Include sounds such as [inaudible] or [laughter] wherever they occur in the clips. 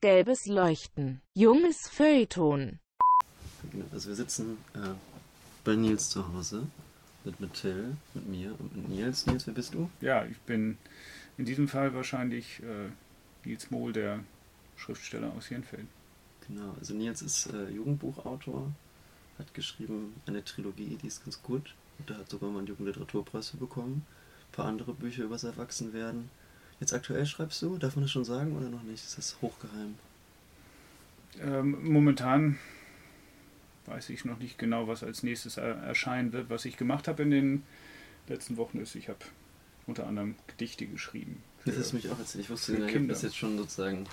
Gelbes Leuchten. Junges Feuilleton. Also wir sitzen äh, bei Nils zu Hause mit, mit Till, mit mir und mit Nils. Nils, wer bist du? Ja, ich bin in diesem Fall wahrscheinlich äh, Nils Mohl, der Schriftsteller aus Jenfeld. Genau, also Nils ist äh, Jugendbuchautor, hat geschrieben eine Trilogie, die ist ganz gut. Und da hat sogar mal einen Jugendliteraturpreis für bekommen. Ein paar andere Bücher übers Erwachsenwerden. Jetzt aktuell schreibst du, darf man das schon sagen oder noch nicht? Ist das hochgeheim? Ähm, momentan weiß ich noch nicht genau, was als nächstes er erscheinen wird. Was ich gemacht habe in den letzten Wochen ist, ich habe unter anderem Gedichte geschrieben. Das ist mich auch erzählt. Ich wusste nicht, ob das jetzt schon sozusagen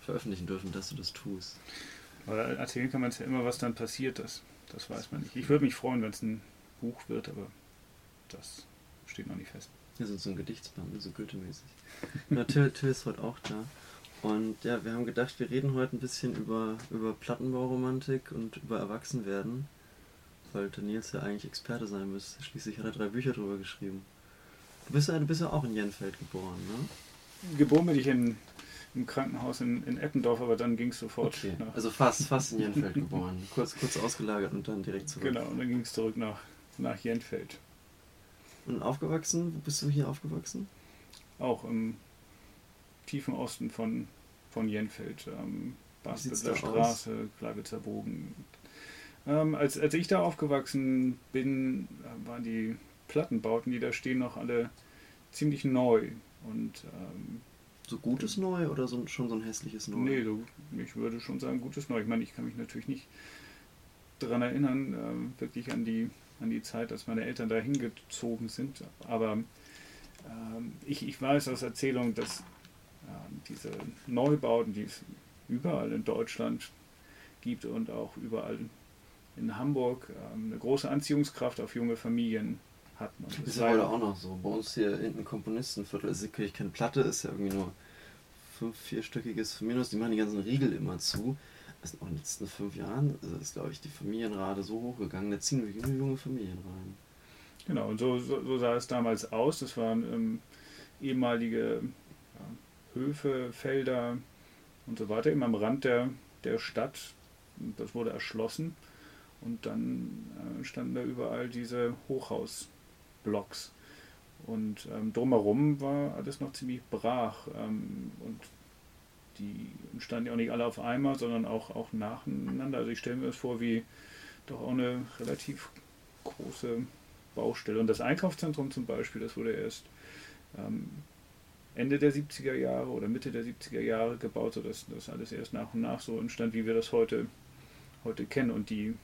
veröffentlichen dürfen, dass du das tust. Aber erzählen kann man es ja immer, was dann passiert, das, das weiß man nicht. Ich würde mich freuen, wenn es ein Buch wird, aber das steht noch nicht fest. Ja, so, so ein Gedichtsband, so Goethe-mäßig. Ja, Till, Till ist heute auch da. Und ja, wir haben gedacht, wir reden heute ein bisschen über, über Plattenbauromantik und über Erwachsenwerden. Weil der Nils ja eigentlich Experte sein müsste. Schließlich hat er drei Bücher drüber geschrieben. Du bist ja, du bist ja auch in Jenfeld geboren, ne? Geboren bin ich in, im Krankenhaus in, in Eppendorf, aber dann ging es sofort. Okay. Also fast, fast in Jenfeld geboren. Kurz, kurz ausgelagert und dann direkt zurück. Genau, und dann ging es zurück nach, nach Jenfeld. Und aufgewachsen? Wo bist du hier aufgewachsen? Auch im tiefen Osten von, von Jenfeld. Ähm, Bastelter Straße, Gleiwitzer Bogen. Ähm, als, als ich da aufgewachsen bin, waren die Plattenbauten, die da stehen, noch alle ziemlich neu. Und, ähm, so gutes Neu oder so, schon so ein hässliches Neu? Nee, so, ich würde schon sagen gutes Neu. Ich meine, ich kann mich natürlich nicht daran erinnern, äh, wirklich an die, an die Zeit, dass meine Eltern da hingezogen sind. Aber ähm, ich, ich weiß aus Erzählungen, dass äh, diese Neubauten, die es überall in Deutschland gibt und auch überall in Hamburg, äh, eine große Anziehungskraft auf junge Familien hatten. Und das ist ja heute auch noch so. Bei uns hier hinten Komponistenviertel ist wirklich keine Platte, ist ja irgendwie nur fünf, vierstöckiges Minus. Die machen die ganzen Riegel immer zu. Also in den letzten fünf Jahren ist, glaube ich, die Familienrate so hochgegangen, da ziehen wir junge, junge Familien rein. Genau, und so, so, so sah es damals aus. Das waren ähm, ehemalige ja, Höfe, Felder und so weiter, immer am Rand der, der Stadt. Das wurde erschlossen und dann äh, standen da überall diese Hochhaus. Blocks. Und ähm, drumherum war alles noch ziemlich brach. Ähm, und die standen ja auch nicht alle auf einmal, sondern auch, auch nacheinander. Also ich stelle mir das vor wie doch auch eine relativ große Baustelle. Und das Einkaufszentrum zum Beispiel, das wurde erst ähm, Ende der 70er Jahre oder Mitte der 70er Jahre gebaut, sodass das alles erst nach und nach so entstand, wie wir das heute, heute kennen. Und die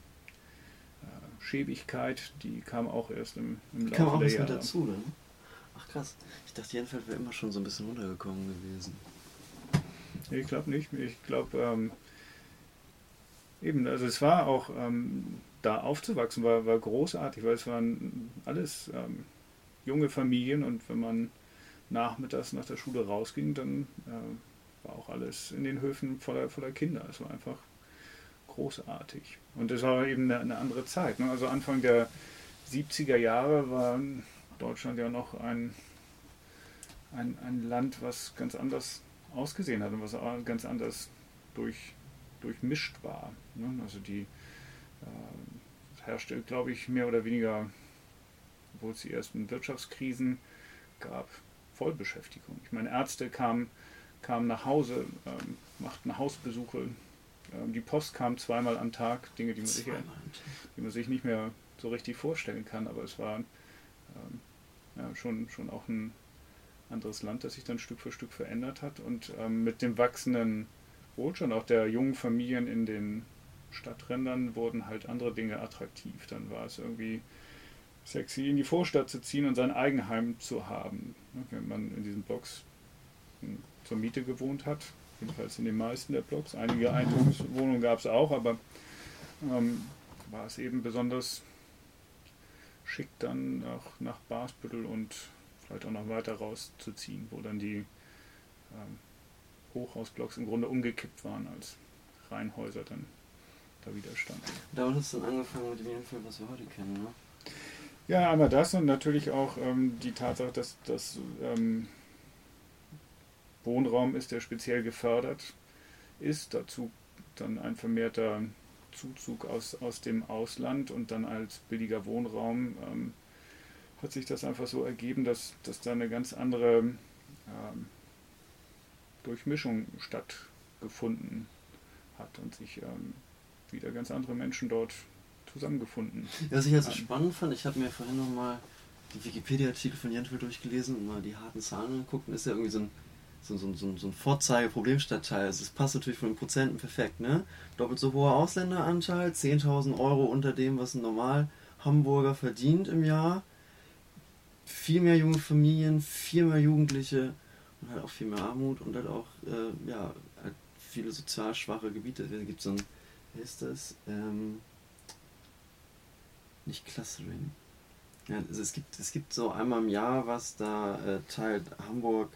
Schäbigkeit, die kam auch erst im, im Laufe kam auch der Jahre. dazu, ne? Ach krass. Ich dachte, Jenfeld wäre immer schon so ein bisschen runtergekommen gewesen. Ich glaube nicht. Ich glaube, ähm, eben, also es war auch, ähm, da aufzuwachsen, war, war großartig, weil es waren alles ähm, junge Familien und wenn man nachmittags nach der Schule rausging, dann äh, war auch alles in den Höfen voller, voller Kinder. Es war einfach großartig. Und das war eben eine, eine andere Zeit. Ne? Also Anfang der 70er Jahre war Deutschland ja noch ein, ein, ein Land, was ganz anders ausgesehen hat und was ganz anders durch, durchmischt war. Ne? Also die äh, herrschte, glaube ich, mehr oder weniger, obwohl es die ersten Wirtschaftskrisen gab, Vollbeschäftigung. Ich meine, Ärzte kamen, kamen nach Hause, ähm, machten Hausbesuche, ähm, die Post kam zweimal am Tag, Dinge, die man, sich, die man sich nicht mehr so richtig vorstellen kann, aber es war ähm, ja, schon, schon auch ein anderes Land, das sich dann Stück für Stück verändert hat und ähm, mit dem wachsenden Wohlstand auch der jungen Familien in den Stadträndern wurden halt andere Dinge attraktiv. Dann war es irgendwie sexy, in die Vorstadt zu ziehen und sein Eigenheim zu haben. Wenn man in diesen Blocks hm, zur Miete gewohnt hat, jedenfalls in den meisten der Blogs. Einige Eigentumswohnungen gab es auch, aber ähm, war es eben besonders schick, dann auch nach Basbüttel und vielleicht auch noch weiter rauszuziehen, wo dann die ähm, Hochhausblocks im Grunde umgekippt waren, als Reihenhäuser dann da wieder standen. Da hat es dann angefangen mit dem Fall, was wir heute kennen, ne? Ja, einmal das und natürlich auch ähm, die Tatsache, dass, dass ähm, Wohnraum ist, der speziell gefördert ist. Dazu dann ein vermehrter Zuzug aus, aus dem Ausland und dann als billiger Wohnraum ähm, hat sich das einfach so ergeben, dass, dass da eine ganz andere ähm, Durchmischung stattgefunden hat und sich ähm, wieder ganz andere Menschen dort zusammengefunden. Was ich also spannend fand, ich habe mir vorhin nochmal die Wikipedia-Artikel von Jentfeld durchgelesen und mal die harten Zahlen angeguckt ist ja irgendwie so ein, so, so, so, so ein Vorzeige-Problemstadtteil. Also es passt natürlich von den Prozenten perfekt, ne? Doppelt so hoher Ausländeranteil, 10.000 Euro unter dem, was ein normal Hamburger verdient im Jahr, viel mehr junge Familien, viel mehr Jugendliche und halt auch viel mehr Armut und halt auch, äh, ja, halt viele sozial schwache Gebiete. Es gibt so ein, wie ist das? Ähm, nicht Clustering. Ja, also es gibt, es gibt so einmal im Jahr was, da äh, teilt Hamburg,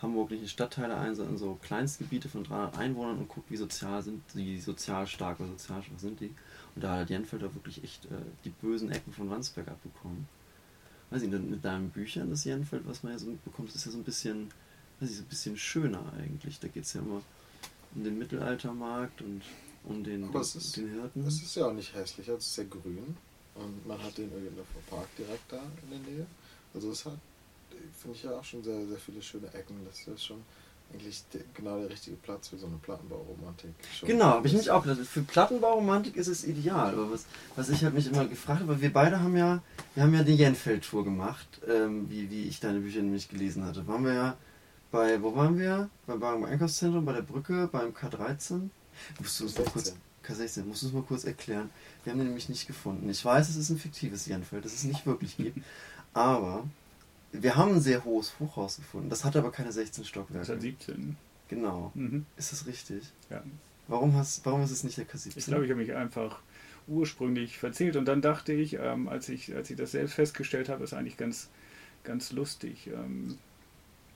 Hamburg nicht in Stadtteile ein, sondern so Kleinstgebiete von 300 Einwohnern und guckt, wie sozial sind, wie sozial stark oder sozial schwach sind die. Und da hat Jenfelder wirklich echt äh, die bösen Ecken von Wandsberg abbekommen. Weiß ich, mit deinen Büchern, das Jenfeld, was man ja so mitbekommt, ist ja so ein bisschen, weiß ich, so ein bisschen schöner eigentlich. Da geht es ja immer um den Mittelaltermarkt und um den, Aber den, ist, den Hirten. Es ist ja auch nicht hässlich, es ist sehr grün. Und man hat den Ögener Park direkt da in der Nähe. Also es hat, finde ich ja auch schon sehr, sehr viele schöne Ecken. Das ist schon eigentlich genau der richtige Platz für so eine Plattenbauromantik. Genau, habe ich mich auch gedacht. Für Plattenbauromantik ist es ideal. Aber was, was ich halt mich immer gefragt habe, wir beide haben ja, wir haben ja die Jenfeld-Tour gemacht, ähm, wie, wie ich deine Bücher nämlich gelesen hatte. Waren wir ja bei, wo waren wir? Bei, beim Einkaufszentrum, bei der Brücke, beim K13. Musst du uns mal kurz, K16, musst du uns mal kurz erklären. Wir haben den nämlich nicht gefunden. Ich weiß, es ist ein fiktives Jenfeld, das es nicht wirklich gibt. [laughs] Aber wir haben ein sehr hohes Hochhaus gefunden. Das hat aber keine 16 Stockwerke. Das hat 17. Genau. Mhm. Ist das richtig? Ja. Warum, hast, warum ist es nicht der K17? Ich glaube, ich habe mich einfach ursprünglich verzählt und dann dachte ich, ähm, als ich, als ich das selbst festgestellt habe, ist eigentlich ganz, ganz lustig. Ähm,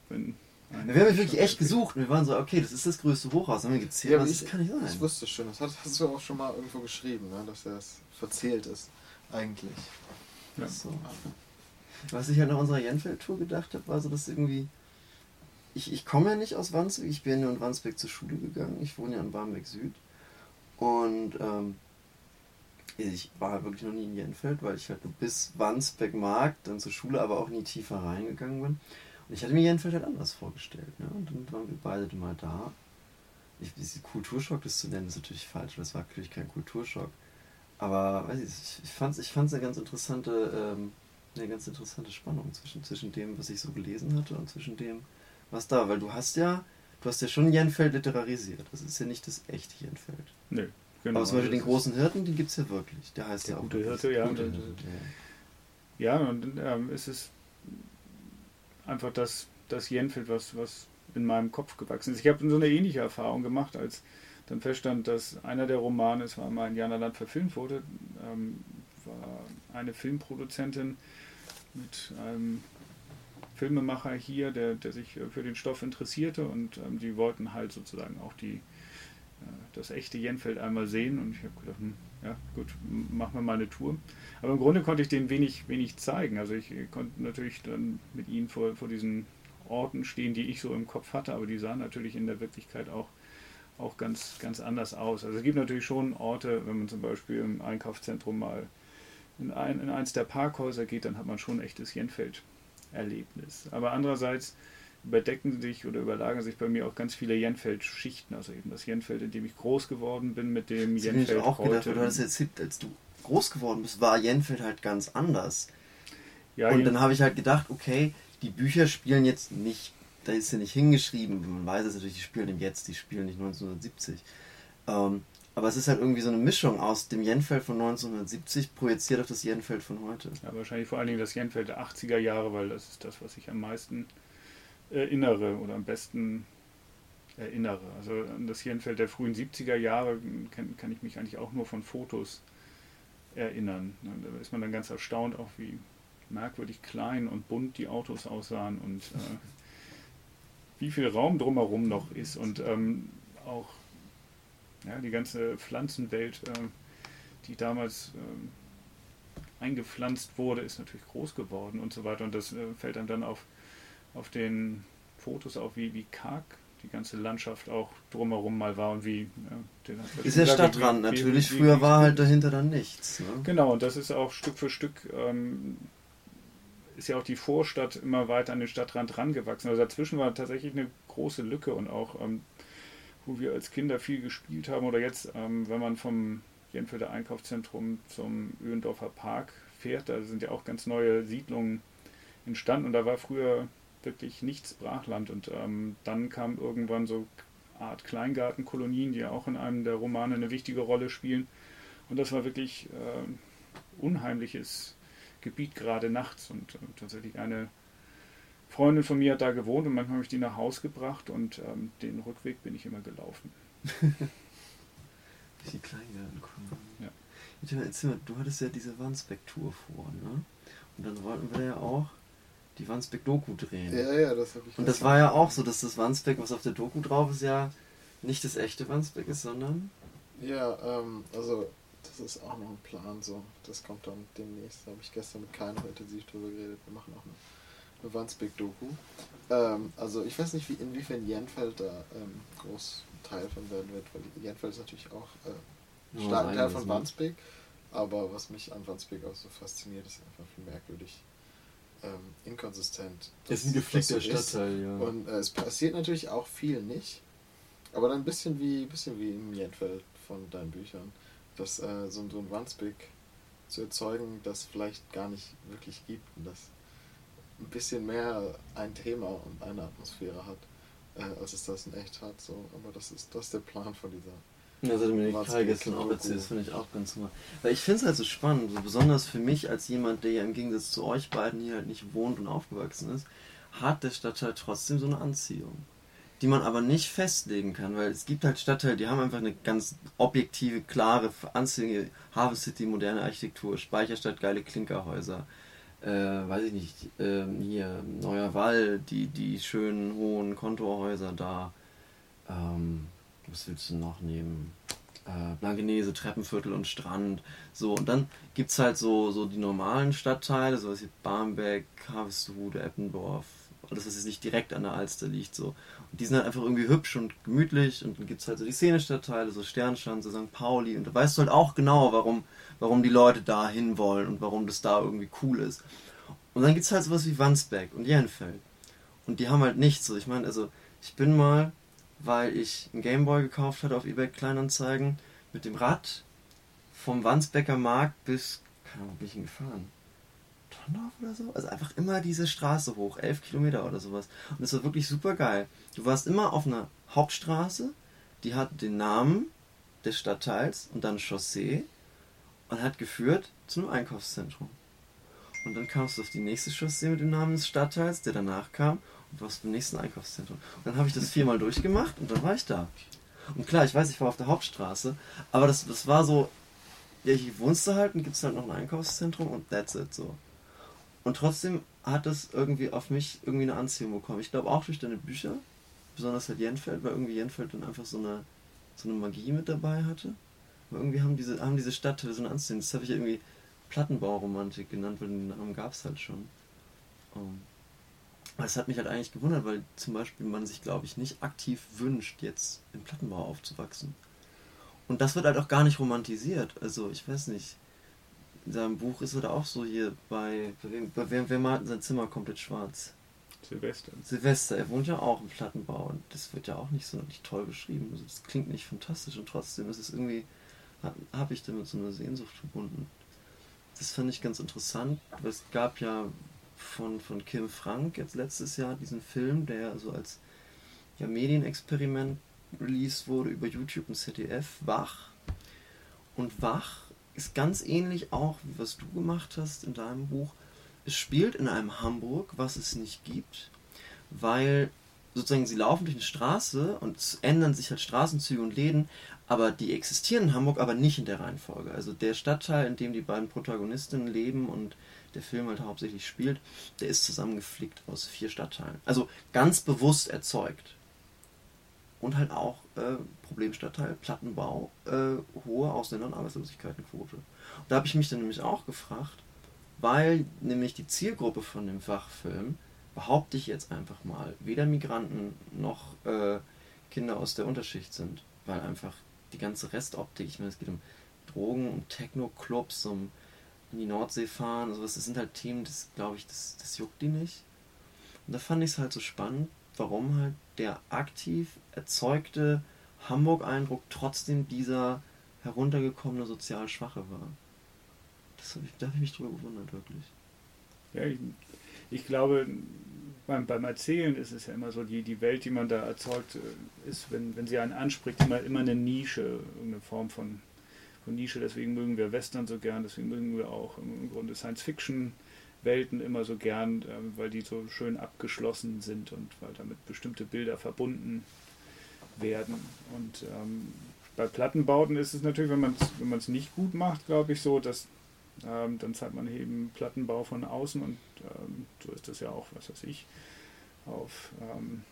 wenn wir haben wirklich echt gesucht und wir waren so, okay, das ist das größte Hochhaus. Dann haben wir gezählt, Ja, was ich, das kann nicht sein. ich wusste schon, das hast, du auch schon mal irgendwo geschrieben, ne? dass er es verzählt ist. Eigentlich. Ja. So. Was ich halt nach unserer Jenfeld-Tour gedacht habe, war so, dass irgendwie. Ich, ich komme ja nicht aus Wandsbek, ich bin ja in Wandsbek zur Schule gegangen. Ich wohne ja in Barmbek Süd. Und ähm, ich war halt wirklich noch nie in Jenfeld, weil ich halt bis Wandsbek Markt dann zur Schule, aber auch nie tiefer reingegangen bin. Und ich hatte mir Jenfeld halt anders vorgestellt. Ne? Und dann waren wir beide mal da. Ich, Kulturschock, das zu nennen, ist natürlich falsch, weil es war natürlich kein Kulturschock. Aber weiß ich, ich fand es ich eine ganz interessante, ähm, eine ganz interessante Spannung zwischen, zwischen dem, was ich so gelesen hatte und zwischen dem, was da. Weil du hast ja, du hast ja schon Jenfeld literarisiert. Das ist ja nicht das echte Jenfeld. Nö, genau. Aber zum Beispiel den Das großen Hirten, den gibt es ja wirklich. Der heißt Der ja auch gute Hirte, ja. Gute Und- Hirte, ja. und ähm, es ist einfach das, das Jenfeld, was, was in meinem Kopf gewachsen ist. Ich habe so eine ähnliche Erfahrung gemacht, als dann feststand, dass einer der Romane, es war mal in Janaland verfilmt wurde, ähm, war eine Filmproduzentin mit einem Filmemacher hier, der, der sich äh, für den Stoff interessierte und ähm, die wollten halt sozusagen auch die, äh, das echte Jenfeld einmal sehen und ich habe gedacht, hm, ja gut, machen wir mal eine Tour. Aber im Grunde konnte ich denen wenig, wenig zeigen. Also ich konnte natürlich dann mit ihnen vor, vor diesen Orten stehen, die ich so im Kopf hatte, aber die sahen natürlich in der Wirklichkeit auch, auch ganz, ganz anders aus. Also es gibt natürlich schon Orte, wenn man zum Beispiel im Einkaufszentrum mal in, ein, in eins der Parkhäuser geht, dann hat man schon ein echtes Jenfeld-Erlebnis. Aber andererseits überdecken sich oder überlagern sich bei mir auch ganz viele Jenfeld-Schichten. Also eben das Jenfeld, in dem ich groß geworden bin, mit dem Das habe ich Jenfeld auch gedacht, heute. hast erzählt, als du groß geworden bist, war Jenfeld halt ganz anders. ja, und dann habe ich halt gedacht, okay, die Bücher spielen jetzt nicht, da ist ja nicht hingeschrieben, man weiß es natürlich, die spielen im Jetzt, die spielen nicht 1970. Ähm, aber es ist halt irgendwie so eine Mischung aus dem Jenfeld von 1970 projiziert auf das Jenfeld von heute. Ja, wahrscheinlich vor allen Dingen das Jenfeld der 80er Jahre, weil das ist das, was ich am meisten erinnere oder am besten erinnere. Also an das Jenfeld der frühen 70er Jahre kann, kann ich mich eigentlich auch nur von Fotos erinnern. Ne, Da ist man dann ganz erstaunt, auch wie merkwürdig klein und bunt die Autos aussahen und äh, wie viel Raum drumherum noch ist und ähm, auch ja, die ganze Pflanzenwelt, ähm, die damals ähm, eingepflanzt wurde, ist natürlich groß geworden und so weiter. Und das äh, fällt einem dann auf, auf den Fotos auf, wie, wie karg die ganze Landschaft auch drumherum mal war und wie. Ja, ist ja Stadtrand wie, natürlich. Wie, wie, Früher war halt dahinter dann nichts. Ne? Genau, und das ist auch Stück für Stück. Ähm, ist ja auch die Vorstadt immer weiter an den Stadtrand rangewachsen. Also dazwischen war tatsächlich eine große Lücke und auch, ähm, wo wir als Kinder viel gespielt haben. Oder jetzt, ähm, wenn man vom Jenfelder Einkaufszentrum zum Öhendorfer Park fährt, da sind ja auch ganz neue Siedlungen entstanden. Und da war früher wirklich nichts Brachland. Und ähm, dann kam irgendwann so Art Kleingartenkolonien, die ja auch in einem der Romane eine wichtige Rolle spielen. Und das war wirklich äh, unheimliches Gebiet gerade nachts. Und äh, tatsächlich eine Freundin von mir hat da gewohnt und manchmal habe ich die nach Hause gebracht und ähm, den Rückweg bin ich immer gelaufen. [laughs] die Kleingartenkolonien. Ja. Du hattest ja diese Wandsbeck-Tour vor, ne? Und dann wollten wir ja auch die Wandsbeck-Doku drehen. Ja, ja, das habe ich. Und das war ja auch so, dass das Wandsbeck, was auf der Doku drauf ist, ja nicht das echte Wandsbeck ist, sondern. Ja, ähm, also das ist auch noch ein Plan so. Das kommt dann demnächst. Da habe ich gestern mit Kaino intensiv drüber geredet. Wir machen auch eine, eine Wandsbeck-Doku. Ähm, also ich weiß nicht, wie, inwiefern Jenfeld da ähm, groß Teil von werden wird, weil Jenfeld ist natürlich auch äh, stark Teil von Wandsbek. Aber was mich an Wandsbek auch so fasziniert, ist einfach wie merkwürdig ähm, inkonsistent. Das ist ein geflickter Stadtteil, ja. Und äh, es passiert natürlich auch viel nicht. Aber dann ein bisschen wie, bisschen wie im Jenfeld von deinen Büchern. Dass äh, so, so ein Wandsbek zu erzeugen, das vielleicht gar nicht wirklich gibt und das ein bisschen mehr ein Thema und eine Atmosphäre hat, äh, als es das in echt hat. So. Aber das ist, das ist der Plan von dieser ja, das hat mir Kai gestern auch erzählt, das finde ich auch ganz normal. Weil ich finde es halt so spannend, so besonders für mich als jemand, der ja im Gegensatz zu euch beiden hier halt nicht wohnt und aufgewachsen ist, hat der Stadtteil trotzdem so eine Anziehung. Die man aber nicht festlegen kann, weil es gibt halt Stadtteile, die haben einfach eine ganz objektive, klare Anziehung. Harvest City, moderne Architektur, Speicherstadt, geile Klinkerhäuser. Äh, weiß ich nicht, äh, hier Neuer Wall, die, die schönen hohen Kontorhäuser da. Ähm, was willst du noch nehmen? Äh, Blankenese, Treppenviertel und Strand. So, und dann gibt es halt so, so die normalen Stadtteile, so wie Barmbek, Harvestehude, Eppendorf, alles, was jetzt nicht direkt an der Alster liegt. So. Und die sind halt einfach irgendwie hübsch und gemütlich und dann gibt es halt so die Szenestadtteile, so Sternstand, so St. Pauli und da weißt du halt auch genau, warum, warum die Leute da hin wollen und warum das da irgendwie cool ist. Und dann gibt es halt sowas wie Wandsbek und Jernfeld. Und die haben halt nichts so. Ich meine, also ich bin mal weil ich einen Gameboy gekauft hatte auf eBay Kleinanzeigen mit dem Rad vom Wandsbecker Markt bis, keine Ahnung, bin ich gefahren? Tondorf oder so? Also einfach immer diese Straße hoch, elf Kilometer oder sowas. Und das war wirklich super geil. Du warst immer auf einer Hauptstraße, die hat den Namen des Stadtteils und dann Chaussee und hat geführt zu einem Einkaufszentrum. Und dann kamst du auf die nächste Chaussee mit dem Namen des Stadtteils, der danach kam und warst beim nächsten Einkaufszentrum. Und dann habe ich das viermal durchgemacht und dann war ich da. Und klar, ich weiß, ich war auf der Hauptstraße, aber das, das war so, ja, hier wohnst du halt und gibt es halt noch ein Einkaufszentrum und that's it so. Und trotzdem hat das irgendwie auf mich irgendwie eine Anziehung bekommen. Ich glaube auch durch deine Bücher, besonders halt Jenfeld, weil irgendwie Jenfeld dann einfach so eine, so eine Magie mit dabei hatte. Aber irgendwie haben diese, haben diese Stadtteile so eine Anziehung. Das habe ich irgendwie Plattenbauromantik genannt, weil den Namen gab es halt schon. Um, das hat mich halt eigentlich gewundert, weil zum Beispiel man sich, glaube ich, nicht aktiv wünscht, jetzt im Plattenbau aufzuwachsen. Und das wird halt auch gar nicht romantisiert. Also, ich weiß nicht. In seinem Buch ist er da auch so hier bei. Bei wem, bei wem, wer malt sein Zimmer komplett schwarz? Silvester. Silvester, er wohnt ja auch im Plattenbau und das wird ja auch nicht so nicht toll beschrieben. Also das klingt nicht fantastisch und trotzdem ist es irgendwie, habe ich damit so eine Sehnsucht verbunden. Das fand ich ganz interessant, weil es gab ja von, von Kim Frank jetzt letztes Jahr, diesen Film, der so als ja, Medienexperiment released wurde über YouTube und ZDF, Wach. Und Wach ist ganz ähnlich auch, wie was du gemacht hast in deinem Buch. Es spielt in einem Hamburg, was es nicht gibt, weil sozusagen sie laufen durch eine Straße und ändern sich halt Straßenzüge und Läden, aber die existieren in Hamburg, aber nicht in der Reihenfolge. Also der Stadtteil, in dem die beiden Protagonistinnen leben und der Film halt hauptsächlich spielt, der ist zusammengeflickt aus vier Stadtteilen. Also ganz bewusst erzeugt. Und halt auch äh, Problemstadtteil, Plattenbau, äh, hohe Ausländer- und Arbeitslosigkeitenquote. Und da habe ich mich dann nämlich auch gefragt, weil nämlich die Zielgruppe von dem Fachfilm behaupte ich jetzt einfach mal, weder Migranten noch äh, Kinder aus der Unterschicht sind. Weil einfach die ganze Restoptik, ich meine, es geht um Drogen, um Techno-Clubs, um in die Nordsee fahren, sowas, das sind halt Themen, das glaube ich, das, das juckt die nicht. Und da fand ich es halt so spannend, warum halt der aktiv erzeugte Hamburg-Eindruck trotzdem dieser heruntergekommene sozial Schwache war. Das hab ich, da habe ich mich drüber gewundert, wirklich. Ja, ich, ich glaube, beim, beim Erzählen ist es ja immer so, die, die Welt, die man da erzeugt, äh, ist, wenn, wenn sie einen anspricht, immer, immer eine Nische, irgendeine Form von, von Nische. Deswegen mögen wir Western so gern, deswegen mögen wir auch im Grunde Science-Fiction-Welten immer so gern, ähm, weil die so schön abgeschlossen sind und weil damit bestimmte Bilder verbunden werden. Und ähm, bei Plattenbauten ist es natürlich, wenn man es wenn nicht gut macht, glaube ich, so, dass ähm, dann zeigt man eben Plattenbau von außen und ähm, so ist das ja auch, was weiß ich, auf ähm,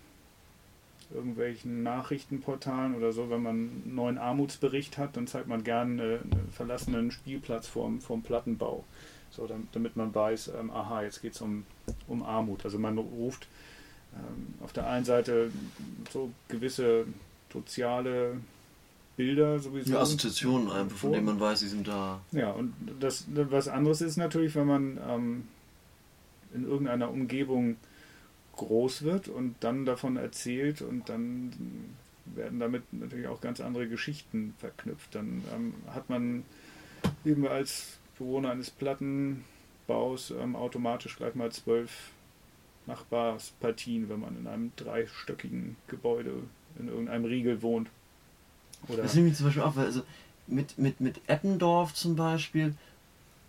irgendwelchen Nachrichtenportalen oder so, wenn man einen neuen Armutsbericht hat, dann zeigt man gerne einen verlassenen Spielplatz vorm, vorm Plattenbau. So, damit man weiß, ähm, aha, jetzt geht es um, um Armut. Also man ruft ähm, auf der einen Seite so gewisse soziale Bilder sowieso. Ja, Assoziationen einfach, von denen man weiß, sie sind da. Ja, und das, was anderes ist natürlich, wenn man ähm, in irgendeiner Umgebung groß wird und dann davon erzählt und dann werden damit natürlich auch ganz andere Geschichten verknüpft. Dann ähm, hat man eben als Bewohner eines Plattenbaus ähm, automatisch gleich mal zwölf Nachbarspartien, wenn man in einem dreistöckigen Gebäude in irgendeinem Riegel wohnt. Oder das nehme ich zum Beispiel auch, weil also mit, mit, mit Eppendorf zum Beispiel,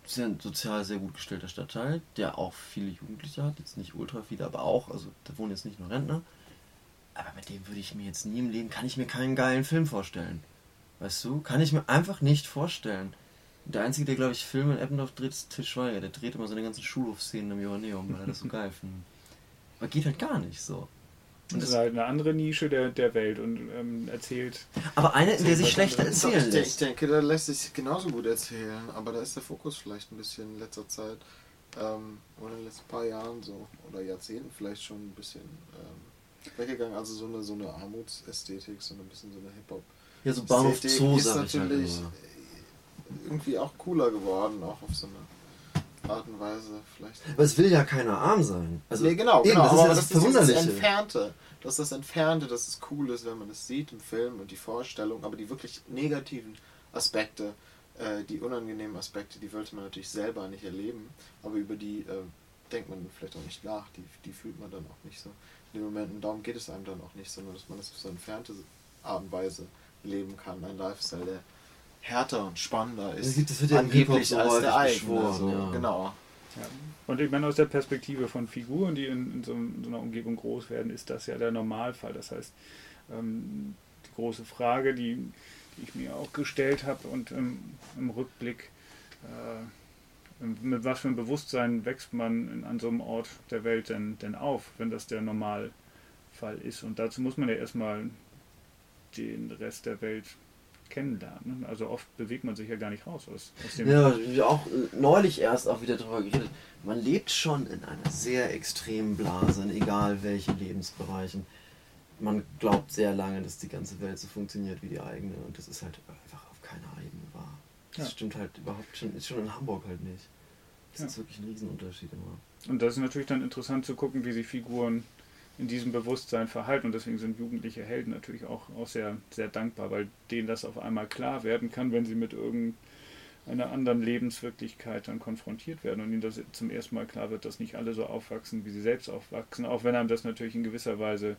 das ist ja ein sozial sehr gut gestellter Stadtteil, der auch viele Jugendliche hat, jetzt nicht ultra viele, aber auch, also da wohnen jetzt nicht nur Rentner. Aber mit dem würde ich mir jetzt nie im Leben, kann ich mir keinen geilen Film vorstellen. Weißt du? Kann ich mir einfach nicht vorstellen. Der Einzige, der, glaube ich, Filme in Eppendorf dreht, ist Til Schweiger. Der dreht immer seine ganzen Schulhofszenen im Johanneum, weil er das so [laughs] geil findet. Aber geht halt gar nicht so. Und das ist halt eine andere Nische der, der Welt und ähm, erzählt. Aber eine, in der sich schlechter erzählen lässt. Ich denke, da lässt sich genauso gut erzählen, aber da ist der Fokus vielleicht ein bisschen in letzter Zeit ähm, oder in den letzten paar Jahren so oder Jahrzehnten vielleicht schon ein bisschen ähm, weggegangen. Also so eine, so eine Armutsästhetik, so ein bisschen so eine Hip-Hop. Ja, so Bahnhof Zoo, ist halt natürlich halt irgendwie auch cooler geworden, auch auf so eine Art und Weise vielleicht. Aber es will ja keiner arm sein. Also, nee, genau, eben, genau. Das aber ist das, das ist das Entfernte. Das ist das Entfernte, dass es cool ist, wenn man es sieht im Film und die Vorstellung, aber die wirklich negativen Aspekte, äh, die unangenehmen Aspekte, die wollte man natürlich selber nicht erleben, aber über die äh, denkt man vielleicht auch nicht nach, die, die fühlt man dann auch nicht so in den Momenten. Darum geht es einem dann auch nicht, sondern dass man das auf so eine entfernte Art und Weise leben kann. Ein Lifestyle, der härter und spannender ist. Das wird ja angeblich als der eigene. So. Ja. Genau. Ja. Und ich meine, aus der Perspektive von Figuren, die in, in, so, in, so, einer Umgebung groß werden, ist das ja der Normalfall. Das heißt, ähm, die große Frage, die, die, ich mir auch gestellt habe und im, im Rückblick, äh, mit was für einem Bewusstsein wächst man in, an so einem Ort der Welt denn, denn auf, wenn das der Normalfall ist. Und dazu muss man ja erstmal den Rest der Welt kennenlernen. Also oft bewegt man sich ja gar nicht raus aus, aus dem. Ja, auch neulich erst auch wieder darüber geredet. Man lebt schon in einer sehr extremen Blase, in egal welchen Lebensbereichen. Man glaubt sehr lange, dass die ganze Welt so funktioniert wie die eigene und das ist halt einfach auf keiner Ebene wahr. Das ja. stimmt halt überhaupt schon, ist schon in Hamburg halt nicht. Das ja. ist wirklich ein Riesenunterschied immer. Und das ist natürlich dann interessant zu gucken, wie sich Figuren in diesem Bewusstsein verhalten. Und deswegen sind jugendliche Helden natürlich auch, auch sehr, sehr dankbar, weil denen das auf einmal klar werden kann, wenn sie mit irgendeiner anderen Lebenswirklichkeit dann konfrontiert werden und ihnen das zum ersten Mal klar wird, dass nicht alle so aufwachsen, wie sie selbst aufwachsen, auch wenn einem das natürlich in gewisser Weise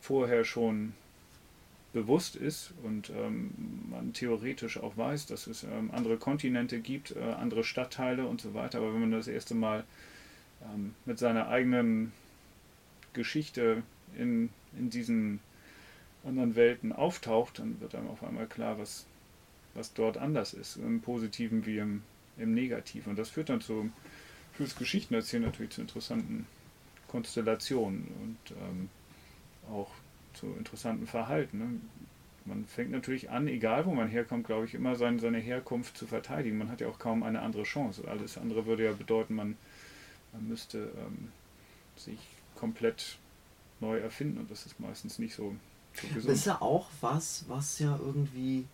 vorher schon bewusst ist und ähm, man theoretisch auch weiß, dass es ähm, andere Kontinente gibt, äh, andere Stadtteile und so weiter. Aber wenn man das erste Mal ähm, mit seiner eigenen Geschichte in, in diesen anderen Welten auftaucht, dann wird einem auf einmal klar, was, was dort anders ist, im Positiven wie im, im Negativen. Und das führt dann zu, fürs Geschichtenerzählen natürlich zu interessanten Konstellationen und ähm, auch zu interessanten Verhalten. Ne? Man fängt natürlich an, egal wo man herkommt, glaube ich, immer seine, seine Herkunft zu verteidigen. Man hat ja auch kaum eine andere Chance. Alles andere würde ja bedeuten, man, man müsste ähm, sich komplett neu erfinden und das ist meistens nicht so, so Das gesund. ist ja auch was, was ja irgendwie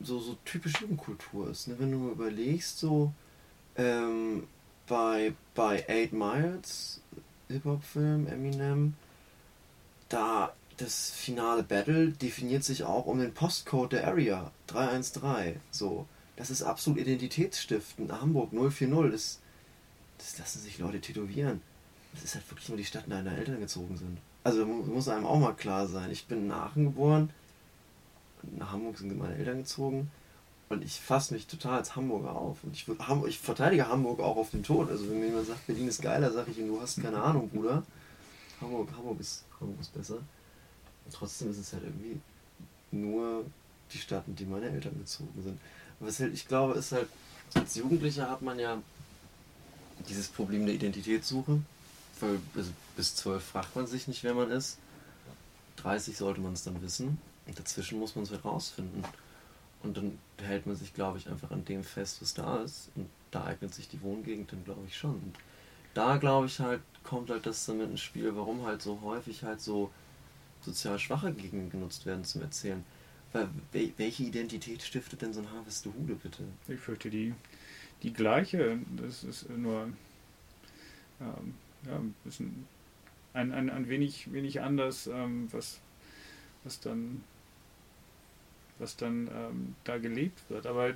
so, so typisch Jugendkultur ist. Ne? Wenn du mal überlegst, so ähm, bei, bei Eight Miles, Hip-Hop-Film, Eminem, da das finale Battle definiert sich auch um den Postcode der Area 313. So, das ist absolut identitätsstiftend. Hamburg 040, das, das lassen sich Leute tätowieren. Das ist halt wirklich nur die Stadt, in der deine Eltern gezogen sind. Also mu- muss einem auch mal klar sein. Ich bin in Aachen geboren, nach Hamburg sind meine Eltern gezogen und ich fasse mich total als Hamburger auf. Und ich, ich verteidige Hamburg auch auf den Tod. Also wenn mir jemand sagt, Berlin ist geiler, sage ich ihm, du hast keine Ahnung, Bruder. Hamburg, Hamburg, ist, Hamburg ist besser. Und trotzdem ist es halt irgendwie nur die Stadt, in die meine Eltern gezogen sind. Was halt, ich glaube, ist halt, als Jugendlicher hat man ja dieses Problem der Identitätssuche. Weil also bis 12 fragt man sich nicht, wer man ist. 30 sollte man es dann wissen. Und dazwischen muss man es halt rausfinden. Und dann hält man sich, glaube ich, einfach an dem fest, was da ist. Und da eignet sich die Wohngegend dann, glaube ich, schon. Und da, glaube ich, halt, kommt halt das damit ins Spiel, warum halt so häufig halt so sozial schwache Gegenden genutzt werden zum Erzählen. Weil wel- welche Identität stiftet denn so ein Harvestehude, bitte? Ich fürchte die, die gleiche. Das ist nur ähm, ja, ein bisschen ein, ein, ein wenig, wenig anders, ähm, was, was dann was dann ähm, da gelebt wird. Aber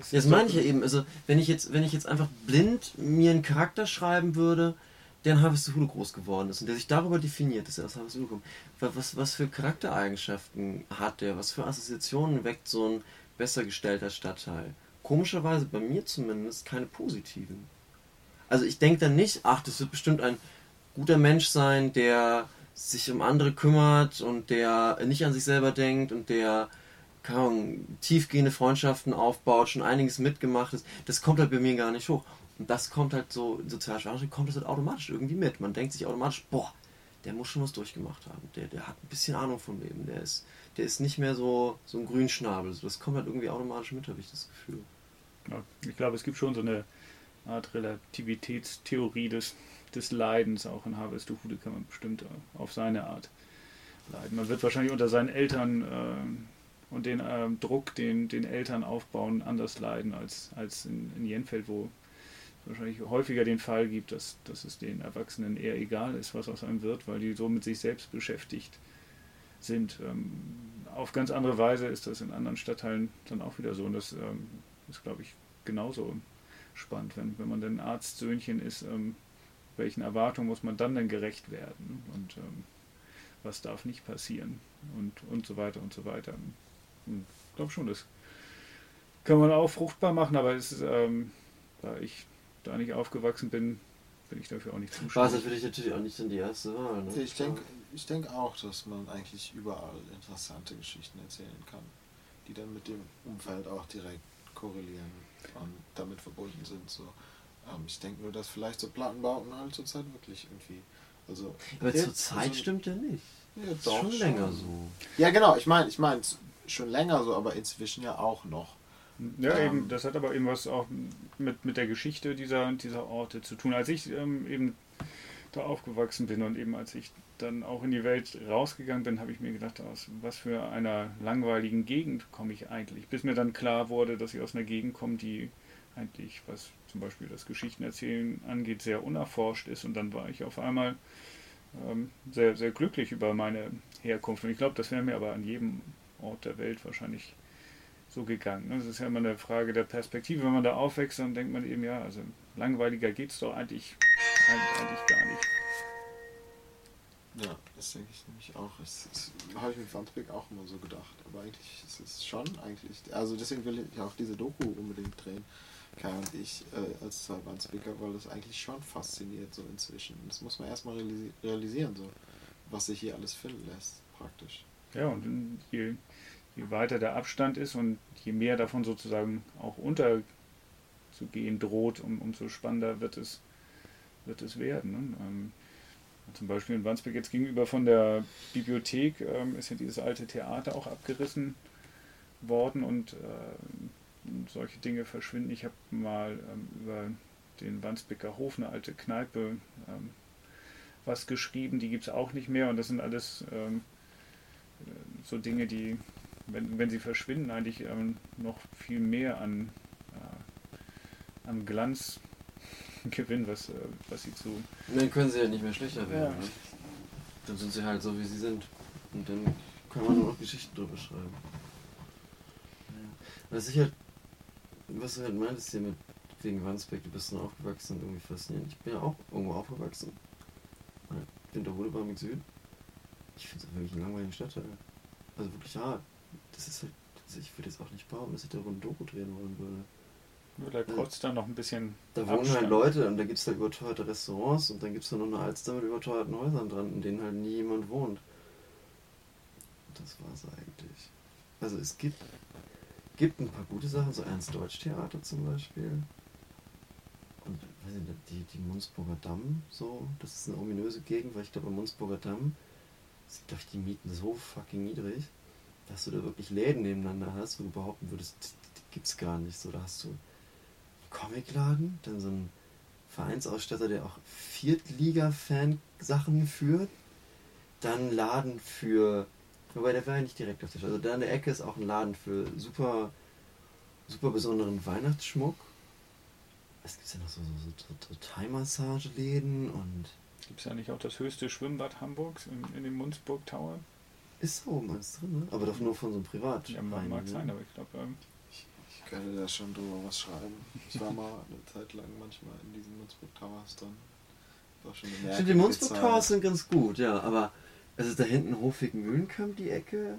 es Das ist meine doch- ich ja eben. Also, wenn ich jetzt, wenn ich jetzt einfach blind mir einen Charakter schreiben würde, der in Harvestehude groß geworden ist und der sich darüber definiert, dass er aus Harvestehude kommt, wa- was, was für Charaktereigenschaften hat der? Was für Assoziationen weckt so ein besser gestellter Stadtteil? Komischerweise bei mir zumindest keine positiven. Also ich denke dann nicht, ach, das wird bestimmt ein guter Mensch sein, der sich um andere kümmert und der nicht an sich selber denkt und der keine Ahnung, tiefgehende Freundschaften aufbaut, schon einiges mitgemacht ist. Das kommt halt bei mir gar nicht hoch. Und das kommt halt so, in sozial Schwachen kommt das halt automatisch irgendwie mit. Man denkt sich automatisch, boah, der muss schon was durchgemacht haben. Der, der hat ein bisschen Ahnung vom Leben. Der ist, der ist nicht mehr so, so ein Grünschnabel. Das kommt halt irgendwie automatisch mit, habe ich das Gefühl. Ja, ich glaube, es gibt schon so eine Art Relativitätstheorie des, des Leidens. Auch in Harvestehude kann man bestimmt äh, auf seine Art leiden. Man wird wahrscheinlich unter seinen Eltern ähm, und den ähm, Druck, den, den Eltern aufbauen, anders leiden als, als in, in Jenfeld, wo es wahrscheinlich häufiger den Fall gibt, dass, dass es den Erwachsenen eher egal ist, was aus einem wird, weil die so mit sich selbst beschäftigt sind. Ähm, auf ganz andere Weise ist das in anderen Stadtteilen dann auch wieder so. Und das ähm, ist, glaube ich, genauso spannend, wenn, wenn man dann Arztsöhnchen ist, ähm, welchen Erwartungen muss man dann denn gerecht werden und ähm, was darf nicht passieren und, und so weiter und so weiter. Hm, Ich glaube schon, das kann man auch fruchtbar machen, aber es ist, ähm, da ich da nicht aufgewachsen bin, bin ich dafür auch nicht War es zuständig. natürlich natürlich auch nicht dann die erste Wahl. Ne? Ich denke ich denk auch, dass man eigentlich überall interessante Geschichten erzählen kann, die dann mit dem Umfeld auch direkt korrelieren und damit verbunden sind. So. Ähm, ich denke nur, dass vielleicht so Plattenbauten halt zurzeit wirklich irgendwie. Also, Aber Ja, zur Zeit also- stimmt er nicht. ja, doch, schon länger so. Ja, genau, ich meine, ich meine schon länger so, aber inzwischen ja auch noch. Ja, Ähm, eben, das hat aber eben was auch mit, mit der Geschichte dieser, dieser Orte zu tun. Als ich ähm, eben da aufgewachsen bin und eben als ich dann auch in die Welt rausgegangen bin, habe ich mir gedacht, aus was für einer langweiligen Gegend komme ich eigentlich. Bis mir dann klar wurde, dass ich aus einer Gegend komme, die eigentlich, was zum Beispiel das Geschichtenerzählen angeht, sehr unerforscht ist. Und dann war ich auf einmal ähm, sehr, sehr glücklich über meine Herkunft. Und ich glaube, das wäre mir aber an jedem Ort der Welt wahrscheinlich so gegangen. Es ist ja immer eine Frage der Perspektive. Wenn man da aufwächst, dann denkt man eben, ja, also langweiliger geht es doch eigentlich, eigentlich, gar nicht. Ja, das denke ich nämlich auch. Das, das habe ich mit Wandsbek auch immer so gedacht. Aber eigentlich ist es schon eigentlich. Also deswegen will ich auch diese Doku unbedingt drehen. Kai und ich äh, als zwei Wandsbeker, weil das eigentlich schon fasziniert so inzwischen. Das muss man erstmal realisi realisieren, so was sich hier alles finden lässt, praktisch. Ja, und je, je weiter der Abstand ist und je mehr davon sozusagen auch unterzugehen droht, um, umso spannender wird es, wird es werden. Ne? Ähm, zum Beispiel in Wandsbek jetzt gegenüber von der Bibliothek ähm, ist ja dieses alte Theater auch abgerissen worden und ähm, solche Dinge verschwinden. Ich habe mal ähm, über den Wandsbeker Hof, eine alte Kneipe, ähm, was geschrieben, die gibt es auch nicht mehr und das sind alles ähm, äh, so Dinge, die, wenn, wenn sie verschwinden, eigentlich ähm, noch viel mehr an, an Glanz [laughs] gewinnen, was, äh, was sie zu. dann können sie ja nicht mehr schlechter werden. Ja. Ne? Dann sind sie halt so, wie sie sind. Und dann kann man nur noch Geschichten drüber schreiben. Ja. Was ich halt, was du halt meintest hier mit wegen Wandsbek, du bist dann aufgewachsen, irgendwie faszinierend. Ich bin ja auch irgendwo aufgewachsen. Winterhude Barmig Süd. Ich finde es wirklich ein langweiliger Stadtteil. Also wirklich hart. Das ist halt, ich würde jetzt auch nicht behaupten, dass ich darüber ein Doku drehen wollen würde. Nur da kotzt dann noch ein bisschen. Da wohnen Abstand. halt Leute und da gibt es halt überteuerte Restaurants und dann gibt es da noch eine Alster mit überteuerten Häusern dran, in denen halt nie jemand wohnt. Das war's eigentlich. Also es gibt, gibt ein paar gute Sachen, so Ernst Deutsch Theater zum Beispiel. Und weiß ich nicht, die, die Munzburger Damm, so, das ist eine ominöse Gegend, weil ich glaube, am Munzburger Damm sind, glaube ich, die Mieten so fucking niedrig, dass du da wirklich Läden nebeneinander hast, wo du behaupten würdest, die, gibt's gar nicht. So, da hast du Comicladen, dann so einen Vereinsausstatter, der auch Viertliga-Fan-Sachen führt, dann Laden für, wobei der war ja nicht direkt auf der Straße, also da in der Ecke ist auch ein Laden für super, super besonderen Weihnachtsschmuck. Was gibt's denn noch so, so, so, so Thai-Massage-Läden und Gibt es ja nicht auch das höchste Schwimmbad Hamburgs in, in dem Munzburg Tower? ist so oben alles drin, ne? Aber doch nur von so einem Privat. Ja, mag, mag sein, aber ich glaube, ähm, könnte da schon drüber was schreiben. Ich war mal eine Zeit lang manchmal in diesen Munzburg Towers drin. War schon eine Stimmt, die Munzburg. Towers sind ganz gut, ja, aber also da hinten Hofweg-Mühlenkamp, die Ecke,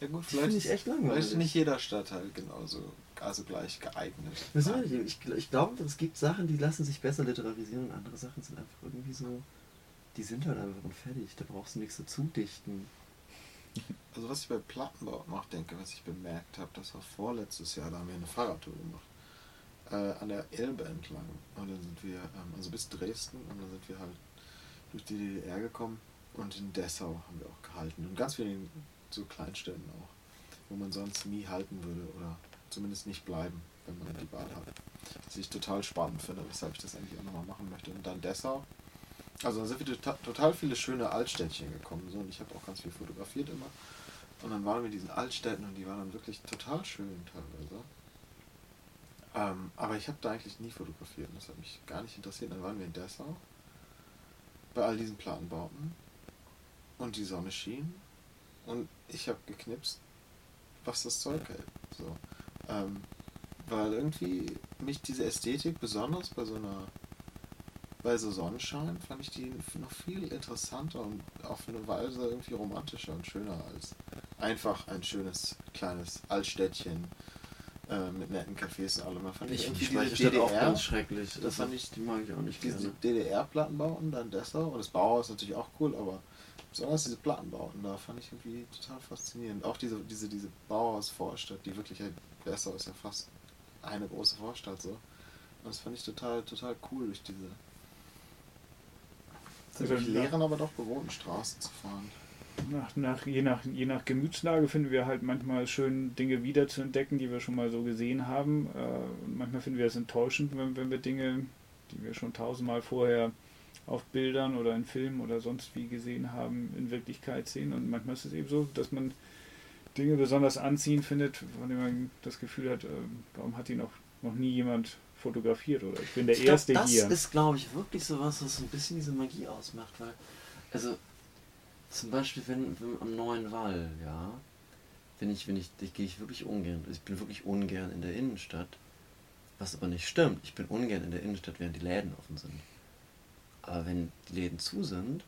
Ja gut, vielleicht, ich echt langweilig. vielleicht ist nicht jeder Stadtteil genauso, also gleich geeignet. Das ich, ich, ich glaube, es gibt Sachen, die lassen sich besser literarisieren und andere Sachen sind einfach irgendwie so, die sind halt einfach und fertig. Da brauchst du nichts dazu dichten. Also was ich bei Plattenbau noch denke, was ich bemerkt habe, das war vorletztes Jahr, da haben wir eine Fahrradtour gemacht. Äh, an der Elbe entlang. Und dann sind wir, ähm, also bis Dresden, und dann sind wir halt durch die DDR gekommen und in Dessau haben wir auch gehalten. Und ganz vielen so Kleinstädten auch, wo man sonst nie halten würde oder zumindest nicht bleiben, wenn man die Bahn hat. Was ich total spannend finde, weshalb ich das eigentlich auch nochmal machen möchte. Und dann Dessau. Also da sind wir total, viele schöne Altstädtchen gekommen. So, und ich habe auch ganz viel fotografiert immer. Und dann waren wir in diesen Altstädten und die waren dann wirklich total schön teilweise. Ähm, aber ich habe da eigentlich nie fotografiert und das hat mich gar nicht interessiert. Dann waren wir in Dessau bei all diesen Plattenbauten und die Sonne schien und ich habe geknipst, was das Zeug hält. So. Ähm, weil irgendwie mich diese Ästhetik, besonders bei so einer bei so Sonnenschein, fand ich die noch viel interessanter und auf eine Weise irgendwie romantischer und schöner als einfach ein schönes kleines Altstädtchen äh, mit netten Cafés und allem. Da fand ich, Ich irgendwie diese Stadt auch DDR, ganz schrecklich. das fand ich- die mag ich auch nicht diese. DDR-Plattenbauten, dann Dessau und das Bauhaus ist natürlich auch cool, aber besonders diese Plattenbauten, da fand ich irgendwie total faszinierend. Auch diese, diese, diese Bauhaus-Vorstadt, die wirklich halt, Dessau ist ja fast eine große Vorstadt so. Und das fand ich total, total cool durch diese Ja. leeren, aber doch bewohnten Straßen zu fahren. nach, nach, je, nach, je nach Gemütslage finden wir halt manchmal schön, Dinge wieder zu entdecken, die wir schon mal so gesehen haben. Äh, manchmal finden wir es enttäuschend, wenn, wenn wir Dinge, die wir schon tausendmal vorher auf Bildern oder in Filmen oder sonst wie gesehen haben, in Wirklichkeit sehen. Und manchmal ist es eben so, dass man Dinge besonders anziehend findet, von denen man das Gefühl hat, äh, warum hat die noch, noch nie jemand fotografiert oder ich bin der Ich glaub, Erste das hier. ist, glaube ich, wirklich so was, was so ein bisschen diese Magie ausmacht, weil, also, zum Beispiel, wenn, wenn am neuen Wall, ja, wenn ich, wenn ich, ich gehe ich wirklich ungern, ich bin wirklich ungern in der Innenstadt, was aber nicht stimmt, ich bin ungern in der Innenstadt, während die Läden offen sind. Aber wenn die Läden zu sind,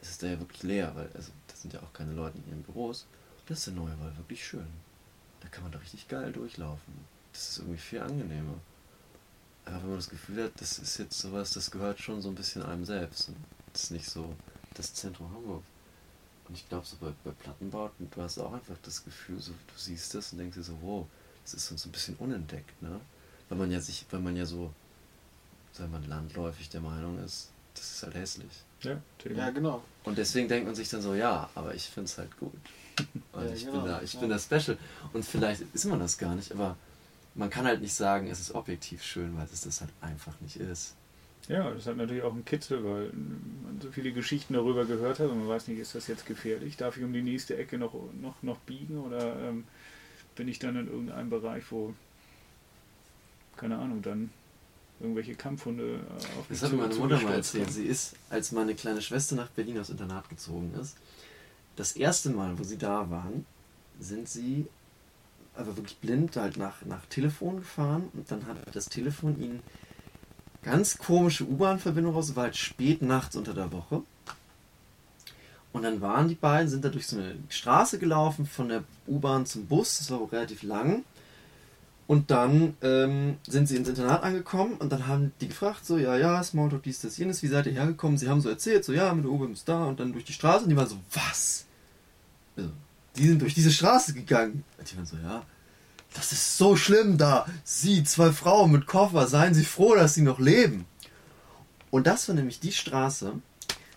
ist es da ja wirklich leer, weil, also, da sind ja auch keine Leute in ihren Büros. Das ist der neue Wall wirklich schön. Da kann man da richtig geil durchlaufen. Das ist irgendwie viel angenehmer. Aber wenn man das Gefühl hat, das ist jetzt sowas, das gehört schon so ein bisschen einem selbst. Das ist nicht so das Zentrum Hamburg. Und ich glaube, so bei, bei Plattenbauten, du hast auch einfach das Gefühl, so, du siehst das und denkst dir so, wow, das ist so ein bisschen unentdeckt, ne? Weil man ja sich, weil man ja so, sagen wir mal, landläufig der Meinung ist, das ist halt hässlich. ja. Ja, genau. Und deswegen denkt man sich dann so, ja, aber ich finde es halt gut. [laughs] Und Ja, ich genau, bin da, ich ja. bin da special. Und vielleicht ist man das gar nicht, aber man kann halt nicht sagen, es ist objektiv schön, weil es das halt einfach nicht ist. Ja, das hat natürlich auch einen Kitzel, weil man so viele Geschichten darüber gehört hat und man weiß nicht, ist das jetzt gefährlich? Darf ich um die nächste Ecke noch, noch, noch biegen oder ähm, bin ich dann in irgendeinem Bereich, wo, keine Ahnung, dann irgendwelche Kampfhunde äh, auf Das mich hat zu- mir meine Mutter mal erzählt. Sie ist, als meine kleine Schwester nach Berlin aufs Internat gezogen ist, das erste Mal, wo sie da waren, sind sie aber wirklich blind halt nach, nach Telefon gefahren und dann hat das Telefon ihnen ganz komische U-Bahn-Verbindung raus, war halt spät nachts unter der Woche. Und dann waren die beiden, sind da durch so eine Straße gelaufen, von der U-Bahn zum Bus, das war auch relativ lang. Und dann ähm, sind sie ins Internat angekommen und dann haben die gefragt, so, ja, ja, Smalltalk, dies, das, jenes, wie seid ihr hergekommen? Sie haben so erzählt, so, ja, mit der U-Bahn bis da und dann durch die Straße und die waren so, was? Also, die sind durch diese Straße gegangen. Und die waren so, ja, das ist so schlimm da. Sie, zwei Frauen mit Koffer, seien Sie froh, dass Sie noch leben. Und das war nämlich die Straße,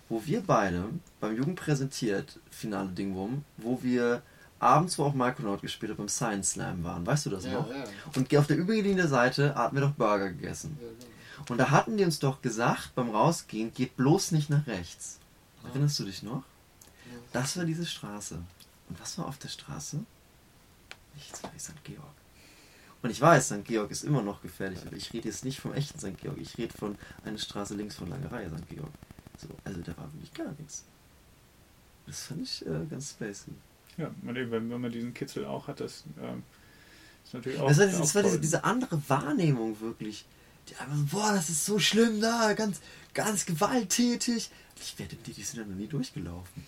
wo wir beide beim Jugend präsentiert, Finale Dingwurm, wo wir abends, wo auch Micronaut gespielt hat, beim Science Slam waren. Weißt du das Ja, noch? ja. Und auf der übergelegenen Seite hatten wir doch Burger gegessen. Ja, genau. Und da hatten die uns doch gesagt, beim Rausgehen, geht bloß nicht nach rechts. Erinnerst du dich noch? Das war diese Straße. Und was war auf der Straße? Nichts, war St. Georg. Und ich weiß, St. Georg ist immer noch gefährlich, aber ich rede jetzt nicht vom echten St. Georg. Ich rede von einer Straße links von Langerei, St. Georg. So, also da war wirklich gar nichts. Das fand ich äh, ganz spacey. Ja, wenn, wenn man diesen Kitzel auch hat, das ähm, ist natürlich auch. Das war, das auch war diese, diese andere Wahrnehmung wirklich. Die einfach so, boah, das ist so schlimm da, ganz, ganz gewalttätig. Ich werde die, die sind da noch nie durchgelaufen.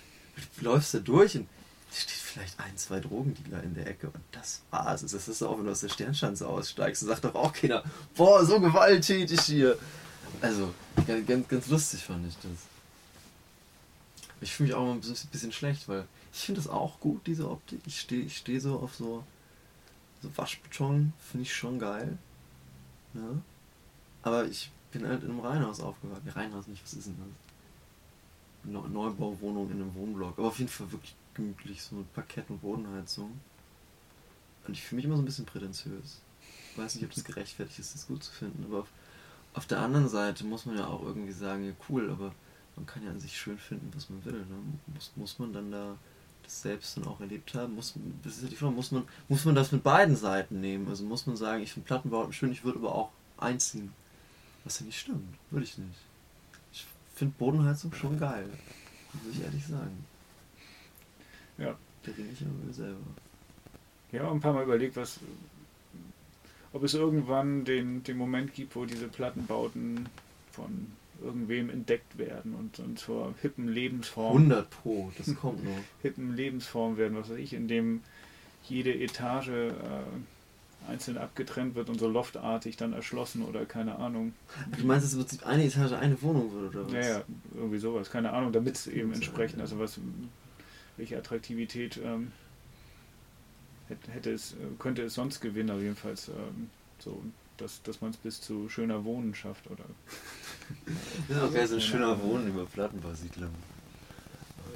Du läufst da durch und steht vielleicht ein, zwei Drogendealer in der Ecke und das war's. Das ist auch, wenn du aus der Sternschanze aussteigst, sagt doch auch keiner, boah, so gewalttätig hier. Also, ganz, ganz, lustig fand ich das. Ich fühle mich auch immer ein bisschen, schlecht, weil ich finde das auch gut, diese Optik. Ich stehe ich steh so auf so, so Waschbeton, finde ich schon geil. Ja. Aber ich bin halt in einem Reihenhaus aufgewachsen. Reihenhaus nicht, was ist denn das? Neu- Neubauwohnung in einem Wohnblock. Aber auf jeden Fall wirklich gemütlich, so mit Parkett und Bodenheizung. Und ich fühle mich immer so ein bisschen prätentiös. Ich weiß nicht, ob das gerechtfertigt ist, das gut zu finden. Aber auf, auf der anderen Seite muss man ja auch irgendwie sagen, ja cool, aber man kann ja an sich schön finden, was man will. Ne? Muss, muss man dann da das selbst dann auch erlebt haben? Muss, das ist ja die Frage, muss man, muss man das mit beiden Seiten nehmen? Also muss man sagen, ich finde Plattenbauten schön, ich würde aber auch einziehen. Was ja nicht stimmt, würde ich nicht. Ich finde Bodenheizung schon geil. Muss ich ehrlich sagen. Ja. Rede ich aber selber. Ja, ein paar Mal überlegt, was, ob es irgendwann den, den Moment gibt, wo diese Plattenbauten von irgendwem entdeckt werden und, und zur hippen Lebensform, 100 Pro, das kommt noch. [laughs] hippen Lebensform werden, was weiß ich, in dem jede Etage äh, einzeln abgetrennt wird und so loftartig dann erschlossen oder keine Ahnung. Du meinst, es wird eine Etage eine Wohnung wird oder was? Ja, ja, irgendwie sowas, keine Ahnung, damit es eben entsprechend, also was, welche Attraktivität ähm, hätte, es, äh, könnte es sonst gewinnen, aber jedenfalls ähm, so, dass, dass man es bis zu schöner Wohnen schafft oder [laughs] Das ist auch geil, so ein schöner Wohnen über Plattenbausiedlung.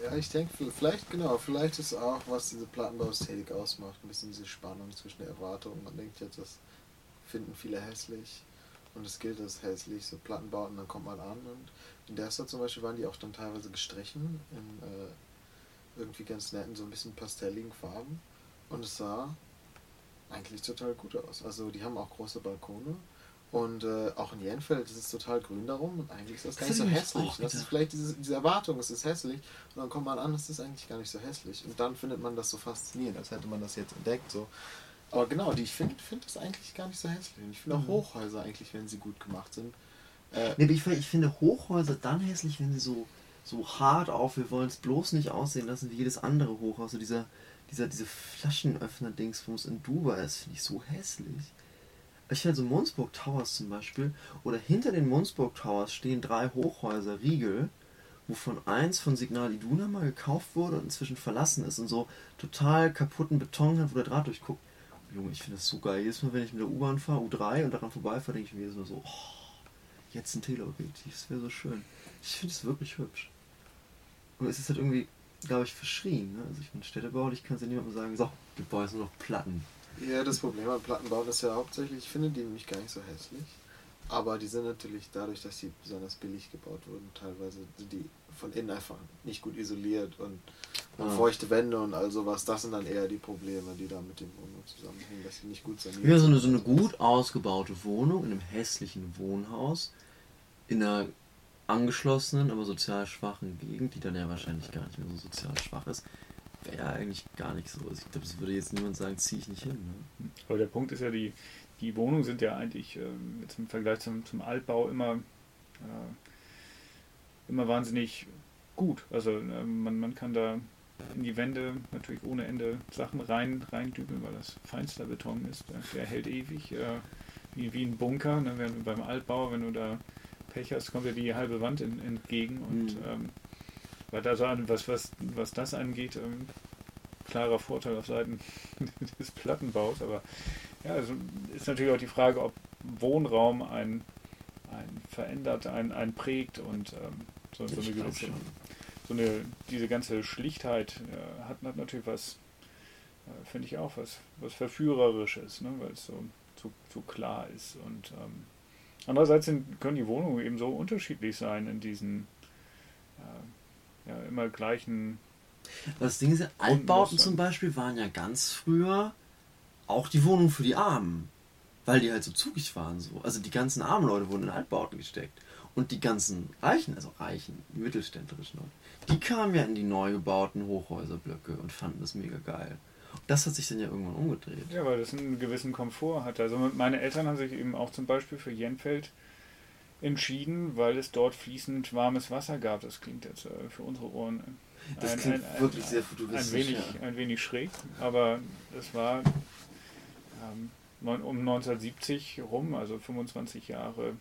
Ja, ich denke, vielleicht, genau, vielleicht ist auch, was diese Plattenbauästhetik ausmacht, ein bisschen diese Spannung zwischen der Erwartung. Man denkt jetzt, das finden viele hässlich und es gilt als hässlich, so Plattenbauten, dann kommt man an und in der Stadt zum Beispiel waren die auch dann teilweise gestrichen in äh, irgendwie ganz netten, so ein bisschen pastelligen Farben und es sah eigentlich total gut aus. Also die haben auch große Balkone und äh, auch in Jenfeld ist es total grün darum und eigentlich ist das, Das gar nicht so hässlich. Das ist vielleicht diese, diese Erwartung, es ist hässlich und dann kommt man an, es ist eigentlich gar nicht so hässlich und dann findet man das so faszinierend, als hätte man das jetzt entdeckt. So. Aber genau, die, ich finde find das eigentlich gar nicht so hässlich. Und ich finde auch Mhm. Hochhäuser eigentlich, wenn sie gut gemacht sind. Äh, Nee, aber ich, ich finde Hochhäuser dann hässlich, wenn sie so, so hart auf, wir wollen es bloß nicht aussehen lassen wie jedes andere Hochhaus. So dieser, dieser, diese Flaschenöffner-Dingsbums in Dubai, das finde ich so hässlich. Ich finde so Mundsburg Towers zum Beispiel, oder hinter den Mundsburg Towers stehen drei Hochhäuser, Riegel, wovon eins von Signal Iduna mal gekauft wurde und inzwischen verlassen ist und so total kaputten Beton hat, wo der Draht durchguckt. Junge, ich finde das so geil. Jedes Mal, wenn ich mit der U-Bahn fahre, U3 und daran vorbeifahre, denke ich mir so, oh, jetzt ein Teleobjektiv, das wäre so schön. Ich finde es wirklich hübsch. Und es ist halt irgendwie, glaube ich, verschrien. Ne? Also ich bin städtebaulich, kann es ja niemandem sagen, so, du baust nur noch Platten. Ja, das Problem an Plattenbauten ist ja hauptsächlich, ich finde die nämlich gar nicht so hässlich. aber die sind natürlich dadurch, dass sie besonders billig gebaut wurden, teilweise sind die von innen einfach nicht gut isoliert und, und Ah. feuchte Wände und all sowas. Das sind dann eher die Probleme, die da mit den Wohnungen zusammenhängen, dass sie nicht gut saniert Ja, so eine, sind so eine und gut ausgebaute Wohnung in einem hässlichen Wohnhaus in einer angeschlossenen, aber sozial schwachen Gegend, die dann ja wahrscheinlich gar nicht mehr so sozial schwach ist, wäre ja eigentlich gar nicht so. Also ich glaube, es würde jetzt niemand sagen, ziehe ich nicht hin. Ne? Aber der Punkt ist ja, die, die Wohnungen sind ja eigentlich ähm, jetzt im Vergleich zum, zum Altbau immer, äh, immer wahnsinnig gut. Also ähm, man, man kann da in die Wände natürlich ohne Ende Sachen rein reindübeln, weil das feinster Beton ist. Der, hält ewig, äh, wie, wie ein Bunker. Ne? Wenn, beim Altbau, wenn du da Pech hast, kommt dir die halbe Wand in, entgegen. Und Mhm. ähm, weil da so was, was, was das angeht, ähm, klarer Vorteil auf Seiten [laughs] des Plattenbaus. Aber ja, also ist natürlich auch die Frage, ob Wohnraum ein, ein verändert, ein, ein prägt und ähm, so, so eine gewisse, so eine, diese ganze Schlichtheit äh, hat, hat natürlich was, äh, finde ich auch, was, was Verführerisches, ne? weil es so, so, so klar ist. Und ähm, andererseits sind, können die Wohnungen eben so unterschiedlich sein in diesen äh, ja, immer gleichen Das Ding ist ja, Altbauten zum Beispiel waren ja ganz früher auch die Wohnung für die Armen. Weil die halt so zugig waren so. Also die ganzen armen Leute wurden in Altbauten gesteckt. Und die ganzen Reichen, also Reichen, mittelständlerischen Leute, die kamen ja in die neu gebauten Hochhäuserblöcke und fanden das mega geil. Das hat sich dann ja irgendwann umgedreht. Ja, weil das einen gewissen Komfort hat. Also meine Eltern haben sich eben auch zum Beispiel für Jenfeld entschieden, weil es dort fließend warmes Wasser gab. Das klingt jetzt äh, für unsere Ohren Das klingt wirklich sehr futuristisch, ein wenig, ja. ein wenig schräg, aber es war ähm, um 1970 rum, also 25 Jahre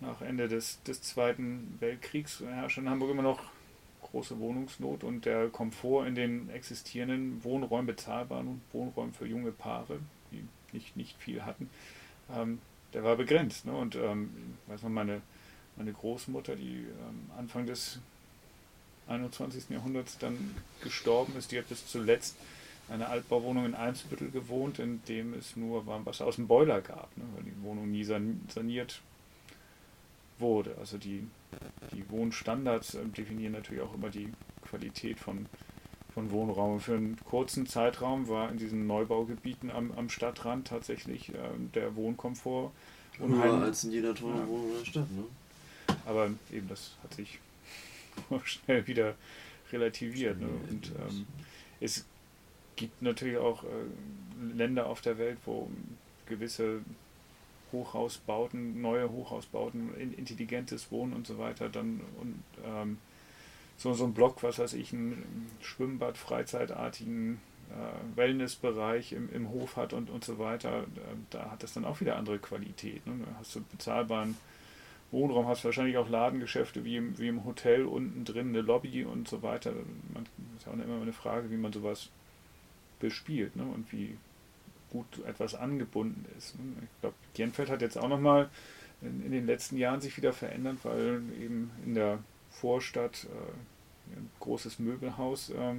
nach Ende des, des Zweiten Weltkriegs, herrscht in Hamburg immer noch große Wohnungsnot und der Komfort in den existierenden Wohnräumen, bezahlbaren Wohnräumen für junge Paare, die nicht, nicht viel hatten, ähm, der war begrenzt. Ne? Und ähm, weiß noch, meine, meine Großmutter, die ähm, Anfang des 21. Jahrhunderts dann gestorben ist, die hat bis zuletzt eine Altbauwohnung in Eimsbüttel gewohnt, in dem es nur Warmwasser aus dem Boiler gab, ne? weil die Wohnung nie san saniert wurde. Also die, die Wohnstandards äh, definieren natürlich auch immer die Qualität von, von Wohnraum. Für einen kurzen Zeitraum war in diesen Neubaugebieten am, am Stadtrand tatsächlich äh, der Wohnkomfort Höher unheimlich. als in jeder tollen Ja. Wohnung in der Stadt, ne? Aber eben, das hat sich [laughs] schnell wieder relativiert. Ne? Und ähm, es gibt natürlich auch äh, Länder auf der Welt, wo gewisse Hochhausbauten, neue Hochhausbauten, in, intelligentes Wohnen und so weiter, dann und ähm, so, so ein Block, was weiß ich, einen Schwimmbad, freizeitartigen äh, Wellnessbereich im, im Hof hat und, und so weiter, äh, da hat das dann auch wieder andere Qualität. Ne? Da hast du bezahlbaren Wohnraum, hast wahrscheinlich auch Ladengeschäfte wie im, wie im Hotel, unten drin eine Lobby und so weiter. Man ist ja auch immer eine Frage, wie man sowas bespielt ne? und wie gut etwas angebunden ist. Ne? Ich glaube, Jenfeld hat jetzt auch nochmal in, in den letzten Jahren sich wieder verändert, weil eben in der Vorstadt äh, ein großes Möbelhaus äh,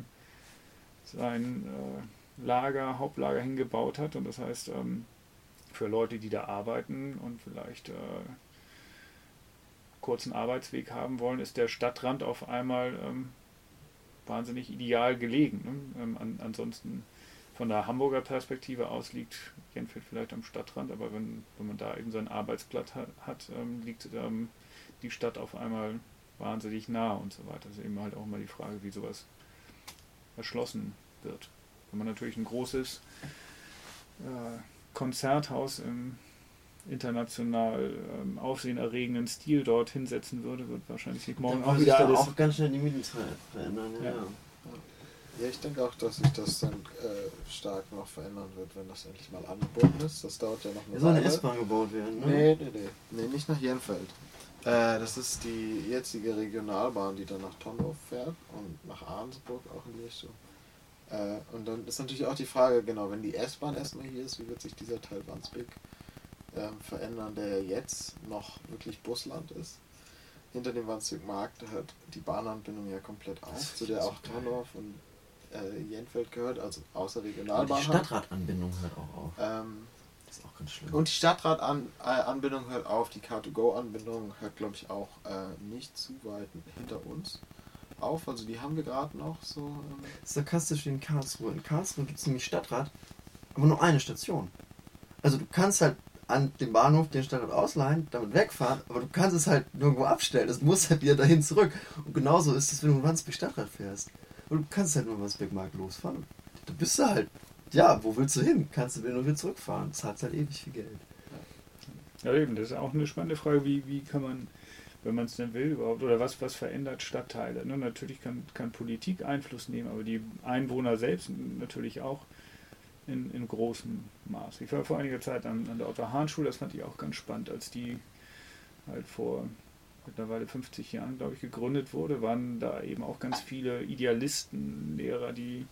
sein äh, Lager, Hauptlager hingebaut hat und das heißt, ähm, für Leute, die da arbeiten und vielleicht äh, kurzen Arbeitsweg haben wollen, ist der Stadtrand auf einmal ähm, wahnsinnig ideal gelegen. Ne? Ähm, an, ansonsten von der Hamburger Perspektive aus liegt Jenfeld vielleicht am Stadtrand, aber wenn, wenn man da eben seinen Arbeitsplatz hat, hat ähm, liegt ähm, die Stadt auf einmal wahnsinnig nah und so weiter. Das ist eben halt auch mal die Frage, wie sowas erschlossen wird. Wenn man natürlich ein großes äh, Konzerthaus im international ähm, aufsehenerregenden Stil dort hinsetzen würde, wird wahrscheinlich nicht morgen auch wieder alles. auch ganz schnell die Mieten ver- verändern, ja. Ja. Ja, ich denke auch, dass sich das dann äh, stark noch verändern wird, wenn das endlich mal angebunden ist. Das dauert ja noch eine Es soll eine. S-Bahn gebaut werden, ne? Nee, nee, nee. Nee, nicht nach Jenfeld. Äh, das ist die jetzige Regionalbahn, die dann nach Tonhof fährt und nach Arnsburg auch in die Richtung. Äh, und dann ist natürlich auch die Frage, genau, wenn die S-Bahn erstmal hier ist, wie wird sich dieser Teil Wandsbek ähm, verändern, der ja jetzt noch wirklich Busland ist. Hinter dem Wandsbek Markt hört die Bahnanbindung ja komplett auf, zu der so auch. Tonhof und äh, Jenfeld gehört, also außer Aber Regionalbahn. die. Stadtratanbindung hört auch auf. Ähm, Das ist auch ganz schlimm. Und die Stadtrat-Anbindung hört auf, die Car2Go-Anbindung hört, glaube ich, auch äh, nicht zu weit hinter uns auf. Also die haben wir gerade noch so. Ähm sarkastisch wie in Karlsruhe. In Karlsruhe gibt es nämlich Stadtrat, aber nur eine Station. Also du kannst halt an dem Bahnhof den Stadtrat ausleihen, damit wegfahren, aber du kannst es halt nirgendwo abstellen. Es muss halt wieder dahin zurück. Und genauso ist es, wenn du in Wandsbek Stadtrat fährst. Und du kannst halt nur in Wandsbek-Markt losfahren. Da bist du halt, ja, wo willst du hin? Kannst du nur wieder zurückfahren. Hat halt ewig viel Geld. Ja, eben, das ist auch eine spannende Frage, wie, wie kann man, wenn man es denn will überhaupt, oder was, was verändert Stadtteile? Ne? Natürlich kann, kann Politik Einfluss nehmen, aber die Einwohner selbst natürlich auch in, in großem Maß. Ich war vor einiger Zeit an, an der Otto-Hahn-Schule, das fand ich auch ganz spannend, als die halt vor mittlerweile 50 Jahren, glaube ich, gegründet wurde, waren da eben auch ganz viele Idealisten, Lehrer, die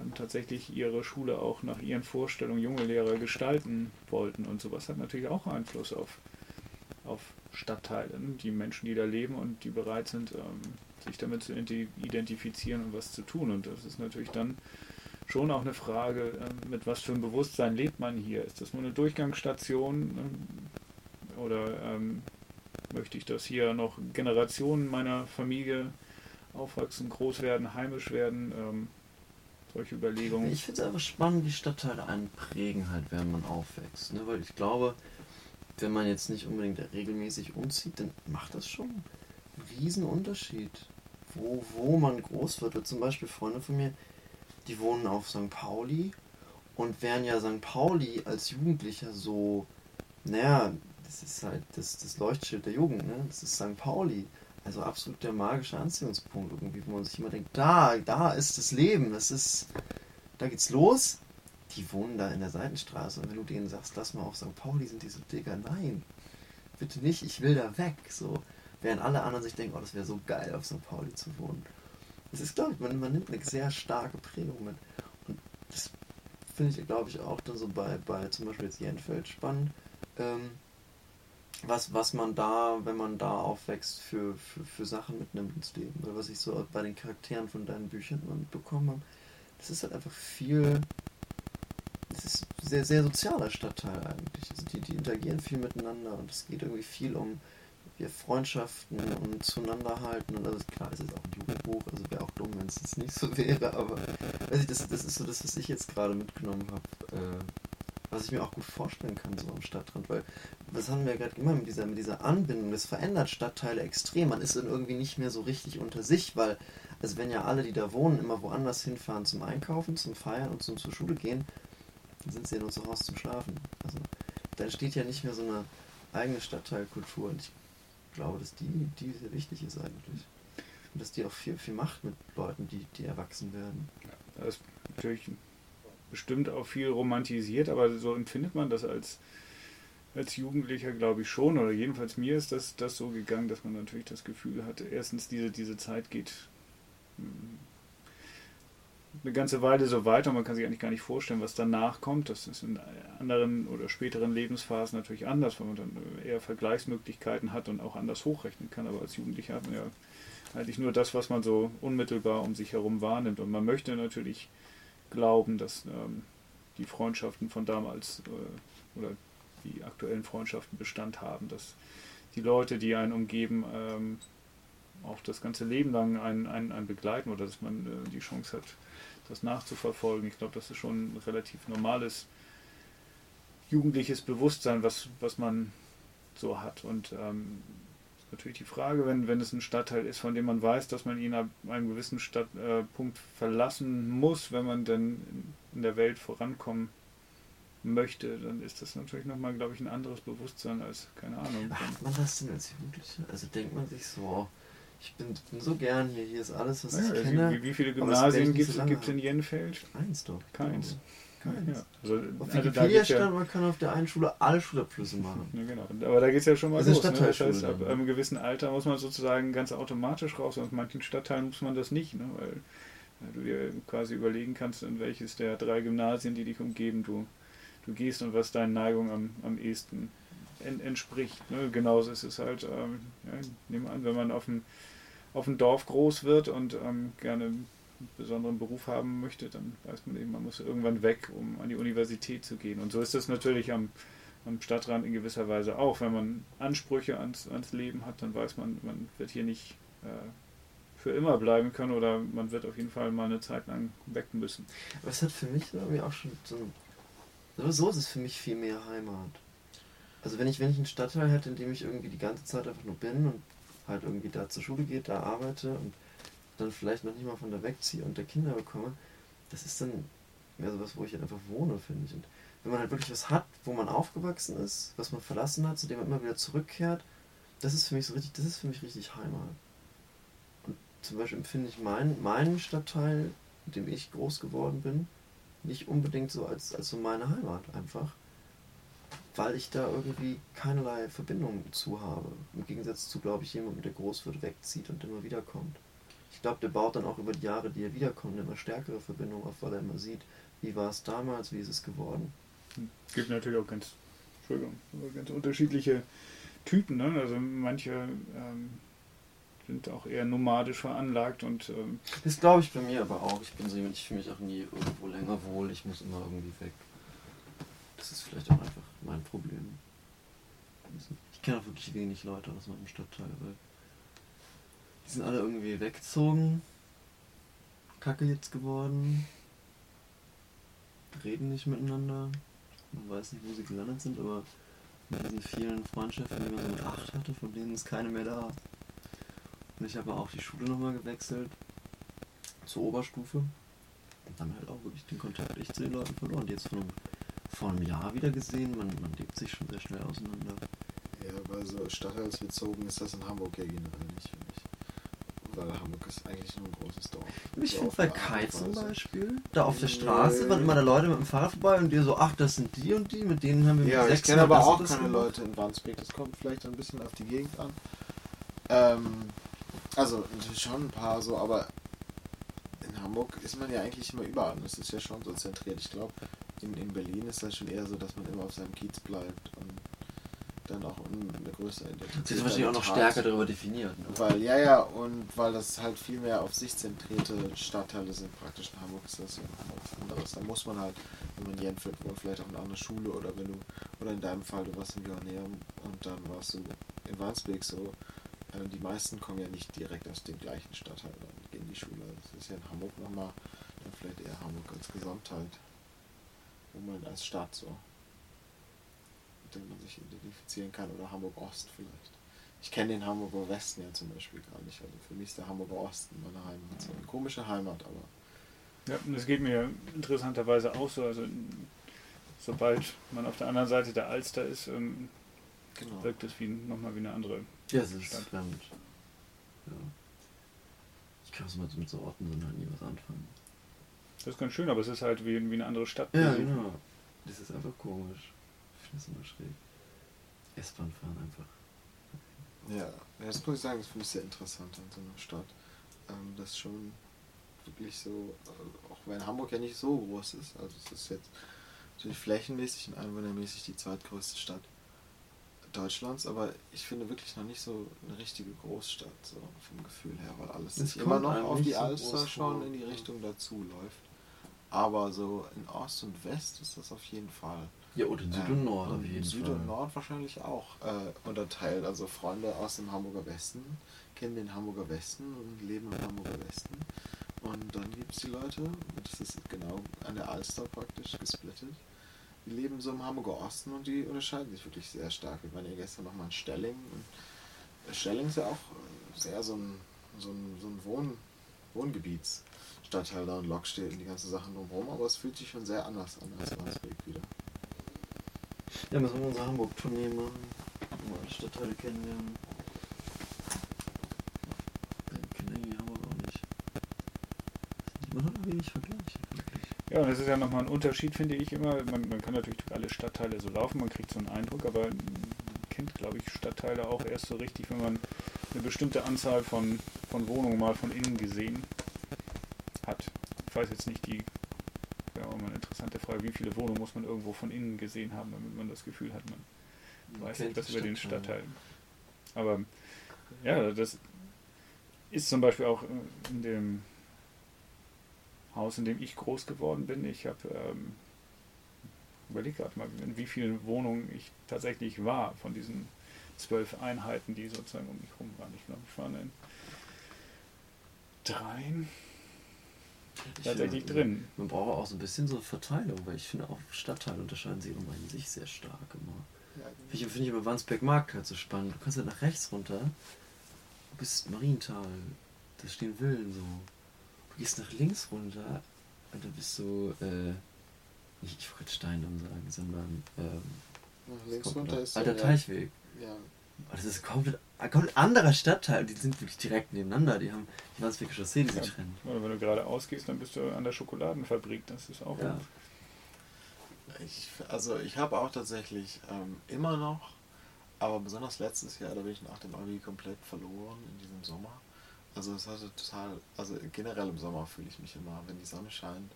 ähm, tatsächlich ihre Schule auch nach ihren Vorstellungen junge Lehrer gestalten wollten und sowas hat natürlich auch Einfluss auf, auf Stadtteile, ne? die Menschen, die da leben und die bereit sind, ähm, sich damit zu identi- identifizieren und was zu tun. Und das ist natürlich dann schon auch eine Frage, ähm, mit was für einem Bewusstsein lebt man hier? Ist das nur eine Durchgangsstation oder möchte ich, dass hier noch Generationen meiner Familie aufwachsen, groß werden, heimisch werden? Ähm, solche Überlegungen. Ich finde es einfach spannend, wie Stadtteile einen prägen halt, während man aufwächst. Ne? Weil ich glaube, wenn man jetzt nicht unbedingt regelmäßig umzieht, dann macht das schon einen riesen Unterschied, wo, wo man groß wird. Weil zum Beispiel Freunde von mir, die wohnen auf St. Pauli und wären ja St. Pauli als Jugendlicher so, naja, das ist halt das, das Leuchtschild der Jugend, ne? Das ist St. Pauli. Also absolut der magische Anziehungspunkt irgendwie, wo man sich immer denkt, da, da ist das Leben, das ist, da geht's los. Die wohnen da in der Seitenstraße und wenn du denen sagst, lass mal auf St. Pauli, sind die so, Digga, nein, bitte nicht, ich will da weg. So, während alle anderen sich denken, oh, das wäre so geil, auf St. Pauli zu wohnen. Das ist, glaube ich, man, man nimmt eine sehr starke Prägung mit. Und das finde ich, glaube ich, auch dann so bei, bei zum Beispiel jetzt Jenfeld spannend. Ähm, was, was man da, wenn man da aufwächst, für, für, für Sachen mitnimmt ins Leben. Oder was ich so bei den Charakteren von deinen Büchern immer mitbekommen habe. Das ist halt einfach viel. Das ist sehr, sehr sozialer Stadtteil eigentlich. Also die, die interagieren viel miteinander und es geht irgendwie viel um ja, Freundschaften und zueinander halten. Und also klar, es ist auch ein Jugendbuch, also wäre auch dumm, wenn es jetzt nicht so [laughs] wäre, aber weiß ich, das, das ist so das, was ich jetzt gerade mitgenommen habe. Äh, was ich mir auch gut vorstellen kann, so am Stadtrand, weil das haben wir ja gerade immer mit dieser, mit dieser Anbindung, das verändert Stadtteile extrem. Man ist dann irgendwie nicht mehr so richtig unter sich, weil, also wenn ja alle, die da wohnen, immer woanders hinfahren zum Einkaufen, zum Feiern und zum zur Schule gehen, dann sind sie ja nur zu Hause zum Schlafen. Also da entsteht ja nicht mehr so eine eigene Stadtteilkultur und ich glaube, dass die, die sehr wichtig ist eigentlich. Und dass die auch viel, viel macht mit Leuten, die, die erwachsen werden. Das ist natürlich bestimmt auch viel romantisiert, aber so empfindet man das als, als Jugendlicher, glaube ich schon. Oder jedenfalls mir ist das, das so gegangen, dass man natürlich das Gefühl hatte, erstens, diese, diese Zeit geht hm, eine ganze Weile so weiter. Man kann sich eigentlich gar nicht vorstellen, was danach kommt. Das ist in anderen oder späteren Lebensphasen natürlich anders, weil man dann eher Vergleichsmöglichkeiten hat und auch anders hochrechnen kann. Aber als Jugendlicher hat man ja eigentlich nur das, was man so unmittelbar um sich herum wahrnimmt. Und man möchte natürlich glauben, dass ähm, die Freundschaften von damals äh, oder die aktuellen Freundschaften Bestand haben, dass die Leute, die einen umgeben, ähm, auch das ganze Leben lang einen, einen, einen begleiten oder dass man äh, die Chance hat, das nachzuverfolgen. Ich glaube, das ist schon ein relativ normales jugendliches Bewusstsein, was, was man so hat. Und ähm, natürlich die Frage, wenn, wenn es ein Stadtteil ist, von dem man weiß, dass man ihn ab einem gewissen Stadtpunkt äh, verlassen muss, wenn man denn in der Welt vorankommen möchte, dann ist das natürlich nochmal, glaube ich, ein anderes Bewusstsein als, keine Ahnung. Macht man das denn als Jugendlicher? Also denkt man sich so, ich bin, bin so gern hier, hier ist alles, was naja, ich kenne. Wie, wie viele Gymnasien gibt es gibt's in. Jenfeld? Keins doch. Keins. Keins. Ja, also, Auf also Wikipedia geht's ja, stand, man kann auf der einen Schule alle Schulabschlüsse machen. Ja, genau. Aber da geht es ja schon mal ist los. Ne? Das heißt, ab einem gewissen Alter muss man sozusagen ganz automatisch raus. Und in manchen Stadtteilen muss man das nicht, ne? weil äh, du dir quasi überlegen kannst, in welches der drei Gymnasien, die dich umgeben, du, du gehst und was deinen Neigungen am, am ehesten en, entspricht. Ne? Genauso ist es halt, ähm, ja, nehmen wir an, wenn man auf dem, auf dem Dorf groß wird und ähm, gerne besonderen Beruf haben möchte, dann weiß man eben, man muss irgendwann weg, um an die Universität zu gehen. Und so ist das natürlich am, am Stadtrand in gewisser Weise auch. Wenn man Ansprüche ans, ans Leben hat, dann weiß man, man wird hier nicht äh, für immer bleiben können oder man wird auf jeden Fall mal eine Zeit lang weg müssen. Aber es hat für mich irgendwie auch schon so ein. Aber so ist es für mich viel mehr Heimat. Also wenn ich, wenn ich einen Stadtteil hätte, in dem ich irgendwie die ganze Zeit einfach nur bin und halt irgendwie da zur Schule gehe, da arbeite und dann vielleicht noch nicht mal von da wegziehe und da Kinder bekomme, das ist dann mehr so was, wo ich halt einfach wohne, finde ich. Und wenn man halt wirklich was hat, wo man aufgewachsen ist, was man verlassen hat, zu dem man immer wieder zurückkehrt, das ist für mich so richtig, das ist für mich richtig Heimat. Und zum Beispiel empfinde ich meinen, meinen Stadtteil, in dem ich groß geworden bin, nicht unbedingt so als, als so meine Heimat einfach. Weil ich da irgendwie keinerlei Verbindung zu habe. Im Gegensatz zu, glaube ich, jemandem, der groß wird, wegzieht und immer wiederkommt. Ich glaube, der baut dann auch über die Jahre, die er wiederkommt, eine immer stärkere Verbindung auf, weil er immer sieht, wie war es damals, wie ist es geworden. Es gibt natürlich auch ganz, Entschuldigung, ganz unterschiedliche Typen. Ne? Also manche ähm, sind auch eher nomadisch veranlagt und ähm, Das glaube ich bei mir aber auch. Ich bin so jemand, ich fühle mich auch nie irgendwo länger wohl. Ich muss immer irgendwie weg. Das ist vielleicht auch einfach mein Problem. Ich kenne auch wirklich wenig Leute aus meinem Stadtteil, weil die sind alle irgendwie weggezogen, kacke jetzt geworden, reden nicht miteinander. Man weiß nicht, wo sie gelandet sind, aber mit diesen vielen Freundschaften, die man so mit acht hatte, von denen ist keine mehr da. Und ich habe auch die Schule nochmal gewechselt zur Oberstufe und dann halt auch wirklich den Kontakt echt zu den Leuten verloren. Die jetzt vor einem, vor einem Jahr wieder gesehen, man, man lebt sich schon sehr schnell auseinander. Ja, bei so stadtteilsbezogen ist das in Hamburg ja generell nicht, finde ich. Weil Hamburg ist eigentlich nur ein großes Dorf. Ich finde bei Kai zum. Beispiel, da auf der. Straße waren immer da Leute mit dem Fahrrad vorbei und die so, ach, das sind die und die, mit denen haben wir Ja, ich sechs kenne Mal aber auch keine. Leute in Wandsbek. Das kommt vielleicht ein bisschen auf die Gegend an. Ähm, also natürlich schon ein paar so, aber in Hamburg ist man ja eigentlich immer überall. und Es ist ja schon so zentriert. Ich glaube, in, in Berlin ist das schon eher so, dass man immer auf seinem Kiez bleibt dann auch eine größere Identität. Sie ist wahrscheinlich auch noch hat. stärker darüber definiert. Ne? Weil, ja, ja, und weil das halt viel mehr auf sich zentrierte Stadtteile sind, praktisch in Hamburg ist das ja noch was anderes. Da muss man halt, wenn man in Jenfeld wohnt, vielleicht auf eine andere Schule oder wenn du, oder in deinem Fall, du warst im Johanneum und dann warst du in Wandsbek so. äh, Die meisten kommen ja nicht direkt aus dem gleichen Stadtteil und gehen in die Schule. Das ist ja in Hamburg nochmal, dann vielleicht eher Hamburg als Gesamtheit. Wo man als Stadt so, mit dem man sich identifizieren kann oder Hamburg Ost vielleicht. Ich kenne den Hamburger Westen ja zum Beispiel gar nicht. Also für mich ist der Hamburger Osten meine Heimat. So eine komische Heimat, aber ja, und das geht mir interessanterweise auch so. Also sobald man auf der anderen Seite der Alster ist, ähm, genau. wirkt es wie, nochmal wie eine andere Ja, es ist Stadt. fremd. Ja. Ich kann so mit, mit so Orten so nie was anfangen. Das ist ganz schön, aber es ist halt wie, wie eine andere Stadt. Ja, genau. Das ist einfach komisch. Es immer schräg. S-Bahn fahren einfach. Ja, das muss ich sagen, das finde ich sehr interessant an so einer Stadt. Ähm, das schon wirklich so, äh, auch wenn Hamburg ja nicht so groß ist, also es ist jetzt natürlich flächenmäßig und einwohnermäßig die zweitgrößte Stadt Deutschlands, aber ich finde wirklich noch nicht so eine richtige Großstadt, so vom Gefühl her, weil alles Es sich immer noch auf die so Alster schon in die Richtung dazu läuft. Aber so in Ost und West ist das auf jeden Fall. Ja, oder Süd und Nord auf jeden Süd Fall. und Nord wahrscheinlich auch äh, unterteilt. Also Freunde aus dem Hamburger Westen kennen den Hamburger Westen und leben im Hamburger Westen. Und dann gibt es die Leute, und das ist genau an der Alster praktisch gesplittet, die leben so im Hamburger Osten und die unterscheiden sich wirklich sehr stark. Wir waren ja gestern nochmal in Stelling. Und Stelling ist ja auch äh, sehr so ein, so ein, so ein Wohn, Wohngebietsstadtteil da und Lok steht und die ganzen Sachen drumherum, aber es fühlt sich schon sehr anders an als Wandsbek wieder. Ja, müssen wir unsere Hamburg-Tournee machen. Mal Stadtteile kennenlernen. Ich kenne irgendwie Hamburg auch nicht. Wenig Vergleiche. Ja, und das ist ja nochmal ein Unterschied, finde ich immer. Man, man kann natürlich durch alle Stadtteile so laufen, man kriegt so einen Eindruck, aber man kennt, glaube ich, Stadtteile auch erst so richtig, wenn man eine bestimmte Anzahl von, von Wohnungen mal von innen gesehen hat. Ich weiß jetzt nicht, die wäre auch mal eine interessante Frage, wie viele Wohnungen muss man irgendwo von innen gesehen haben, damit man das Gefühl hat, man weiß etwas über den. Stadtteil. Aber ja, das ist zum Beispiel auch in dem Haus, in dem ich groß geworden bin. Ich habe ähm, überlegt gerade mal, in wie vielen Wohnungen ich tatsächlich war von diesen zwölf Einheiten, die sozusagen um mich herum waren. Ich glaube, ich war in dreien tatsächlich finde, drin. Man braucht auch so ein bisschen so Verteilung, weil ich finde auch Stadtteile unterscheiden sich immer in sich sehr stark immer. Ja, Finde ich, finde ich immer Wandsbek Markt halt so spannend. Du kannst halt nach rechts runter, du bist Marienthal, da stehen Villen so. Du gehst nach links runter und da bist du, äh, nicht, ich wollte Steindamm sagen, sondern, ähm, nach links runter noch- ist Alter ja, Teichweg. Ja, Aber das ist komplett, ein komplett anderer Stadtteil. Die sind wirklich direkt nebeneinander. Die haben die Wandsbeker Chaussee, die sie Ja. trennen. Oder wenn du gerade ausgehst, dann bist du an der Schokoladenfabrik. Das ist auch. Ja. ich, also ich habe auch tatsächlich ähm, immer noch, aber besonders letztes Jahr, da bin ich nach dem Abi komplett verloren in diesem Sommer. Also es hatte total, also generell im Sommer fühle ich mich immer, wenn die Sonne scheint,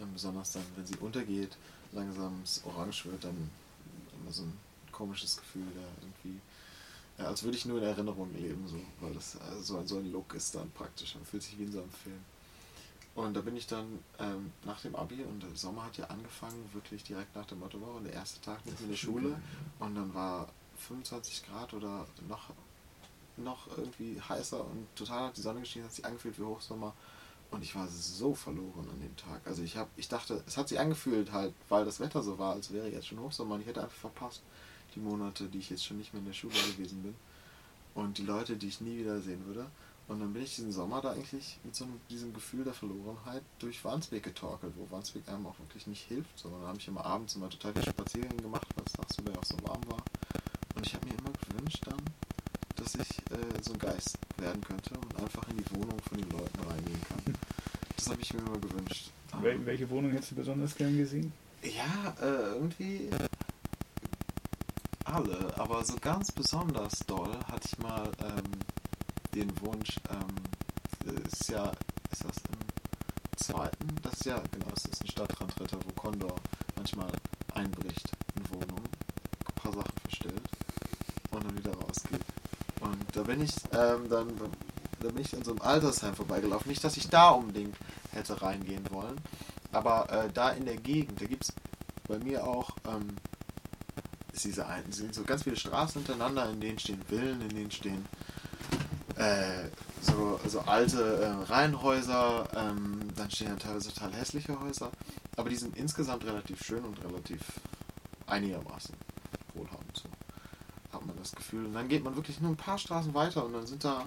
ähm, besonders dann, wenn sie untergeht, langsam es orange wird, dann immer so ein komisches Gefühl, der irgendwie, ja, als würde ich nur in Erinnerung leben, so, weil das äh, so, ein, Look ist dann praktisch, man fühlt sich wie in so einem Film. Und da bin ich dann ähm, nach dem Abi und der Sommer hat ja angefangen, wirklich direkt nach der Mottowoche, und der erste Tag mit in der Schule. und dann war 25 Grad oder noch, noch irgendwie heißer und total hat die Sonne geschienen, hat sich angefühlt wie Hochsommer. Und ich war so verloren an dem Tag. Also ich habe, ich dachte, es hat sich angefühlt halt, weil das Wetter so war, als wäre jetzt schon Hochsommer und ich hätte einfach verpasst die Monate, die ich jetzt schon nicht mehr in der Schule gewesen bin und die Leute, die ich nie wieder sehen würde. Und dann bin ich diesen Sommer da eigentlich mit so einem, diesem Gefühl der Verlorenheit durch Wandsbek getorkelt, wo Wandsbek einem auch wirklich nicht hilft. So, dann habe ich immer abends immer total viel Spaziergänge gemacht, weil es tagsüber ja auch so warm war. Und ich habe mir immer gewünscht dann, dass ich äh, so ein Geist werden könnte und einfach in die Wohnung von den Leuten reingehen kann. Das habe ich mir immer gewünscht. Wel welche Wohnung hättest du besonders gern gesehen? Ja, äh, irgendwie alle, aber so ganz besonders doll hatte ich mal ähm, den Wunsch, ähm, ist ja, ist das im zweiten? Das ist ja, genau, es ist ein Stadtrandritter, wo Condor manchmal einbricht in Wohnungen, ein paar Sachen verstellt und dann wieder rausgeht. Und da bin ich ähm, dann, da bin ich an so einem Altersheim vorbeigelaufen. Nicht, dass ich da unbedingt hätte reingehen wollen, aber äh, da in der Gegend, da gibt es bei mir auch ähm, ist diese ein, sind so ganz viele Straßen hintereinander, in denen stehen Villen, in denen stehen äh, so, so alte äh, Reihenhäuser, ähm, dann stehen ja teilweise total hässliche Häuser, aber die sind insgesamt relativ schön und relativ einigermaßen wohlhabend. So hat man das Gefühl. Und dann geht man wirklich nur ein paar Straßen weiter und dann sind da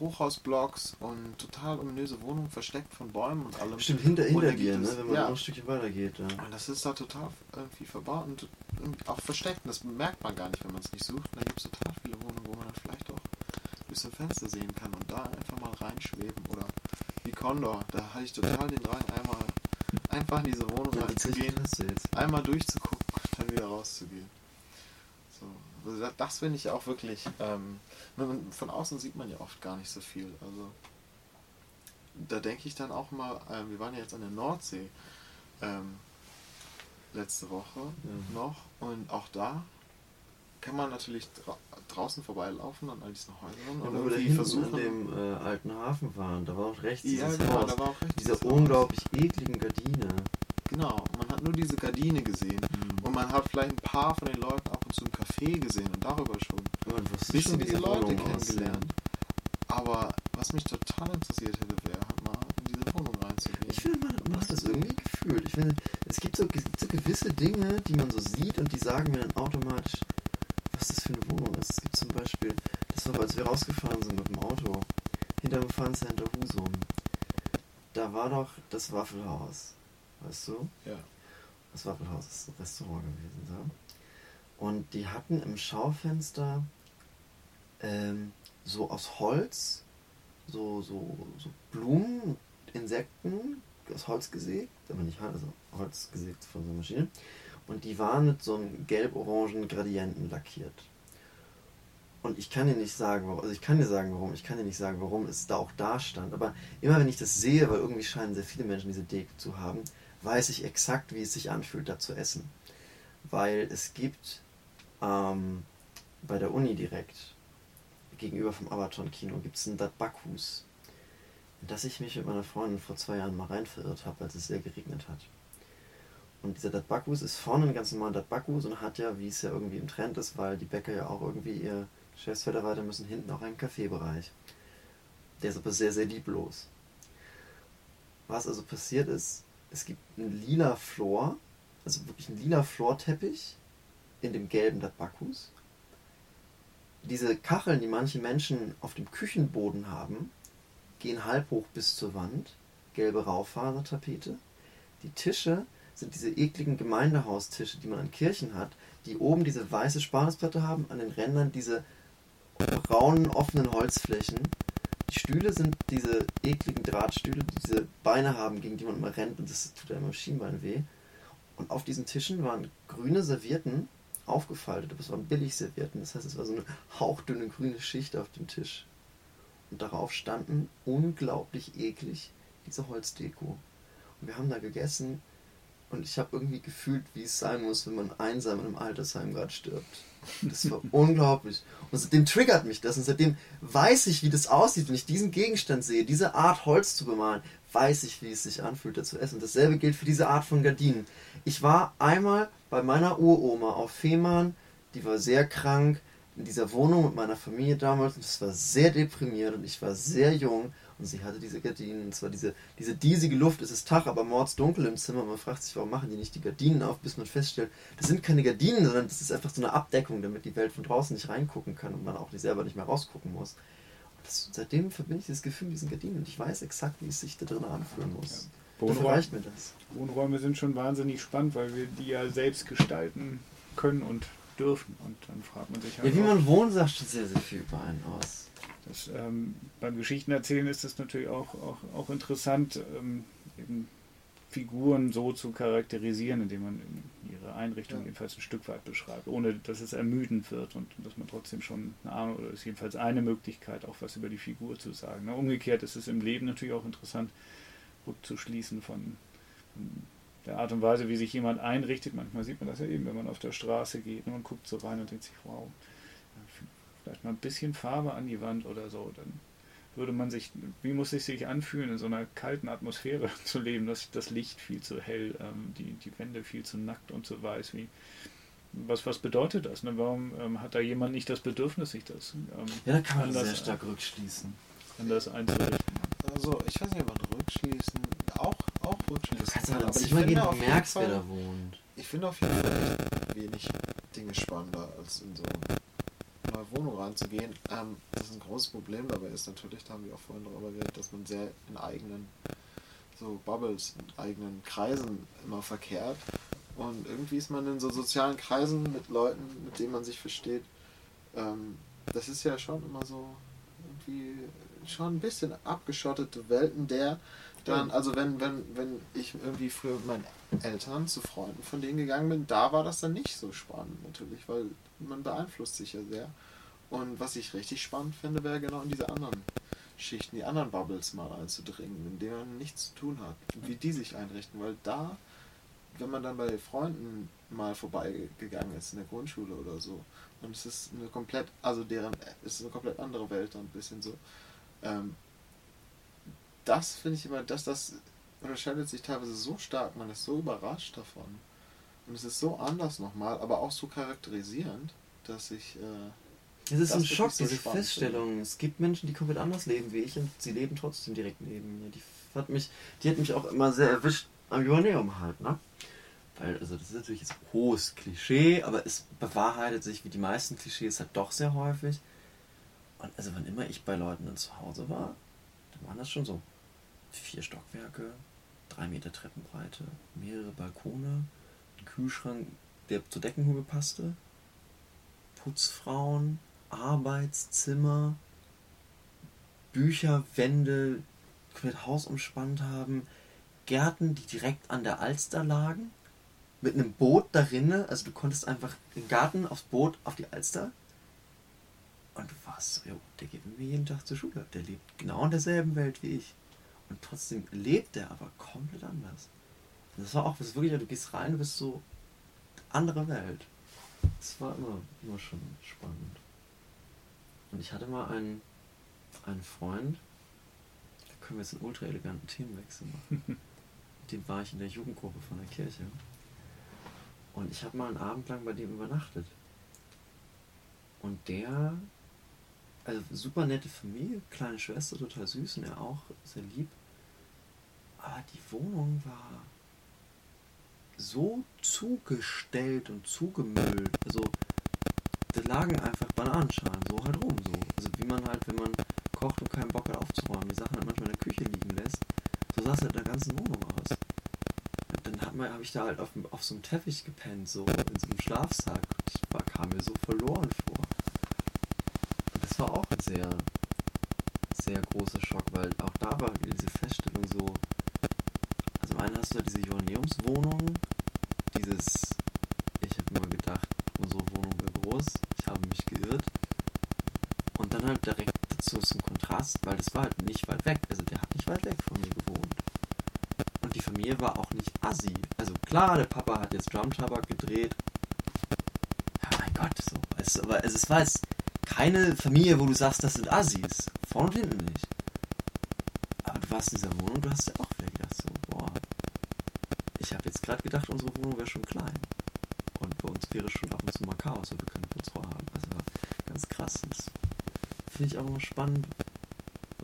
Hochhausblocks und total ominöse Wohnungen versteckt von Bäumen und allem. Stimmt, hinter, hinter dir, ne? wenn man ja. noch ein Stückchen weiter geht. Ja. Und das ist da total irgendwie verbaut und auch versteckt. Das merkt man gar nicht, wenn man es nicht sucht. Und da gibt es total viele Wohnungen, wo man dann vielleicht auch durch so ein Fenster sehen kann und da einfach mal reinschweben. Oder wie Condor, da hatte ich total den Drang, einmal einfach in diese Wohnung Ja, reinzugehen, einmal durchzugucken und dann wieder rauszugehen. So. Also das- das finde ich auch wirklich. Ähm, von außen sieht man ja oft gar nicht so viel. Also da denke ich dann auch mal, ähm, wir waren ja jetzt an der Nordsee ähm, letzte Woche Ja. noch und auch da kann man natürlich dra draußen vorbeilaufen an all diesen Häusern Ja, und da irgendwie versuchen. an dem äh, alten Hafen waren, da war auch rechts ja, dieses genau, Haus. da war auch recht Dieser dieses Haus. unglaublich ekligen Gardine. Genau, man hat nur diese Gardine gesehen und man hat vielleicht ein paar von den Leuten ab und zu im Café gesehen und darüber schon wusste bisschen diese Leute Wohnung kennengelernt. Aber was mich total interessiert hätte, wäre halt mal in diese Wohnung reinzugehen. Ich finde, man, hat das irgendwie gefühlt. Ich finde, es gibt so, ge- so gewisse Dinge, die man so sieht und die sagen mir dann automatisch, was das für eine Wohnung ist. Es gibt zum Beispiel, das war, als wir rausgefahren sind mit dem Auto, hinterm Fun Center Husum. Da war doch das Waffelhaus. Weißt du? Ja. Das Waffelhaus ist ein Restaurant gewesen, so. Und die hatten im Schaufenster ähm, so aus Holz, so, so, so Blumen, Insekten, aus Holz gesägt, aber nicht Holz, also Holz gesägt von so einer Maschine. Und die waren mit so einem gelb-orangen Gradienten lackiert. Und ich kann dir nicht sagen, warum, also ich kann dir sagen, warum, ich kann dir nicht sagen, warum es da auch da stand. Aber immer wenn ich das sehe, weil irgendwie scheinen sehr viele Menschen diese Deko zu haben, weiß ich exakt, wie es sich anfühlt, da zu essen. Weil es gibt ähm, bei der Uni direkt, gegenüber vom Abaton-Kino, gibt es einen Dat Bakus. Dass ich mich mit meiner Freundin vor zwei Jahren mal rein verirrt habe, als es sehr geregnet hat. Und dieser Datbakus ist vorne ein ganz normaler Datbakus und hat ja, wie es ja irgendwie im Trend ist, weil die Bäcker ja auch irgendwie ihr Geschäftsfeld erweitern müssen, hinten auch einen Kaffeebereich. Der ist aber sehr, sehr lieblos. Was also passiert ist, es gibt einen lila Floor, also wirklich einen lila Floorteppich in dem gelben Datbakus. Diese Kacheln, die manche Menschen auf dem Küchenboden haben, gehen halb hoch bis zur Wand. Gelbe Raufasertapete. Die Tische sind diese ekligen Gemeindehaustische, die man an Kirchen hat, die oben diese weiße Sparnisplatte haben, an den Rändern diese braunen offenen Holzflächen. Die Stühle sind diese ekligen Drahtstühle, die diese Beine haben, gegen die man immer rennt und das tut einem im Schienbein weh. Und auf diesen Tischen waren grüne Servietten aufgefaltet, aber es waren Billigservietten. Das heißt, es war so eine hauchdünne grüne Schicht auf dem Tisch. Und darauf standen unglaublich eklig diese Holzdeko. Und wir haben da gegessen und ich habe irgendwie gefühlt, wie es sein muss, wenn man einsam in einem Altersheim gerade stirbt. Das war [laughs] unglaublich. Und seitdem triggert mich das. Und seitdem weiß ich, wie das aussieht, wenn ich diesen Gegenstand sehe, diese Art Holz zu bemalen, weiß ich, wie es sich anfühlt, da zu essen. Und dasselbe gilt für diese Art von Gardinen. Ich war einmal bei meiner Uroma auf Fehmarn, die war sehr krank, in dieser Wohnung mit meiner Familie damals. Und es war sehr deprimierend und ich war sehr jung. Und sie hatte diese Gardinen, und zwar diese, diese diesige Luft, es ist Tag, aber mordsdunkel im Zimmer. Man fragt sich, warum machen die nicht die Gardinen auf, bis man feststellt, das sind keine Gardinen, sondern das ist einfach so eine Abdeckung, damit die Welt von draußen nicht reingucken kann und man auch nicht selber nicht mehr rausgucken muss. Das, seitdem verbinde ich das Gefühl mit diesen Gardinen und ich weiß exakt, wie es sich da drin anfühlen muss. Ja. Dafür reicht mir das. Wohnräume sind schon wahnsinnig spannend, weil wir die ja selbst gestalten können und dürfen. Und dann fragt man sich halt. Ja, wie man wohnt, sagt schon sehr, sehr viel über einen aus. Das, ähm, beim Geschichtenerzählen ist es natürlich auch, auch, auch interessant, ähm, eben Figuren so zu charakterisieren, indem man ihre Einrichtung ja. jedenfalls ein Stück weit beschreibt, ohne dass es ermüdend wird und dass man trotzdem schon eine Ahnung oder ist jedenfalls eine Möglichkeit, auch was über die Figur zu sagen. Umgekehrt ist es im Leben natürlich auch interessant, rückzuschließen von, von der Art und Weise, wie sich jemand einrichtet. Manchmal sieht man das ja eben, wenn man auf der Straße geht und man guckt so rein und denkt sich, wow, vielleicht mal ein bisschen Farbe an die Wand oder so, dann würde man sich, wie muss es sich anfühlen, in so einer kalten Atmosphäre [laughs] zu leben, dass das Licht viel zu hell, ähm, die, die Wände viel zu nackt und zu weiß, wie, was, was bedeutet das? Ne? Warum ähm, hat da jemand nicht das Bedürfnis, sich das ähm, Ja, da kann man das sehr stark rückschließen. Anders einzurichten. Also, ich weiß nicht, ob man rückschließen, rückschließen du kannst kann. Aber ich finde, du merkst, wer da wohnt. Ich finde auf jeden Fall wenig Dinge spannender als in so neue Wohnung reinzugehen. Ähm, das ist ein großes Problem dabei ist natürlich, da haben wir auch vorhin darüber geredet, dass man sehr in eigenen so Bubbles, in eigenen Kreisen immer verkehrt. Und irgendwie ist man in so sozialen Kreisen mit Leuten, mit denen man sich versteht. Ähm, das ist ja schon immer so irgendwie schon ein bisschen abgeschottete Welten, der dann, also wenn, wenn, wenn ich irgendwie früher mit meinen Eltern zu Freunden von denen gegangen bin, da war das dann nicht so spannend natürlich, weil man beeinflusst sich ja sehr. Und was ich richtig spannend finde, wäre genau in diese anderen Schichten, die anderen Bubbles mal einzudringen, in denen man nichts zu tun hat, wie die sich einrichten, weil da, wenn man dann bei Freunden mal vorbeigegangen ist in der Grundschule oder so, und es ist eine komplett, also deren, es ist eine komplett andere Welt dann ein bisschen so. Ähm, das finde ich immer, dass das unterscheidet sich teilweise so stark, man ist so überrascht davon. Und es ist so anders nochmal, aber auch so charakterisierend, dass ich. Äh, es ist ein Schock, so diese Feststellung. Finde. Es gibt Menschen, die komplett anders leben wie ich und sie leben trotzdem direkt neben mir. Die hat mich, die hat mich auch immer sehr erwischt am Johanneum halt, ne? Weil, also das ist natürlich jetzt ein hohes Klischee, aber es bewahrheitet sich wie die meisten Klischees halt doch sehr häufig. Und also wann immer ich bei Leuten dann zu Hause war, waren das schon so vier Stockwerke, drei Meter Treppenbreite, mehrere Balkone, ein Kühlschrank, der zur Deckenhube passte, Putzfrauen, Arbeitszimmer, Bücher, Wände, komplett Haus umspannt haben, Gärten, die direkt an der Alster lagen, mit einem Boot darin, also du konntest einfach den Garten aufs Boot auf die Alster und du warst so, jo, der geht mit mir jeden Tag zur Schule, der lebt genau in derselben Welt wie ich. Und trotzdem lebt der aber komplett anders. Und das war auch was wirklich, du gehst rein, du bist so andere Welt. Das war immer, immer schon spannend. Und ich hatte mal einen, einen Freund, der können wir jetzt einen ultra eleganten Themenwechsel machen. [laughs] Mit dem war ich in der Jugendgruppe von der Kirche. Und ich habe mal einen Abend lang bei dem übernachtet. Und der, also super nette Familie, kleine Schwester, total süß und er auch sehr lieb. Aber die Wohnung war so zugestellt und zugemüllt. Also da lagen einfach Bananenschalen so halt rum. So. Also wie man halt, wenn man kocht und keinen Bock hat aufzuräumen, die Sachen halt manchmal in der Küche liegen lässt. So sah es halt in der ganzen Wohnung aus. Und dann habe hab ich da halt auf, auf so einem Teppich gepennt, so in so einem Schlafsack. Ich war, kam mir so verloren vor. Und das war auch ein sehr, sehr großer Schock, weil auch da war wieder diese Feststellung so, also im einen hast du ja diese Joanneumswohnung, dieses, ich habe immer gedacht, unsere Wohnung wäre groß, ich habe mich geirrt. Und dann halt direkt dazu zum Kontrast, weil das war halt nicht weit weg, also der hat nicht weit weg von mir gewohnt. Und die Familie war auch nicht assi. Also klar, der Papa hat jetzt Drumtabak gedreht. Ja, mein Gott, so. Es, aber es, es war jetzt keine Familie, wo du sagst, das sind Assis. Vorne und hinten nicht. Aber du warst in dieser Wohnung, du hast ja auch wieder gedacht, so, boah. Ich habe jetzt gerade gedacht, unsere Wohnung wäre schon klein. Und bei uns wäre schon ab und zu mal Chaos, so wir können Putzfrau haben. Also ganz krass. Das finde ich auch immer spannend,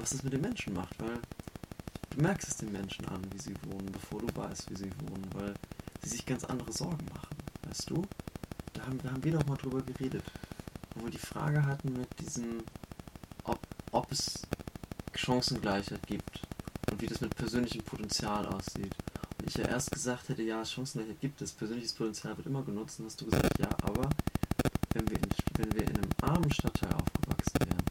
was das mit den Menschen macht, weil du merkst es den Menschen an, wie sie wohnen, bevor du weißt, wie sie wohnen, weil sie sich ganz andere Sorgen machen. Weißt du? Da haben, da haben wir doch mal drüber geredet. Wo wir die Frage hatten mit diesem, ob, ob es Chancengleichheit gibt und wie das mit persönlichem Potenzial aussieht. Und ich ja erst gesagt hätte, ja, Chancengleichheit gibt es, persönliches Potenzial wird immer genutzt, dann hast du gesagt, ja, aber wenn wir in, wenn wir in einem armen Stadtteil aufgewachsen wären,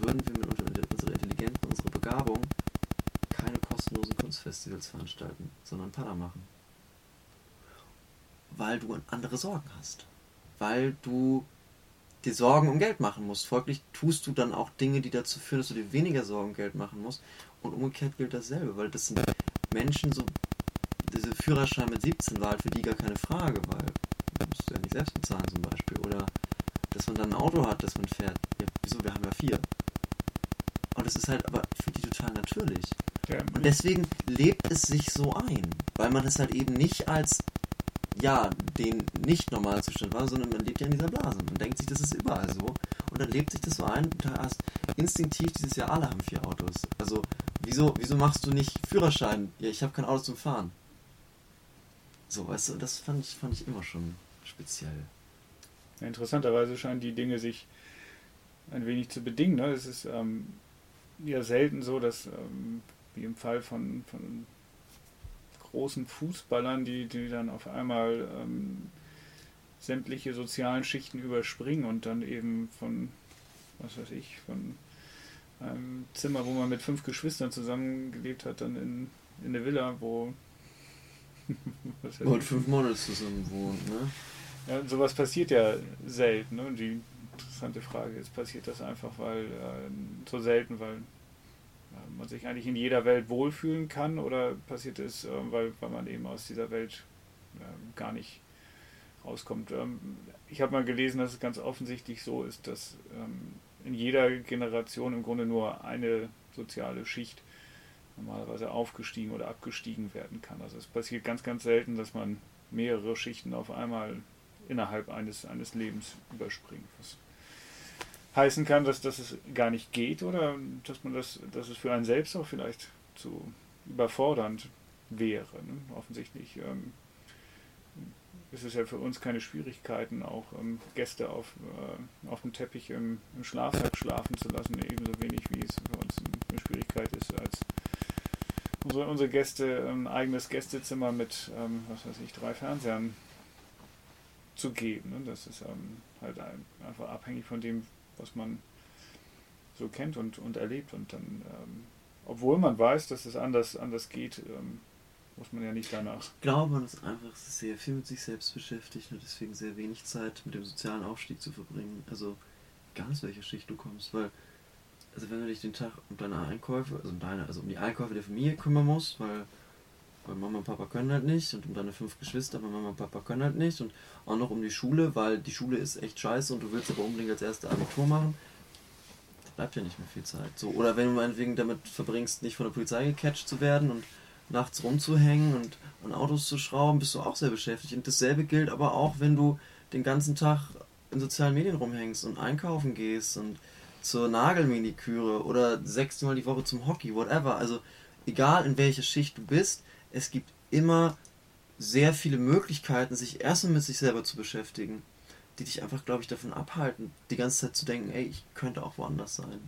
würden wir mit unserer Intelligenz, unserer Begabung keine kostenlosen Kunstfestivals veranstalten, sondern Pada machen. Weil du andere Sorgen hast. Weil du dir Sorgen um Geld machen musst. Folglich tust du dann auch Dinge, die dazu führen, dass du dir weniger Sorgen um Geld machen musst. Und umgekehrt gilt dasselbe, weil das sind Menschen, so diese Führerschein mit 17 war halt für die gar keine Frage, weil du musst ja nicht selbst bezahlen zum Beispiel. Oder dass man dann ein Auto hat, das man fährt. Ja, wieso? Wir haben ja vier. Und es ist halt aber für die total natürlich. Und deswegen lebt es sich so ein, weil man es halt eben nicht als ja, den nicht Normalzustand war, sondern man lebt ja in dieser Blase. Man denkt sich, das ist überall so. Und dann lebt sich das so ein, du hast instinktiv dieses Jahr alle haben vier Autos. Also, wieso, wieso machst du nicht Führerschein? Ja, ich habe kein Auto zum Fahren. So, weißt du, das fand ich, fand ich immer schon speziell. Interessanterweise scheinen die Dinge sich ein wenig zu bedingen. Ne? Es ist ähm, ja selten so, dass, ähm, wie im Fall von, von großen Fußballern, die, die dann auf einmal ähm, sämtliche sozialen Schichten überspringen und dann eben von, was weiß ich, von einem Zimmer, wo man mit fünf Geschwistern zusammengelebt hat, dann in, in eine Villa, wo [laughs] Und ich, fünf Models zusammen wohnen, ne? ja, sowas passiert ja selten. Ne? Und die interessante Frage ist, passiert das einfach, weil äh, so selten, weil man sich eigentlich in jeder Welt wohlfühlen kann oder passiert es, äh, weil, weil man eben aus dieser Welt äh, gar nicht rauskommt? Ähm, ich habe mal gelesen, dass es ganz offensichtlich so ist, dass ähm, in jeder Generation im Grunde nur eine soziale Schicht normalerweise aufgestiegen oder abgestiegen werden kann. Also es passiert ganz, ganz selten, dass man mehrere Schichten auf einmal innerhalb eines, eines Lebens überspringt. Was heißen kann, dass, dass es gar nicht geht oder dass man das, dass es für einen selbst auch vielleicht zu überfordernd wäre. Ne? Offensichtlich ähm, ist es ja für uns keine Schwierigkeiten, auch ähm, Gäste auf, äh, auf dem Teppich im, im Schlafsack schlafen zu lassen, ebenso wenig wie es für uns eine Schwierigkeit ist, als unsere, unsere Gäste ein eigenes Gästezimmer mit, ähm, was weiß ich, drei Fernsehern zu geben. Ne? Das ist ähm, halt ein, einfach abhängig von dem, was man so kennt und, und erlebt. Und dann, ähm, obwohl man weiß, dass es anders, anders geht, ähm, muss man ja nicht danach. Ich glaube, man ist einfach sehr viel mit sich selbst beschäftigt und deswegen sehr wenig Zeit mit dem sozialen Aufstieg zu verbringen. Also, egal aus welcher Schicht du kommst, weil, also wenn du dich den Tag um deine Einkäufe, also um deine, also um die Einkäufe der Familie kümmern musst, weil, weil Mama und Papa können halt nicht und um deine fünf Geschwister, weil Mama und Papa können halt nicht und auch noch um die Schule, weil die Schule ist echt scheiße und du willst aber unbedingt als erste Abitur machen, bleibt ja nicht mehr viel Zeit. So, oder wenn du meinetwegen damit verbringst, nicht von der Polizei gecatcht zu werden und nachts rumzuhängen und an Autos zu schrauben, bist du auch sehr beschäftigt. Und dasselbe gilt aber auch, wenn du den ganzen Tag in sozialen Medien rumhängst und einkaufen gehst und zur Nagelminiküre oder sechsmal die Woche zum Hockey, whatever. Also egal in welcher Schicht du bist, es gibt immer sehr viele Möglichkeiten, sich erstmal mit sich selber zu beschäftigen, die dich einfach, glaube ich, davon abhalten, die ganze Zeit zu denken, ey, ich könnte auch woanders sein.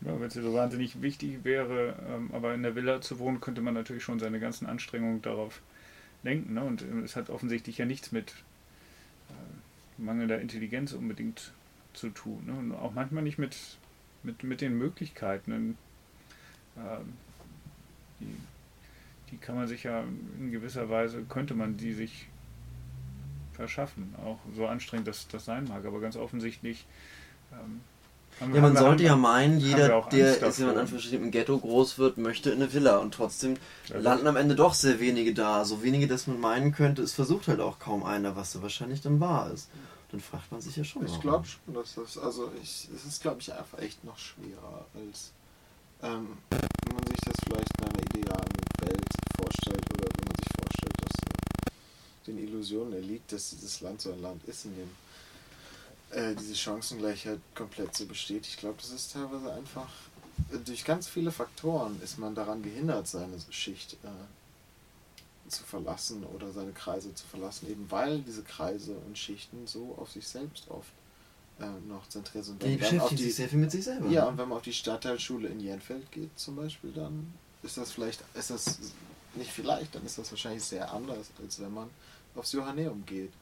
Ja, wenn es so wahnsinnig wichtig wäre, ähm, aber in der Villa zu wohnen, könnte man natürlich schon seine ganzen Anstrengungen darauf lenken. Ne? Und äh, es hat offensichtlich ja nichts mit äh, mangelnder Intelligenz unbedingt zu tun. Ne? Und auch manchmal nicht mit, mit, mit den Möglichkeiten. Äh, die, die kann man sich ja in gewisser Weise, könnte man die sich verschaffen. Auch so anstrengend das, das sein mag, aber ganz offensichtlich. Ähm, haben, ja, man sollte ja meinen, jeder, der ist in Anführungsstrichen im Ghetto groß wird, möchte in eine Villa und trotzdem ja, landen am Ende doch sehr wenige da. So wenige, dass man meinen könnte, es versucht halt auch kaum einer, was da wahrscheinlich dann wahr ist. Dann fragt man sich ja schon. Ich glaube schon, dass das, also ich, es ist glaube ich einfach echt noch schwerer als ähm, wenn man sich das vielleicht in einer idealen vorstellt oder wenn man sich vorstellt, dass den Illusionen erliegt, dass dieses Land so ein Land ist, in dem äh, diese Chancengleichheit komplett so besteht. Ich glaube, das ist teilweise einfach äh, durch ganz viele Faktoren ist man daran gehindert, seine Schicht äh, zu verlassen oder seine Kreise zu verlassen, eben weil diese Kreise und Schichten so auf sich selbst oft äh, noch zentriert sind. Die beschäftigen sich sehr viel mit sich selber. Ja, und wenn man auf die Stadtteilschule in Jenfeld geht zum Beispiel, dann ist das vielleicht, ist das nicht vielleicht, dann ist das wahrscheinlich sehr anders, als wenn man aufs Johanneum geht.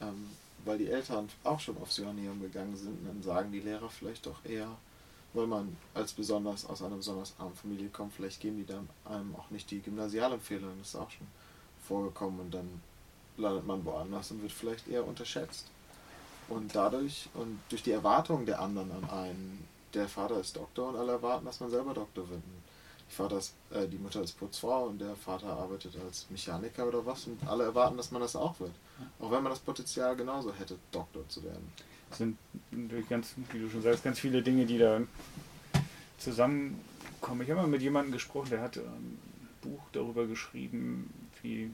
Ähm, weil die Eltern auch schon aufs Johanneum gegangen sind, dann sagen die Lehrer vielleicht doch eher, weil man als besonders aus einer besonders armen Familie kommt, vielleicht geben die dann einem auch nicht die Gymnasialempfehlung, das ist auch schon vorgekommen und dann landet man woanders und wird vielleicht eher unterschätzt. Und dadurch und durch die Erwartungen der anderen an einen, der Vater ist Doktor und alle erwarten, dass man selber Doktor wird. Die, Vater ist, äh, die Mutter ist Putzfrau und der Vater arbeitet als Mechaniker oder was und alle erwarten, dass man das auch wird. Auch wenn man das Potenzial genauso hätte, Doktor zu werden. Es sind natürlich ganz, wie du schon sagst, ganz viele Dinge, die da zusammenkommen. Ich habe mal mit jemandem gesprochen, der hat ein Buch darüber geschrieben, wie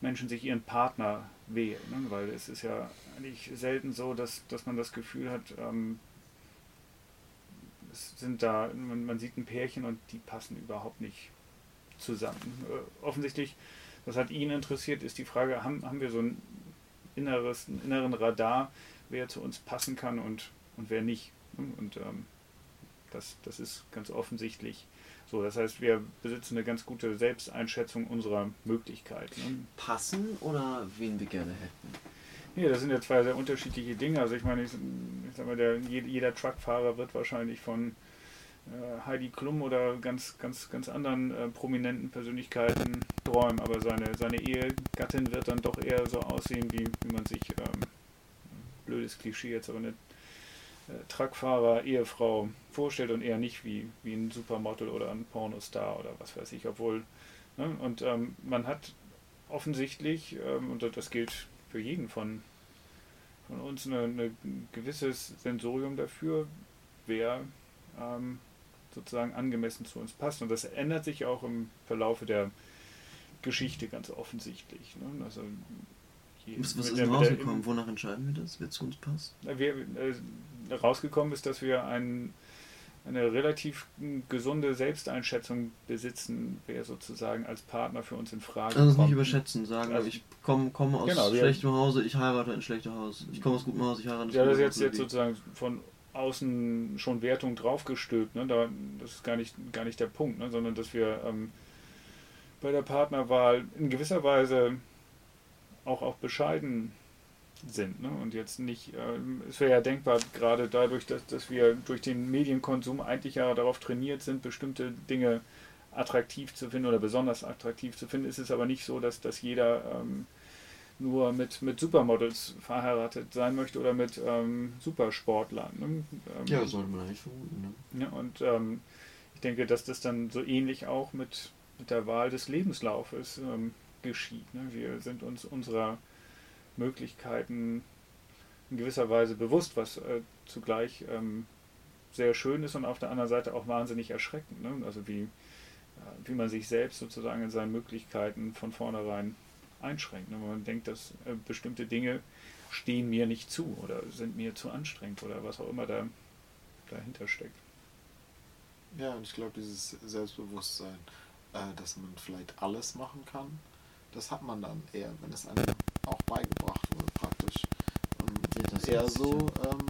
Menschen sich ihren Partner wählen. Ne? Weil es ist ja eigentlich selten so, dass, dass man das Gefühl hat, ähm, sind da, man, man, sieht ein Pärchen und die passen überhaupt nicht zusammen. Äh, offensichtlich, was hat ihn interessiert, ist die Frage, haben, haben wir so ein inneres, einen inneren Radar, wer zu uns passen kann und, und wer nicht. Und ähm, das, das ist ganz offensichtlich so, das heißt, wir besitzen eine ganz gute Selbsteinschätzung unserer Möglichkeiten. Ne? Passen oder wen wir gerne hätten? Ja, das sind ja zwei sehr unterschiedliche Dinge. Also ich meine, ich, ich sag mal, der, jeder Truckfahrer wird wahrscheinlich von äh, Heidi Klum oder ganz, ganz, ganz anderen äh, prominenten Persönlichkeiten träumen, aber seine, seine Ehegattin wird dann doch eher so aussehen, wie, wie man sich, ähm, blödes Klischee jetzt, aber eine äh, Truckfahrer, Ehefrau vorstellt und eher nicht wie, wie ein Supermodel oder ein Pornostar oder was weiß ich, obwohl, ne, und ähm, man hat offensichtlich, ähm, und das gilt für jeden von, von uns, ein gewisses Sensorium dafür, wer ähm, sozusagen angemessen zu uns passt. Und das ändert sich auch im Verlaufe der Geschichte ganz offensichtlich. Ne? Also was, was ist denn rausgekommen? Wonach entscheiden wir das, wer zu uns passt? Wir, äh, rausgekommen ist, dass wir ein, eine relativ gesunde Selbsteinschätzung besitzen, wer sozusagen als Partner für uns in Frage also kommt. Also nicht überschätzen, sagen, also, ich komme komm aus genau, schlechtem Hause, ich heirate ein schlechtes Haus. Ich komme aus gutem Haus, ich heirate ein Ja, das ist jetzt, jetzt sozusagen von außen schon Wertung draufgestülpt. Ne? Da, das ist gar nicht, gar nicht der Punkt, ne? sondern dass wir ähm, bei der Partnerwahl in gewisser Weise auch, auch bescheiden sind. Ne? Und jetzt nicht, äh, es wäre ja denkbar, gerade dadurch, dass, dass wir durch den Medienkonsum eigentlich ja darauf trainiert sind, bestimmte Dinge attraktiv zu finden oder besonders attraktiv zu finden, ist es aber nicht so, dass, dass jeder ähm, nur mit, mit Supermodels verheiratet sein möchte oder mit ähm, Supersportlern. Ne? Ähm, ja, sollte man eigentlich vermuten. Ne? Ja, und ähm, ich denke, dass das dann so ähnlich auch mit, mit der Wahl des Lebenslaufes ähm, geschieht. Ne? Wir sind uns unserer Möglichkeiten in gewisser Weise bewusst, was äh, zugleich ähm, sehr schön ist und auf der anderen Seite auch wahnsinnig erschreckend. Ne? Also wie, äh, wie man sich selbst sozusagen in seinen Möglichkeiten von vornherein einschränkt. Ne? Wenn man denkt, dass äh, bestimmte Dinge stehen mir nicht zu oder sind mir zu anstrengend oder was auch immer da dahinter steckt. Ja, und ich glaube, dieses Selbstbewusstsein, äh, dass man vielleicht alles machen kann, das hat man dann eher, wenn es einem beigebracht wurde, praktisch. Und Ja, das eher so ähm,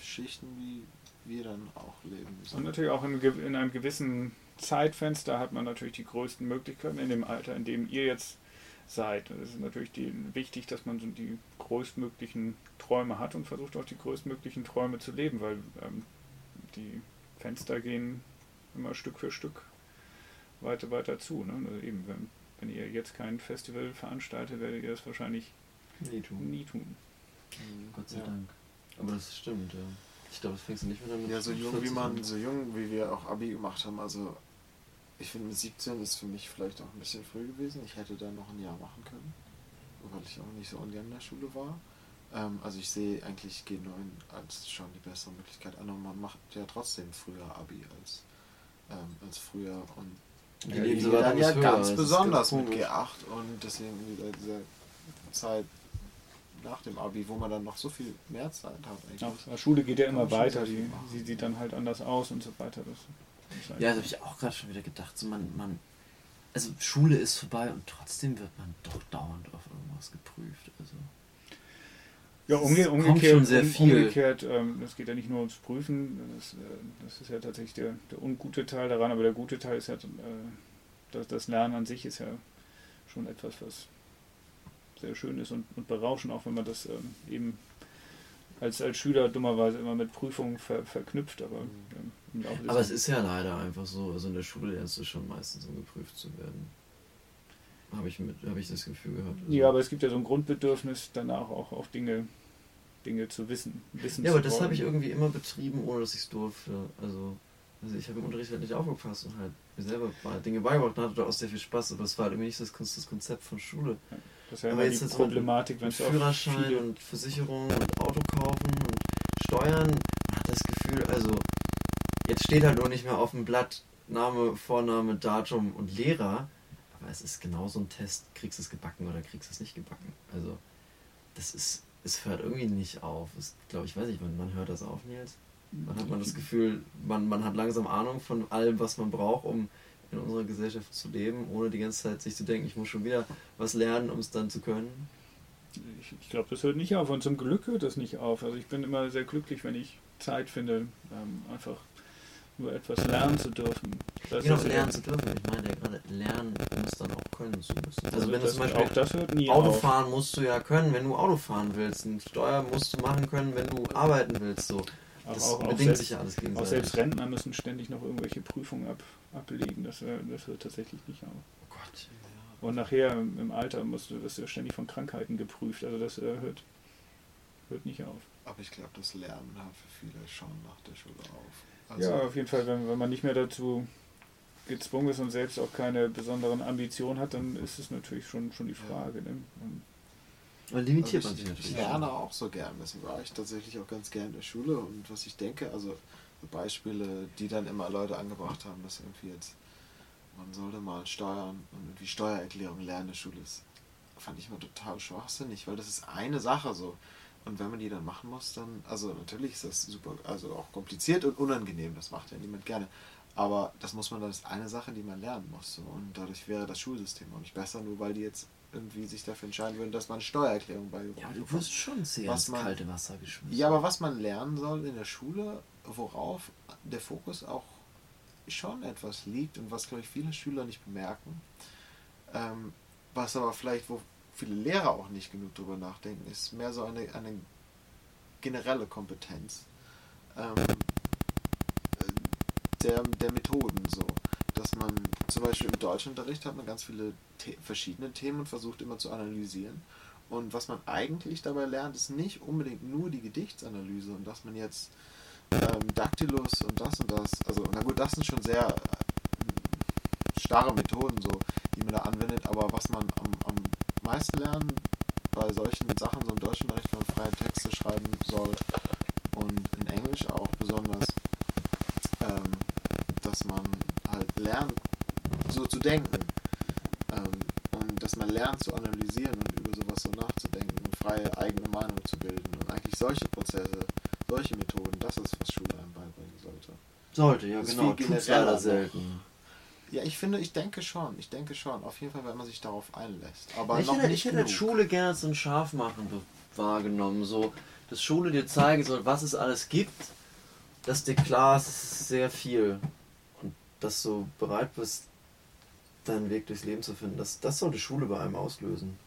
Schichten, wie wir dann auch leben. So. Und natürlich auch in, in einem gewissen Zeitfenster hat man natürlich die größten Möglichkeiten in dem Alter, in dem ihr jetzt seid. Und es ist natürlich die, wichtig, dass man so die größtmöglichen Träume hat und versucht auch die größtmöglichen Träume zu leben, weil ähm, die Fenster gehen immer Stück für Stück weiter, weiter zu. Ne? Also eben, wenn, wenn ihr jetzt kein Festival veranstaltet, werdet ihr es wahrscheinlich Nee, du. nie tun. Mhm. Gott sei ja. Dank. Aber das stimmt, ja. Ich glaube, das fängst du nicht mehr damit Ja, so jung 40 wie man, an. so jung wie wir auch Abi gemacht haben, also ich finde mit 17 ist für mich vielleicht auch ein bisschen früh gewesen. Ich hätte da noch ein Jahr machen können, weil ich auch nicht so ungern in der Schule war. Ähm, also ich sehe eigentlich G9 als schon die bessere Möglichkeit an und man macht ja trotzdem früher Abi als, ähm, als früher und Die ja, leben die so weit dann ja höher, ganz das besonders ganz mit komisch. G8 und deswegen in dieser, dieser Zeit nach dem Abi, wo man dann noch so viel mehr Zeit hat eigentlich. Die Schule geht ja immer weiter, die, sie sieht dann halt anders aus und so weiter. Das Ja, das habe ich auch gerade schon wieder gedacht. So man, man, also Schule ist vorbei und trotzdem wird man doch dauernd auf irgendwas geprüft. Also Ja, umge umgekehrt, schon sehr viel. umgekehrt ähm, es geht ja nicht nur ums Prüfen, das, äh, das ist ja tatsächlich der, der ungute Teil daran, aber der gute Teil ist ja, äh, das, das Lernen an sich ist ja schon etwas, was sehr schön ist und, und berauschend, auch wenn man das ähm, eben als, als Schüler dummerweise immer mit Prüfungen ver, verknüpft, aber ähm, Laufe des Aber es ist ja leider einfach so, also in der Schule lernst du schon meistens, um geprüft zu werden. Habe ich, mit- hab ich das Gefühl gehabt. Also- ja, aber es gibt ja so ein Grundbedürfnis danach auch, auch Dinge, Dinge zu wissen. wissen ja, aber das habe ich irgendwie immer betrieben, ohne dass ich es durfte. Also, also ich habe im Unterricht halt nicht aufgepasst und halt mir selber Dinge beigebracht und hatte auch sehr viel Spaß, aber es war halt irgendwie nicht das, das Konzept von Schule. Das ist ja aber immer jetzt die Problematik, wenn es Führerschein viele und Versicherung und Auto kaufen und Steuern, man hat das Gefühl, also jetzt steht halt nur nicht mehr auf dem Blatt Name, Vorname, Datum und Lehrer, aber es ist genau so ein Test, kriegst du es gebacken oder kriegst du es nicht gebacken. Also das ist, es hört irgendwie nicht auf. Es, glaube ich, weiß nicht, wann, wann hört das auf, Nils? Wann hat man das Gefühl, man, man hat langsam Ahnung von allem, was man braucht, um in unserer Gesellschaft zu leben, ohne die ganze Zeit sich zu denken, ich muss schon wieder was lernen, um es dann zu können. Ich, ich glaube, das hört nicht auf und zum Glück hört das nicht auf. Also ich bin immer sehr glücklich, wenn ich Zeit finde, ähm, einfach nur etwas lernen zu dürfen. Das Genau, ja- lernen zu dürfen. Ich meine ja gerade, lernen musst dann auch können zu müssen. Also, wenn du das, zum Beispiel auch das hört nie Auto auf. fahren musst du ja können, wenn du Auto fahren willst. Und Steuer musst du machen können, wenn du arbeiten willst. So. Aber Das auch, auch, bedingt selbst, sich ja alles auch gegenseitig. selbst Rentner müssen ständig noch irgendwelche Prüfungen ab, ablegen. Das, äh, das hört tatsächlich nicht auf. Oh Gott. Und nachher im Alter musst du, wirst du ja ständig von Krankheiten geprüft. Also das äh, hört, hört nicht auf. Aber ich glaube, das Lernen hört für viele schon nach der Schule auf. Also, ja, auf jeden Fall, wenn, wenn man nicht mehr dazu gezwungen ist und selbst auch keine besonderen Ambitionen hat, dann ist es natürlich schon, schon die Frage. Ne? Und limitiert Also man sich ich, natürlich. ich lerne auch so gern, deswegen war ich tatsächlich auch ganz gern in der Schule und was ich denke, also so Beispiele, die dann immer Leute angebracht haben, dass irgendwie jetzt, man sollte mal Steuern und irgendwie Steuererklärung lernen in der Schule ist, fand ich mal total schwachsinnig, weil das ist eine Sache so. Und wenn man die dann machen muss, dann, also natürlich ist das super, also auch kompliziert und unangenehm, das macht ja niemand gerne. Aber das muss man, das ist eine Sache, die man lernen muss. So. Und dadurch wäre das Schulsystem auch nicht besser, nur weil die jetzt irgendwie sich dafür entscheiden würden, dass man Steuererklärung beigebracht Ja, du wirst schon sehr Was ins man- kalte Wasser geschmissen. ja, aber was man lernen soll in der Schule, worauf der Fokus auch schon etwas liegt und was, glaube ich, viele Schüler nicht bemerken, ähm, was aber vielleicht, wo viele Lehrer auch nicht genug drüber nachdenken, ist mehr so eine, eine generelle Kompetenz ähm, äh, der, der Methoden so. Dass man zum Beispiel im Deutschunterricht hat man ganz viele The verschiedene Themen und versucht immer zu analysieren. Und was man eigentlich dabei lernt, ist nicht unbedingt nur die Gedichtsanalyse und dass man jetzt ähm, Dactylus und das und das, also na gut, das sind schon sehr äh, starre Methoden, so, die man da anwendet, aber was man am, am meisten lernen bei solchen Sachen, so im Deutschunterricht, wenn man freie Texte schreiben soll und in Englisch auch besonders, dass man halt lernt, so zu denken. Ähm, und dass man lernt zu analysieren und über sowas so nachzudenken und freie eigene Meinung zu bilden. Und eigentlich solche Prozesse, solche Methoden, das ist, was Schule einem beibringen sollte. Sollte, ja Das genau. Tut's leider selten. Ja, ich finde, ich denke schon. Ich denke schon. Auf jeden Fall, wenn man sich darauf einlässt. Aber ich noch hätte, nicht ich hätte genug. Schule gerne ein Scharfmachen wahrgenommen. So, dass Schule dir zeigen soll, was es alles gibt, dass dir klar ist, es ist sehr viel. Und dass du bereit bist, deinen Weg durchs Leben zu finden. Das, das sollte Schule bei einem auslösen.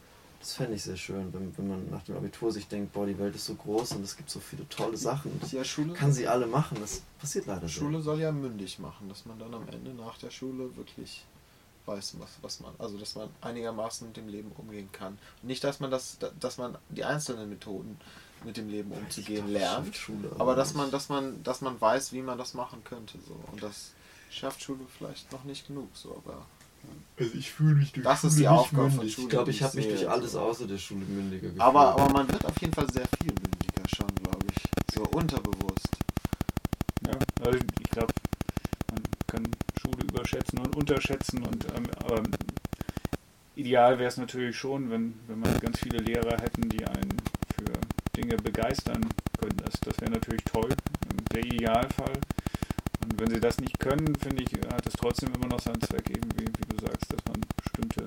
Das fände ich sehr schön, wenn, wenn man nach dem Abitur sich denkt, boah, die Welt ist so groß und es gibt so viele tolle Sachen und Ja, Schule, kann sie alle machen. Das passiert leider Schule soll ja mündig machen, dass man dann am Ende nach der Schule wirklich weiß, was, was man, also dass man einigermaßen mit dem Leben umgehen kann. Und nicht, dass man das, dass man die einzelnen Methoden mit dem Leben umzugehen lernt, Schule, aber dass man, dass man, dass man weiß, wie man das machen könnte. So. Und das schafft Schule vielleicht noch nicht genug, so, aber Also ich fühle mich durch Das ist die Aufgabe von Schule. Ich glaube, ich habe mich durch alles außer der Schule mündiger gefühlt. Aber, aber man wird auf jeden Fall sehr viel mündiger schon, glaube ich. So unterbewusst. Ja, also ich glaube, man kann Schule überschätzen und unterschätzen und ähm, aber ideal wäre es natürlich schon, wenn, wenn man ganz viele Lehrer hätten, die einen für Dinge begeistern können. Das, das wäre natürlich toll, der Idealfall. Und wenn sie das nicht können, finde ich, hat es trotzdem immer noch seinen Zweck, eben wie, du sagst, dass man bestimmte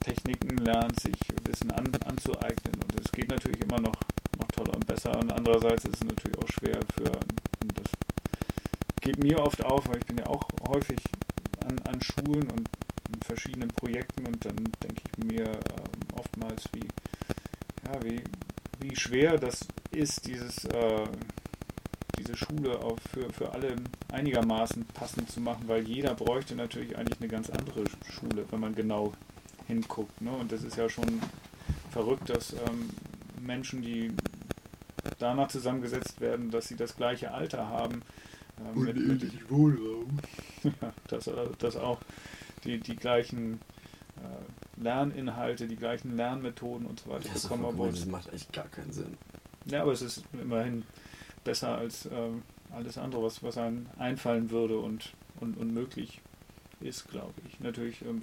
Techniken lernt, sich Wissen an, anzueignen. Und es geht natürlich immer noch, noch toller und besser. Und andererseits ist es natürlich auch schwer für, und das geht mir oft auf, weil ich bin ja auch häufig an, an Schulen und verschiedenen Projekten und dann denke ich mir ähm, oftmals, wie, ja, wie, wie schwer das ist, dieses, äh, diese Schule auch für, für alle einigermaßen passend zu machen, weil jeder bräuchte natürlich eigentlich eine ganz andere Schule, wenn man genau hinguckt. Ne? Und das ist ja schon verrückt, dass ähm, Menschen, die danach zusammengesetzt werden, dass sie das gleiche Alter haben, äh, mit, mit, Wohlraum. [laughs] ja, das, äh, das auch die, die gleichen äh, Lerninhalte, die gleichen Lernmethoden und so weiter Das, bekommen. das macht echt gar keinen Sinn. ja, aber es ist immerhin besser als ähm, alles andere, was, was einem einfallen würde und, und, und möglich ist, glaube ich. Natürlich, ähm,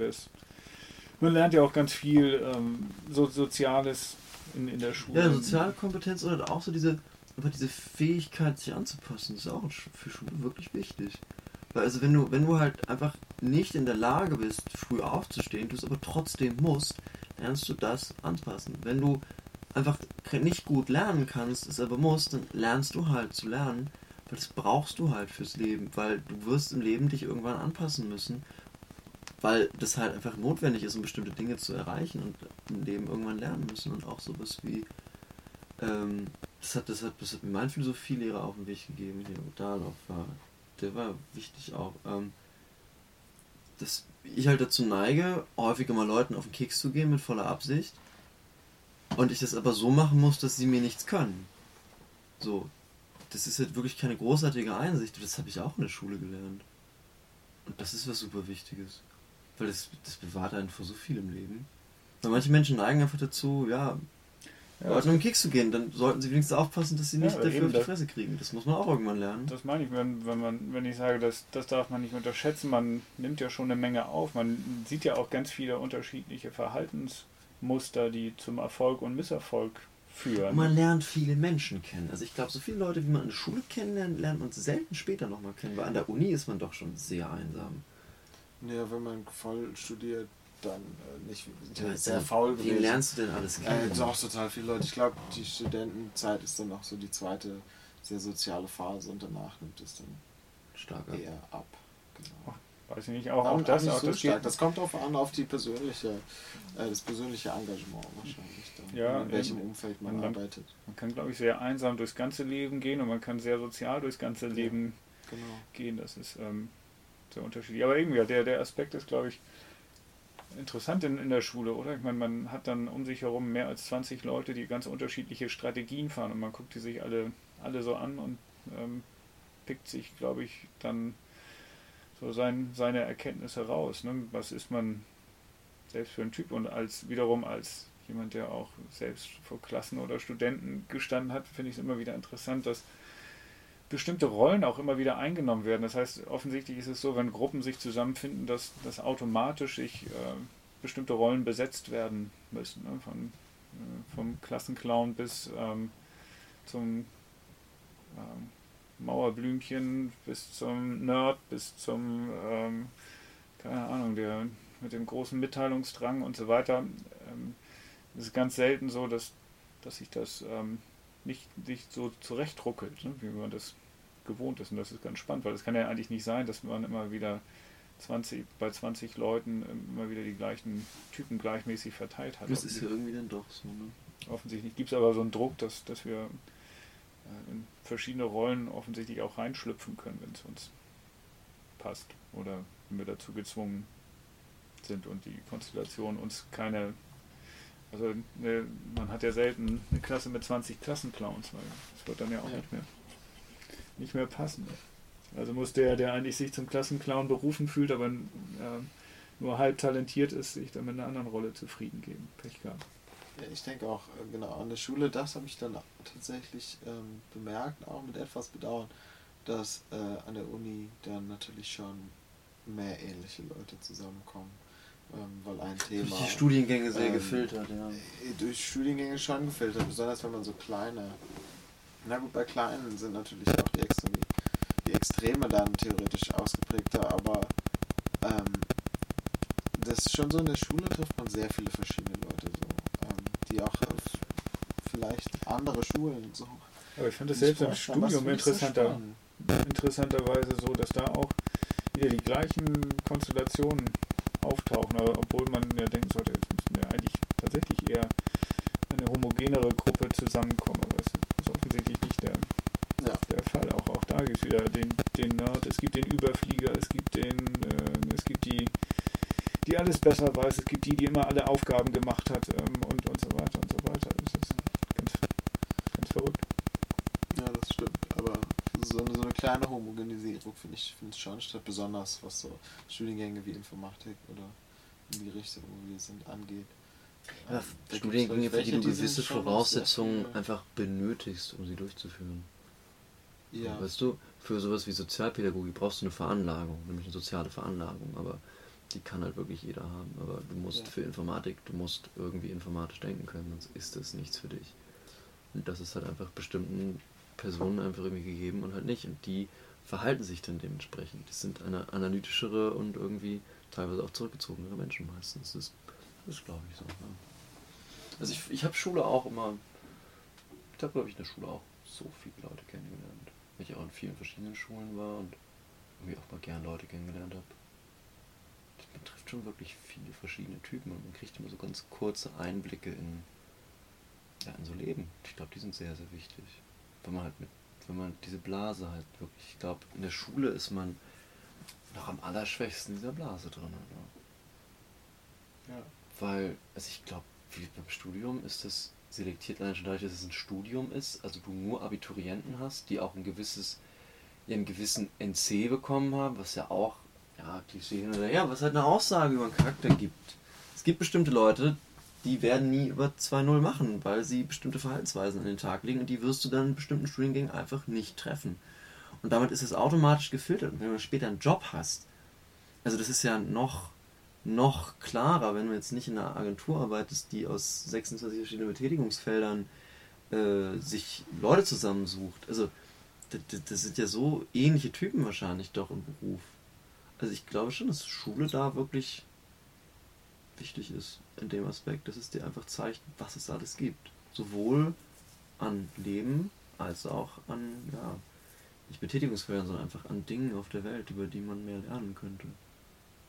man lernt ja auch ganz viel ähm, so, Soziales in, in der Schule. Ja, soziale Kompetenz oder auch so diese, einfach diese Fähigkeit, sich anzupassen, ist auch für Schule wirklich wichtig. Weil also wenn du, wenn du halt einfach nicht in der Lage bist, früh aufzustehen, du es aber trotzdem musst, lernst du das anpassen. Wenn du einfach nicht gut lernen kannst, es aber musst, dann lernst du halt zu lernen, weil das brauchst du halt fürs Leben, weil du wirst im Leben dich irgendwann anpassen müssen, weil das halt einfach notwendig ist, um bestimmte Dinge zu erreichen und im Leben irgendwann lernen müssen und auch sowas wie ähm, das hat, das hat, das hat mir mein Philosophielehrer auf den Weg gegeben, hier Dalauf war. Der war wichtig auch. Ähm, dass ich halt dazu neige, häufiger mal Leuten auf den Keks zu gehen mit voller Absicht. Und ich das aber so machen muss, dass sie mir nichts können. So. Das ist halt wirklich keine großartige Einsicht. Das habe ich auch in der Schule gelernt. Und das ist was super Wichtiges. Weil das, das bewahrt einen vor so viel im Leben. Weil manche Menschen neigen einfach dazu, ja, ja, Leuten um den Keks zu gehen, dann sollten sie wenigstens aufpassen, dass sie Ja, nicht aber dafür auf die Fresse kriegen. Das muss man auch irgendwann lernen. Das meine ich, wenn, wenn, man, wenn ich sage, das, das darf man nicht unterschätzen. Man nimmt ja schon eine Menge auf. Man sieht ja auch ganz viele unterschiedliche Verhaltensmuster, die zum Erfolg und Misserfolg führen. Und man lernt viele Menschen kennen. Also ich glaube, so viele Leute, wie man in der Schule kennenlernt, lernt man selten später nochmal kennen, weil an der Uni ist man doch schon sehr einsam. Ja, wenn man voll studiert, dann äh, nicht. Ja sehr dann- faul gewesen. lernst du denn alles Äh, kennen? doch, total viele Leute. Ich glaube, die Studentenzeit ist dann auch so die zweite sehr soziale Phase und danach nimmt es dann Starker. eher ab. Genau. Weiß ich nicht, auch, Aber auch das, auch so das stark. Das kommt darauf an, auf die persönliche, äh, das persönliche Engagement wahrscheinlich. Dann, Ja, in welchem eben. Umfeld man dann- arbeitet. Man kann, glaube ich, sehr einsam durchs ganze Leben gehen und man kann sehr sozial durchs ganze Leben Genau. gehen. Das ist ähm, sehr unterschiedlich. Aber irgendwie, ja, der, der Aspekt ist, glaube ich, interessant in, in der Schule, oder? Ich meine, man hat dann um sich herum mehr als 20 Leute, die ganz unterschiedliche Strategien fahren und man guckt die sich alle, alle so an und ähm, pickt sich, glaube ich, dann so sein, seine Erkenntnisse raus. Ne? Was ist man selbst für ein Typ und als wiederum als jemand, der auch selbst vor Klassen oder Studenten gestanden hat, finde ich es immer wieder interessant, dass bestimmte Rollen auch immer wieder eingenommen werden. Das heißt, offensichtlich ist es so, wenn Gruppen sich zusammenfinden, dass, dass automatisch sich äh, bestimmte Rollen besetzt werden müssen. Ne? Von, äh, vom Klassenclown bis ähm, zum ähm, Mauerblümchen, bis zum Nerd, bis zum, ähm, keine Ahnung, der mit dem großen Mitteilungsdrang und so weiter. Ähm, es ist ganz selten so, dass, dass sich das ähm, nicht, nicht so zurechtruckelt, ne? wie man das gewohnt ist. Und das ist ganz spannend, weil es kann ja eigentlich nicht sein, dass man immer wieder 20, bei 20 Leuten immer wieder die gleichen Typen gleichmäßig verteilt hat. Das ist ja irgendwie dann doch so, ne? Offensichtlich gibt es aber so einen Druck, dass, dass wir in verschiedene Rollen offensichtlich auch reinschlüpfen können, wenn es uns passt. Oder wenn wir dazu gezwungen sind und die Konstellation uns keine. Also ne, man hat ja selten eine Klasse mit 20 Klassenclowns, weil das wird dann ja auch ja. nicht mehr nicht mehr passen. Also muss der, der eigentlich sich zum Klassenclown berufen fühlt, aber äh, nur halb talentiert ist, sich dann mit einer anderen Rolle zufrieden geben. Pech gehabt. Ja, ich denke auch, äh, genau, an der Schule, das habe ich dann tatsächlich ähm, bemerkt, auch mit etwas Bedauern, dass äh, an der Uni dann natürlich schon mehr ähnliche Leute zusammenkommen. Ähm, weil ein Thema. Durch die Studiengänge sehr ähm, gefiltert, ja. Äh, durch Studiengänge schon gefiltert, besonders wenn man so kleine na gut, bei Kleinen sind natürlich auch die Extreme, die Extreme dann theoretisch ausgeprägter, aber ähm, das ist schon so, in der Schule trifft man sehr viele verschiedene Leute, die auch vielleicht andere Schulen so. Aber ich finde es selbst im Studium interessanter, so interessanterweise so, dass da auch wieder die gleichen Konstellationen auftauchen, aber obwohl man ja denken sollte, jetzt müssen wir eigentlich tatsächlich eher eine homogenere Gruppe zusammenkommen, aber es offensichtlich nicht der, ja. der Fall. Auch, auch da gibt es wieder den, den Nerd, es gibt den Überflieger, es gibt den, äh, es gibt die, die alles besser weiß, es gibt die, die immer alle Aufgaben gemacht hat ähm, und, und so weiter und so weiter. Das ist ganz, ganz verrückt. Ja, das stimmt. Aber so eine, so eine kleine Homogenisierung finde ich, find ich schon statt, besonders was so Studiengänge wie Informatik oder in die Richtung, wo wir sind, angeht. Ja, Studiengänge, für die du gewisse Voraussetzungen einfach benötigst, um sie durchzuführen. Ja. Weißt du, für sowas wie Sozialpädagogik brauchst du eine Veranlagung, nämlich eine soziale Veranlagung, aber die kann halt wirklich jeder haben. Aber du musst ja. für Informatik, du musst irgendwie informatisch denken können, sonst ist das nichts für dich. Und das ist halt einfach bestimmten Personen einfach irgendwie gegeben und halt nicht. Und die verhalten sich dann dementsprechend. Die sind eine analytischere und irgendwie teilweise auch zurückgezogenere Menschen meistens. Das das ist, glaube ich, so. Ja. Also ich, ich habe Schule auch immer, ich habe, glaube ich, in der Schule auch so viele Leute kennengelernt. Weil ich auch in vielen verschiedenen Schulen war und irgendwie auch mal gern Leute kennengelernt habe. Man trifft schon wirklich viele verschiedene Typen und man kriegt immer so ganz kurze Einblicke in, ja, in so Leben. Ich glaube, die sind sehr, sehr wichtig. Wenn man halt mit, wenn man diese Blase halt wirklich, ich glaube, in der Schule ist man noch am allerschwächsten in dieser Blase drin. Ne? Ja. Weil, also ich glaube, wie beim Studium ist das selektiert allein schon dadurch, dass es ein Studium ist, also du nur Abiturienten hast, die auch ein gewisses, einen gewissen NC bekommen haben, was ja auch, ja, Klischee oder her, was halt eine Aussage über den Charakter gibt. Es gibt bestimmte Leute, die werden nie über 2-0 machen, weil sie bestimmte Verhaltensweisen an den Tag legen und die wirst du dann in bestimmten Studiengängen einfach nicht treffen. Und damit ist es automatisch gefiltert. Und wenn du später einen Job hast, also das ist ja noch noch klarer, wenn du jetzt nicht in einer Agentur arbeitest, die aus 26 verschiedenen Betätigungsfeldern äh, sich Leute zusammensucht. Also, das, das, sind ja so ähnliche Typen wahrscheinlich doch im Beruf. Also, ich glaube schon, dass Schule da wirklich wichtig ist in dem Aspekt, dass es dir einfach zeigt, was es alles gibt. Sowohl an Leben als auch an, ja, nicht Betätigungsfeldern, sondern einfach an Dingen auf der Welt, über die man mehr lernen könnte.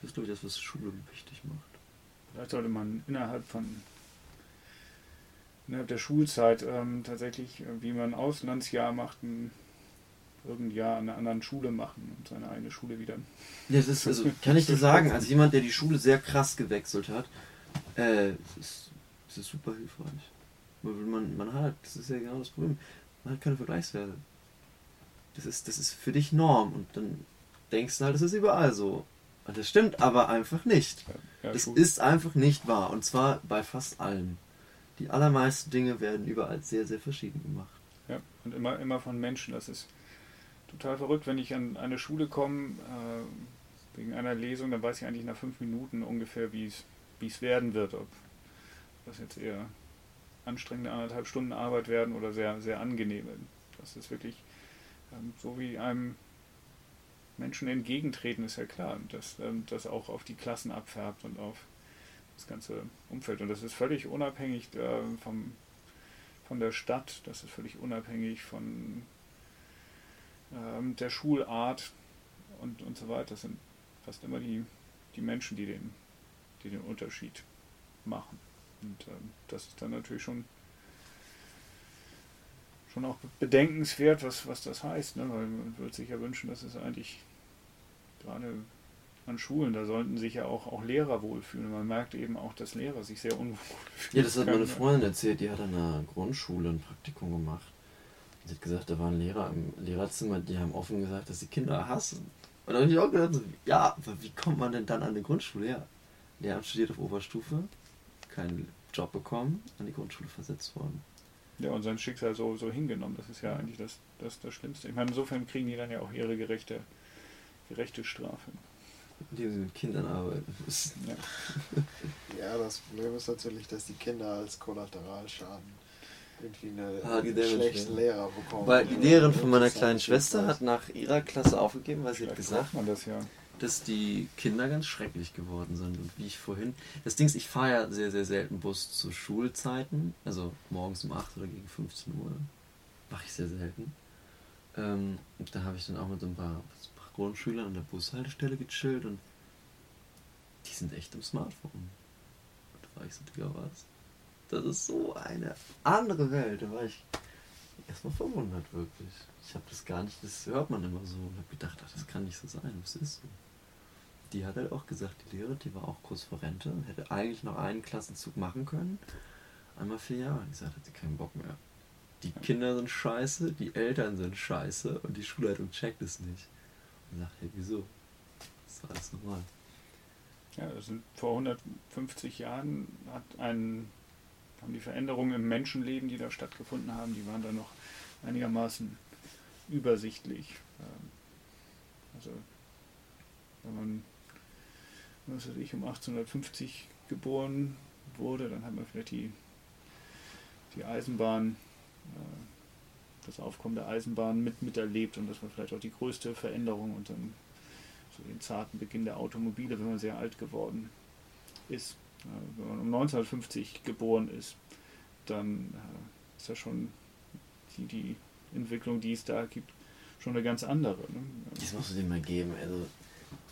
Das ist, glaube ich, das, was Schule wichtig macht. Vielleicht sollte man innerhalb von innerhalb der Schulzeit ähm, tatsächlich, äh, wie man ein Auslandsjahr macht, ein irgendein Jahr an einer anderen Schule machen und seine eigene Schule wieder. Ja, das ist, also kann ich dir sagen, als jemand, der die Schule sehr krass gewechselt hat, äh, es ist, es ist super hilfreich. Man, man hat, das ist ja genau das Problem, man hat keine Vergleichswerte. Das ist, das ist für dich Norm und dann denkst du halt, das ist überall so. Und das stimmt aber einfach nicht. Ja, das gut. ist einfach nicht wahr. Und zwar bei fast allen. Die allermeisten Dinge werden überall sehr, sehr verschieden gemacht. Ja, und immer, immer von Menschen. Das ist total verrückt, wenn ich an eine Schule komme, äh, wegen einer Lesung, dann weiß ich eigentlich nach fünf Minuten ungefähr, wie es werden wird. Ob das jetzt eher anstrengende anderthalb Stunden Arbeit werden oder sehr, sehr angenehme. Das ist wirklich ähm, so wie einem Menschen entgegentreten, ist ja klar, dass ähm, das auch auf die Klassen abfärbt und auf das ganze Umfeld. Und das ist völlig unabhängig äh, vom, von der Stadt, das ist völlig unabhängig von ähm, der Schulart und, und so weiter. Das sind fast immer die, die Menschen, die den, die den Unterschied machen. Und ähm, das ist dann natürlich schon, schon auch bedenkenswert, was, was das heißt. Ne? Weil man würde sich ja wünschen, dass es eigentlich gerade an Schulen, da sollten sich ja auch, auch Lehrer wohlfühlen. Man merkt eben auch, dass Lehrer sich sehr unwohl fühlen. Ja, das hat meine Freundin erzählt, die hat an einer Grundschule ein Praktikum gemacht. Sie hat gesagt, da waren Lehrer im Lehrerzimmer, die haben offen gesagt, dass sie Kinder hassen. Und da habe ich auch gedacht, ja, aber wie kommt man denn dann an die Grundschule? Ja, Lehramt studiert auf Oberstufe, keinen Job bekommen, an die Grundschule versetzt worden. Ja, und sein Schicksal so, so hingenommen. Das ist ja eigentlich das, das, das Schlimmste. Ich meine, insofern kriegen die dann ja auch ihre gerechte, gerechte Strafe. Die mit Kindern arbeiten müssen. Ja. [laughs] Ja, das Problem ist natürlich, dass die Kinder als Kollateralschaden irgendwie eine Ah, schlechten. Lehrer bekommen. Weil die Lehrerin von meiner kleinen Schwester hat nach ihrer Klasse aufgegeben, weil sie hat gesagt, man das ja. dass die Kinder ganz schrecklich geworden sind. Und wie ich vorhin. Das Ding ist, ich fahre ja sehr, sehr selten Bus zu Schulzeiten. Also morgens um 8 oder gegen 15 Uhr. Mache ich sehr selten. Ähm, da habe ich dann auch mit so ein paar, ein paar Grundschülern an der Bushaltestelle gechillt und die sind echt im Smartphone. Und da war ich so, Digga, was? Das ist so eine andere Welt. Da war ich erstmal verwundert, wirklich. Ich habe das gar nicht, das hört man immer so und habe gedacht, ach, das kann nicht so sein, was ist so? Die hat halt auch gesagt, die Lehrerin, die war auch kurz vor Rente hätte eigentlich noch einen Klassenzug machen können. Einmal vier Jahre. Die gesagt, hat sie keinen Bock mehr. Die Kinder sind scheiße, die Eltern sind scheiße und die Schulleitung checkt es nicht. Und sagt, hey, wieso? Das ist alles normal. Ja, das sind vor 150 Jahren hat ein, haben die Veränderungen im Menschenleben, die da stattgefunden haben, die waren da noch einigermaßen übersichtlich. Ähm, Also wenn man, was weiß ich, um 1850 geboren wurde, dann hat man vielleicht die, die Eisenbahn, äh, das Aufkommen der Eisenbahn mit miterlebt und das war vielleicht auch die größte Veränderung und dann so den zarten Beginn der Automobile, wenn man sehr alt geworden ist. Äh, Wenn man um 1950 geboren ist, dann äh, ist ja schon die, die Entwicklung, die es da gibt, schon eine ganz andere. Ne? Das musst du dir mal geben. Also,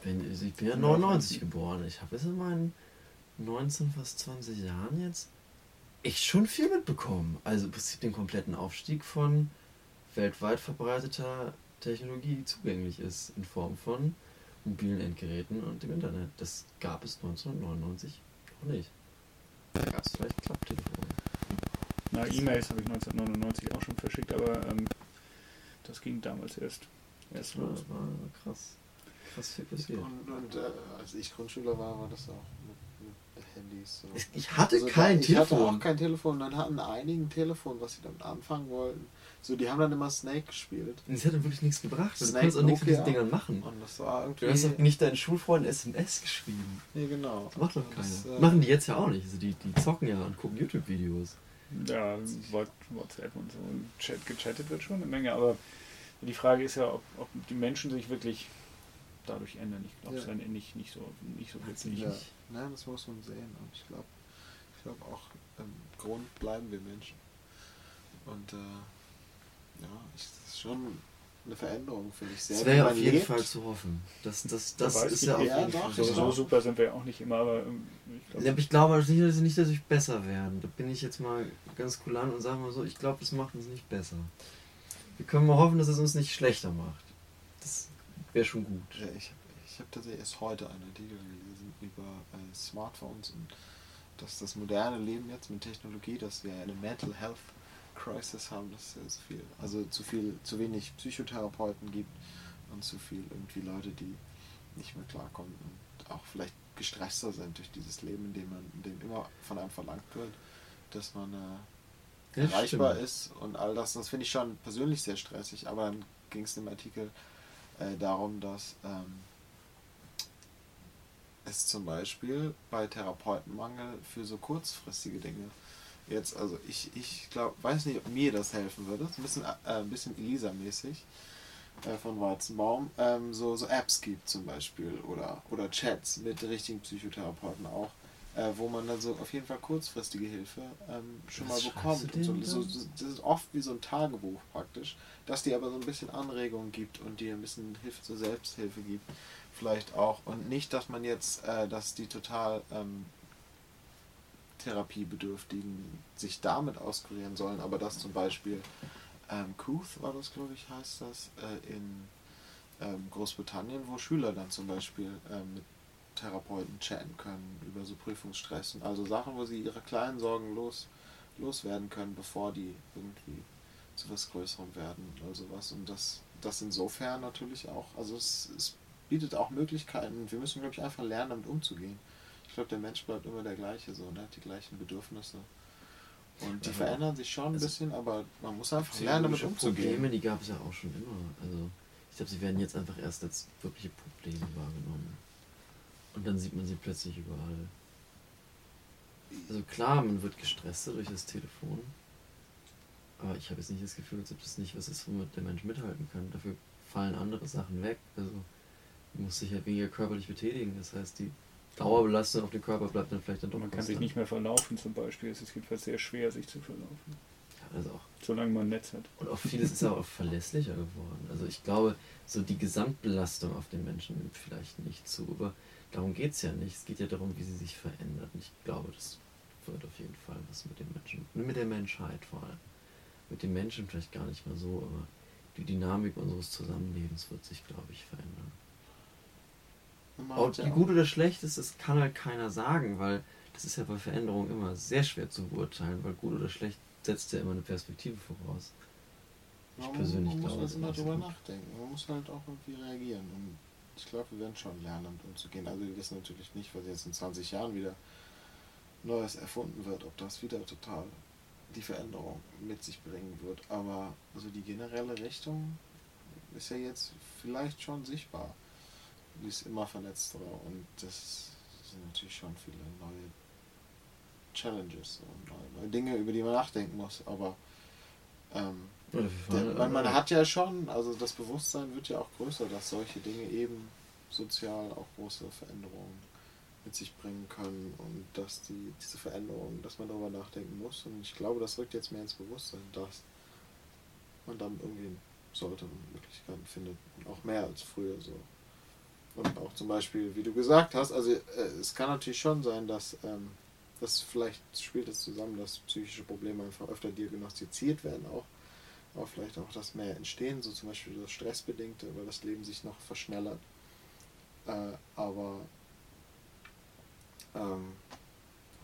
wenn, also ich bin ja 99 geboren. Ich habe jetzt in meinen 19, fast 20 Jahren jetzt echt schon viel mitbekommen. Also im Prinzip den kompletten Aufstieg von weltweit verbreiteter Technologie, die zugänglich ist in Form von mobilen Endgeräten und dem Internet. Das gab es 1999 noch nicht. Da gab es vielleicht Klapptelefone. Na, E-Mails habe ich 1999 auch schon verschickt, aber ähm, das ging damals erst, erst Das war, los. war krass. Krass viel passiert. Und, und äh, als ich Grundschüler war, war das auch mit, mit Handys. So. Ich- ich hatte Also kein ich Telefon. hatte auch kein Telefon. Dann hatten einige ein Telefon, was sie damit anfangen wollten. So, die haben dann immer Snake gespielt. Und es hätte wirklich nichts gebracht. Du Snake kannst auch nichts mit diesen. Dingern machen. Und das war irgendwie. Du hast doch nicht deinen Schulfreunden SMS geschrieben. Nee, genau. Das macht doch keiner. das, äh, Machen die jetzt ja auch nicht. Also die, die zocken ja und gucken YouTube-Videos. Ja, What- WhatsApp und so. Und Chat, gechattet wird schon eine Menge, aber die Frage ist ja, ob, ob die Menschen sich wirklich dadurch ändern. Ich glaube es Ja. ja nicht, nicht so, nicht so wirklich. Ja, nein, das muss man sehen. Und ich glaube ich glaub auch, im Grund bleiben wir Menschen. Und äh, ja, ich, das ist schon eine Veränderung, finde ich sehr. Das wie wäre auf jeden lebt. Fall zu hoffen. Das, das, das weiß, ist ja die- Ja, doch, So, ich so auch. super sind wir ja auch nicht immer, aber ähm, ich glaube, Ja, aber ich glaube nicht, dass sie nicht, dass wir besser werden. Da bin ich jetzt mal ganz kulant und sage mal so, ich glaube, es macht uns nicht besser. Wir können mal hoffen, dass es uns nicht schlechter macht. Das wäre schon gut. Ja, ich habe ich hab tatsächlich erst heute einen Artikel gelesen über äh, Smartphones und dass das moderne Leben jetzt mit Technologie, dass wir eine Mental Health Crisis haben, dass es zu viel, also zu viel, zu wenig Psychotherapeuten gibt und zu viel irgendwie Leute, die nicht mehr klarkommen und auch vielleicht gestresster sind durch dieses Leben, in dem man, in dem immer von einem verlangt wird, dass man äh, Das erreichbar stimmt. ist und all das. Das finde ich schon persönlich sehr stressig, aber dann ging es im Artikel äh, darum, dass ähm, es zum Beispiel bei Therapeutenmangel für so kurzfristige Dinge jetzt, also ich, ich glaube, weiß nicht, ob mir das helfen würde, ein bisschen, äh, ein bisschen Elisa-mäßig äh, von Weizenbaum, ähm, so, so Apps gibt zum Beispiel oder, oder Chats mit richtigen Psychotherapeuten auch, äh, wo man dann so auf jeden Fall kurzfristige Hilfe ähm, schon Was mal bekommt. Und so, so, das ist oft wie so ein Tagebuch praktisch, dass die aber so ein bisschen Anregungen gibt und dir ein bisschen Hilfe zur Selbsthilfe gibt. Vielleicht auch. Und nicht, dass man jetzt, äh, dass die total ähm, Therapiebedürftigen sich damit auskurieren sollen, aber dass zum Beispiel ähm, Couth war das, glaube ich, heißt das, äh, in ähm, Großbritannien, wo Schüler dann zum Beispiel ähm, mit Therapeuten chatten können über so Prüfungsstress und also Sachen, wo sie ihre kleinen Sorgen los, loswerden können, bevor die irgendwie zu was Größerem werden oder sowas. Und das, das insofern natürlich auch, also es, es bietet auch Möglichkeiten. Wir müssen, glaube ich, einfach lernen, damit umzugehen. Ich glaube, der Mensch bleibt immer der gleiche, so, ne? die gleichen Bedürfnisse. Und die Ja, verändern sich schon ein also bisschen, aber man muss einfach lernen, damit umzugehen. Probleme, die gab es ja auch schon immer. Also ich glaube, sie werden jetzt einfach erst als wirkliche Probleme wahrgenommen. Und dann sieht man sie plötzlich überall. Also klar, man wird gestresster durch das Telefon. Aber ich habe jetzt nicht das Gefühl, als ob das nicht was ist, womit der Mensch mithalten kann. Dafür fallen andere Sachen weg. Also man muss sich halt weniger körperlich betätigen. Das heißt, die Dauerbelastung auf den Körper bleibt dann vielleicht dann doch Man kann sich nicht mehr verlaufen zum Beispiel. Es ist jedenfalls sehr schwer, sich zu verlaufen. Ja, also auch Solange man ein Netz hat. Und auch vieles ist auch verlässlicher geworden. Also ich glaube, so die Gesamtbelastung auf den Menschen nimmt vielleicht nicht zu, aber darum geht es ja nicht. Es geht ja darum, wie sie sich verändert. Und ich glaube, das wird auf jeden Fall was mit dem Menschen, mit der Menschheit vor allem. Mit dem Menschen vielleicht gar nicht mal so, aber die Dynamik unseres Zusammenlebens wird sich, glaube ich, verändern. Man Ob ja die gut oder schlecht ist, das kann halt keiner sagen, weil das ist ja bei Veränderungen immer sehr schwer zu beurteilen, weil gut oder schlecht setzt ja immer eine Perspektive voraus. Ich man, persönlich man muss glaube, halt das immer drüber gut. nachdenken. Man muss halt auch irgendwie reagieren. Und ich glaube, wir werden schon lernen, damit umzugehen. Also wir wissen natürlich nicht, was jetzt in 20 Jahren wieder Neues erfunden wird, ob das wieder total die Veränderung mit sich bringen wird. Aber also die generelle Richtung ist ja jetzt vielleicht schon sichtbar. Die ist immer vernetzter und das sind natürlich schon viele neue Challenges und neue, neue Dinge, über die man nachdenken muss. Aber ähm, der, man, man hat ja schon, also das Bewusstsein wird ja auch größer, dass solche Dinge eben sozial auch große Veränderungen mit sich bringen können und dass die, diese Veränderungen, dass man darüber nachdenken muss. Und ich glaube, das rückt jetzt mehr ins Bewusstsein, dass man damit umgehen sollte und Möglichkeiten findet. Und auch mehr als früher so. Und auch zum Beispiel, wie du gesagt hast, also äh, es kann natürlich schon sein, dass ähm, das vielleicht spielt es zusammen, dass psychische Probleme einfach öfter diagnostiziert werden auch. Aber vielleicht auch, dass mehr entstehen, so zum Beispiel das Stressbedingte, weil das Leben sich noch verschnellert. Äh, aber ähm,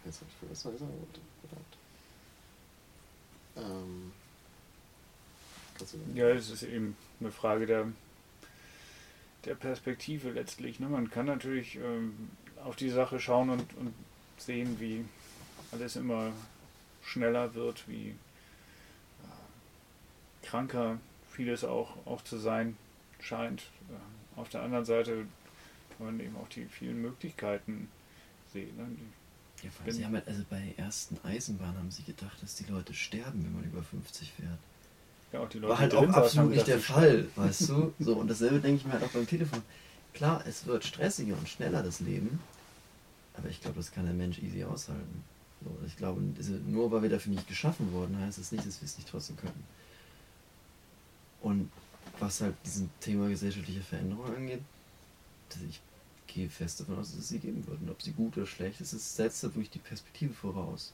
jetzt habe ich vergessen, was ich sagen wollte. Verdammt. Ähm, Ja, es ist eben eine Frage der, der Perspektive letztlich. Ne? Man kann natürlich ähm, auf die Sache schauen und, und sehen, wie alles immer schneller wird, wie äh, kranker vieles auch, auch zu sein scheint. Äh, auf der anderen Seite kann man eben auch die vielen Möglichkeiten sehen. Ne? Ja, sie haben halt, also bei der ersten Eisenbahn haben sie gedacht, dass die Leute sterben, wenn man über 50 fährt. Ja, auch die Leute, War halt auch absolut nicht der Fall, weißt du? [laughs] So, und dasselbe denke ich mir halt auch beim Telefon. Klar, es wird stressiger und schneller, das Leben, aber ich glaube, das kann der Mensch easy aushalten. So, ich glaube, nur weil wir dafür nicht geschaffen wurden, heißt es das nicht, dass wir es nicht trotzdem können. Und was halt diesem Thema gesellschaftliche Veränderung angeht, ich gehe fest davon aus, dass es sie geben wird. Und ob sie gut oder schlecht ist, es setzt da wirklich die Perspektive voraus.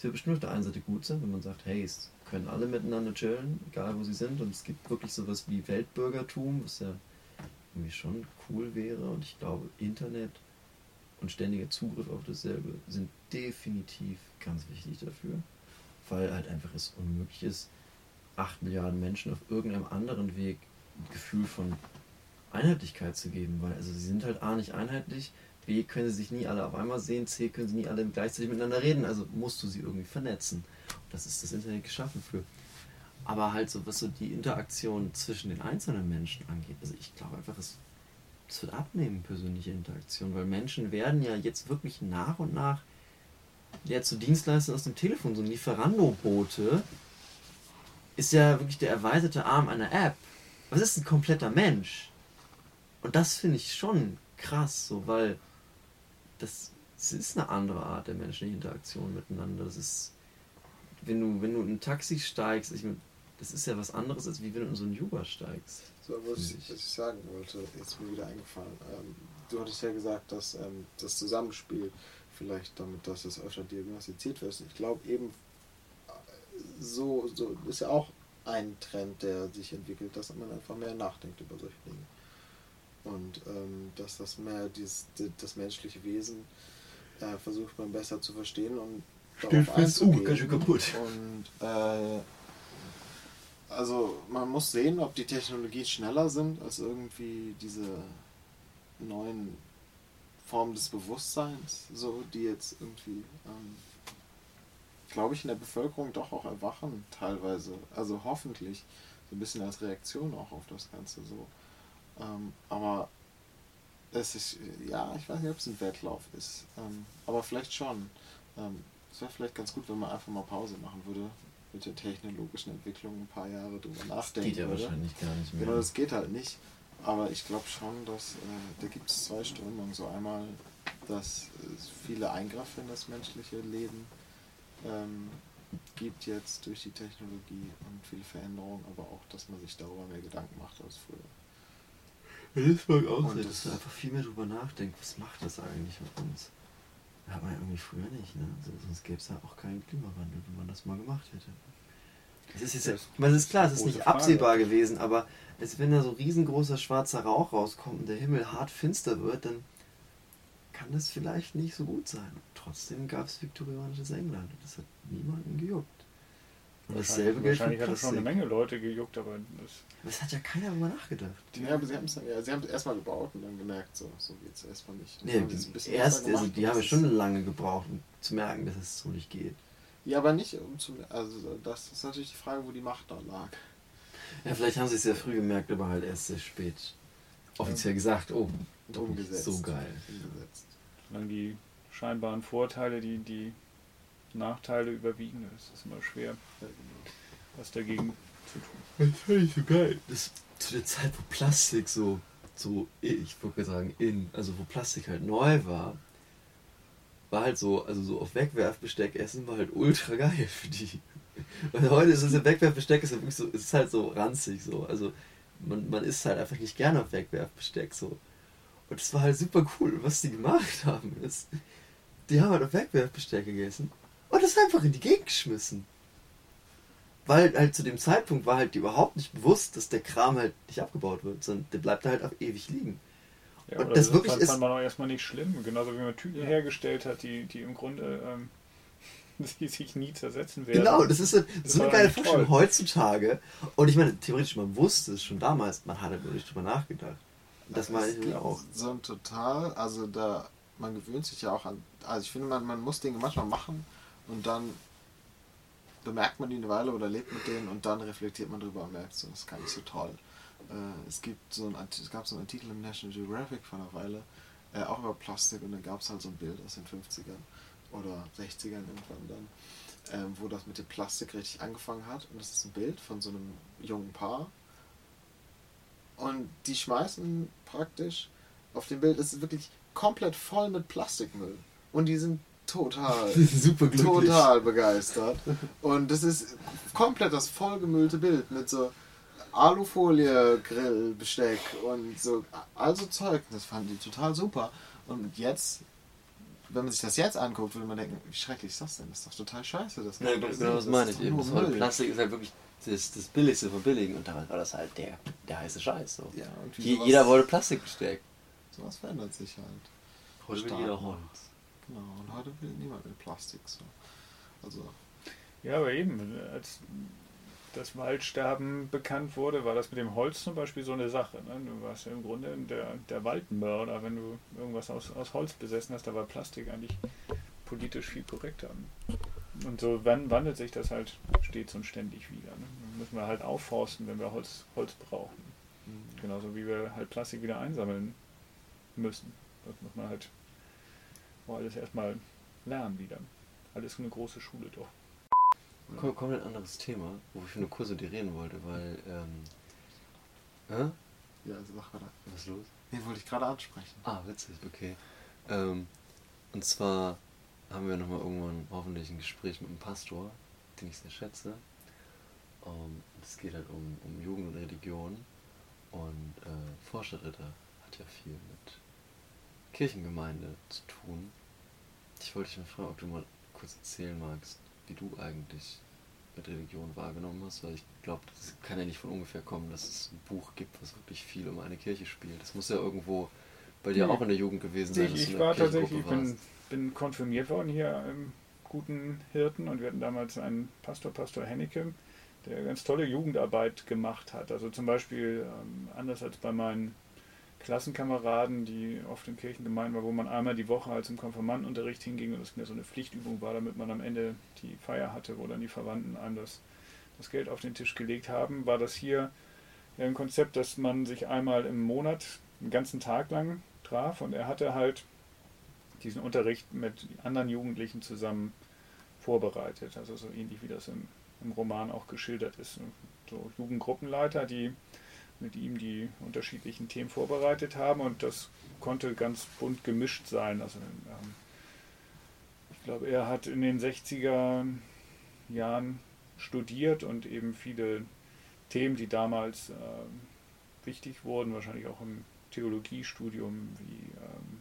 Es wird bestimmt auf der einen Seite gut sein, wenn man sagt, hey, es können alle miteinander chillen, egal wo sie sind. Und es gibt wirklich sowas wie Weltbürgertum, was ja irgendwie schon cool wäre. Und ich glaube, Internet und ständiger Zugriff auf dasselbe sind definitiv ganz wichtig dafür. Weil halt einfach es unmöglich ist, 8 Milliarden Menschen auf irgendeinem anderen Weg ein Gefühl von Einheitlichkeit zu geben, weil also sie sind halt A nicht einheitlich, B können sie sich nie alle auf einmal sehen, C können sie nie alle gleichzeitig miteinander reden, also musst du sie irgendwie vernetzen. Das ist das Internet geschaffen für. aber halt so, was so die Interaktion zwischen den einzelnen Menschen angeht. Also ich glaube einfach, es, wird abnehmen, persönliche Interaktion, weil Menschen werden ja jetzt wirklich nach und nach ja, zu Dienstleistern aus dem Telefon, so ein Lieferando-Bote ist ja wirklich der erweiterte Arm einer App. Was ist ein kompletter Mensch? Und das finde ich schon krass, so, weil das, das ist eine andere Art der menschlichen Interaktion miteinander. Das ist, wenn du, wenn du in ein Taxi steigst, ich das ist ja was anderes, als wie wenn du in so ein Uber steigst. So, was ich, was ich sagen wollte, jetzt mir wieder eingefallen. Ähm, du hattest ja gesagt, dass ähm, das Zusammenspiel vielleicht damit, dass es öfter diagnostiziert wird. Ich glaube eben, äh, so, so ist ja auch ein Trend, der sich entwickelt, dass man einfach mehr nachdenkt über solche Dinge. Und ähm, dass das mehr dieses, das menschliche Wesen äh, versucht man besser zu verstehen und darauf einzugehen. Uh, ganz schön kaputt. Und äh, also man muss sehen, ob die Technologien schneller sind als irgendwie diese neuen Formen des Bewusstseins, so die jetzt irgendwie, ähm, glaube ich, in der Bevölkerung doch auch erwachen teilweise. Also hoffentlich so ein bisschen als Reaktion auch auf das Ganze so. Ähm, aber es ist, ja, ich weiß nicht, ob es ein Wettlauf ist, ähm, aber vielleicht schon. Ähm, es wäre vielleicht ganz gut, wenn man einfach mal Pause machen würde mit der technologischen Entwicklung ein paar Jahre drüber nachdenken Geht ja würde. wahrscheinlich gar nicht mehr. Genau, das geht halt nicht. Aber ich glaube schon, dass äh, da gibt es zwei Strömungen. So einmal, dass es viele Eingriffe in das menschliche Leben ähm, gibt jetzt durch die Technologie und viele Veränderungen, aber auch, dass man sich darüber mehr Gedanken macht als früher. Das mag auch Und dass du einfach viel mehr drüber nachdenkst, was macht das eigentlich mit uns? Hat man ja irgendwie früher nicht, ne? Also, sonst gäbe es ja auch keinen Klimawandel, wenn man das mal gemacht hätte. Es ist, jetzt, Das ich meine, es ist klar, es ist nicht Frage. absehbar gewesen, aber als wenn da so riesengroßer schwarzer Rauch rauskommt und der Himmel hart finster wird, dann kann das vielleicht nicht so gut sein. Trotzdem gab es viktorianisches England und das hat niemanden gejuckt. Dasselbe gilt wahrscheinlich hat es schon eine. Menge Leute gejuckt, aber das, Aber es hat ja keiner darüber nachgedacht. Die, ja, aber sie haben es ja, sie haben erstmal gebaut und dann gemerkt, so, so geht es erstmal nicht. Nee, bisschen erst, besser also gemacht die haben ja das schon lange gebraucht, um zu merken, dass es so nicht geht. Ja, aber nicht um zu. Also, das ist natürlich die Frage, wo die Macht da lag. Ja, vielleicht haben sie es sehr früh gemerkt, aber halt erst sehr spät. Offiziell gesagt, oh, doch Umgesetzt. so geil. Umgesetzt. solange die scheinbaren Vorteile, die, die Nachteile überwiegen, ist es immer schwer, was dagegen zu tun. Das fand ich so geil. Das, zu der Zeit, wo Plastik so, so, ich würde sagen, in, also wo Plastik halt neu war, war halt so, also so auf Wegwerfbesteck essen war halt ultra geil für die. Weil heute ist es ja Wegwerfbesteck ist ja wirklich so, es ist halt so ranzig so. Also man, man isst halt einfach nicht gerne auf Wegwerfbesteck so. Und das war halt super cool. Was die gemacht haben ist, die haben halt auf Wegwerfbesteck gegessen und das einfach in die Gegend geschmissen. Weil halt zu dem Zeitpunkt war halt überhaupt nicht bewusst, dass der Kram halt nicht abgebaut wird, sondern der bleibt da halt auf ewig liegen. Ja, Und das das wirklich fand, ist- fand man auch erstmal nicht schlimm. Genauso wie man Tüten Ja. hergestellt hat, die, die im Grunde ähm, [laughs] die sich nie zersetzen werden. Genau, das ist so, Das so eine geile Vorstellung heutzutage. Und ich meine, theoretisch, man wusste es schon damals, man hatte nur nicht drüber nachgedacht. Das meine ich mir auch. So ein total, also da, man gewöhnt sich ja auch an, also ich finde, man, man muss Dinge manchmal machen und dann bemerkt man die eine Weile oder lebt mit denen und dann reflektiert man drüber und merkt so, das ist gar nicht so toll. Äh, es gibt so ein, es gab so einen Artikel im National Geographic vor einer Weile, äh, auch über Plastik und dann gab es halt so ein Bild aus den 50ern oder 60ern irgendwann dann, ähm, wo das mit dem Plastik richtig angefangen hat und das ist ein Bild von so einem jungen Paar und die schmeißen praktisch auf dem Bild, es ist wirklich komplett voll mit Plastikmüll. Und die sind total, [laughs] Super glücklich. total begeistert. Und das ist komplett das vollgemüllte Bild mit so Alufolie, Grill, Besteck und so, also Zeug. Das fanden die total super. Und jetzt, wenn man sich das jetzt anguckt, würde man denken, wie schrecklich ist das denn? Das ist doch total scheiße. Das Ja, genau, das ist meine ich eben. Das. Plastik ist halt wirklich das, das Billigste von Billigen und damals war das halt der, der heiße Scheiß. So. Ja, Je, sowas- jeder wollte Plastikbesteck. Sowas verändert sich halt. Heute will jeder Holz. Genau, und heute will niemand mit Plastik so. Also, Ja, aber eben, als das Waldsterben bekannt wurde, war das mit dem Holz zum Beispiel so eine Sache. Ne? Du warst ja im Grunde der, der Waldmörder, wenn du irgendwas aus, aus Holz besessen hast, da war Plastik eigentlich politisch viel korrekter. Und so wandelt sich das halt stets und ständig wieder. Ne? müssen wir halt aufforsten, wenn wir Holz, Holz brauchen. Mhm. Genauso wie wir halt Plastik wieder einsammeln müssen. Das muss man halt auch alles erstmal lernen wieder. Alles eine große Schule doch. Kom komplett anderes Thema, wo ich nur kurz mit dir reden wollte, weil, ähm, hä? Ja, also mach weiter. Was ist los? Nee, wollte ich gerade ansprechen. Ah, witzig, okay. Ähm, und zwar haben wir nochmal irgendwann hoffentlich ein Gespräch mit einem Pastor, den ich sehr schätze. Ähm, es geht halt um, um Jugend und Religion. Und äh, Forscheritter hat ja viel mit Kirchengemeinde zu tun. Ich wollte dich mal fragen, ob du mal kurz erzählen magst, wie du eigentlich mit Religion wahrgenommen hast, weil ich glaube, das kann ja nicht von ungefähr kommen, dass es ein Buch gibt, was wirklich viel um eine Kirche spielt. Das muss ja irgendwo bei dir Nee. auch in der Jugend gewesen sein. Ich, ich war tatsächlich, ich bin, bin konfirmiert worden hier im guten Hirten und wir hatten damals einen Pastor, Pastor Hennecke, der ganz tolle Jugendarbeit gemacht hat. Also zum Beispiel, ähm, anders als bei meinen Klassenkameraden, die oft in Kirchengemeinden waren, wo man einmal die Woche als im Konfirmandenunterricht hinging und das mehr so eine Pflichtübung war, damit man am Ende die Feier hatte, wo dann die Verwandten einem das, das Geld auf den Tisch gelegt haben, war das hier ja ein Konzept, dass man sich einmal im Monat einen ganzen Tag lang traf und er hatte halt diesen Unterricht mit anderen Jugendlichen zusammen vorbereitet. Also so ähnlich wie das im, im Roman auch geschildert ist. So Jugendgruppenleiter, die mit ihm die unterschiedlichen Themen vorbereitet haben und das konnte ganz bunt gemischt sein. Also ähm, ich glaube, er hat in den 60er Jahren studiert und eben viele Themen, die damals ähm, wichtig wurden, wahrscheinlich auch im Theologiestudium, wie ähm,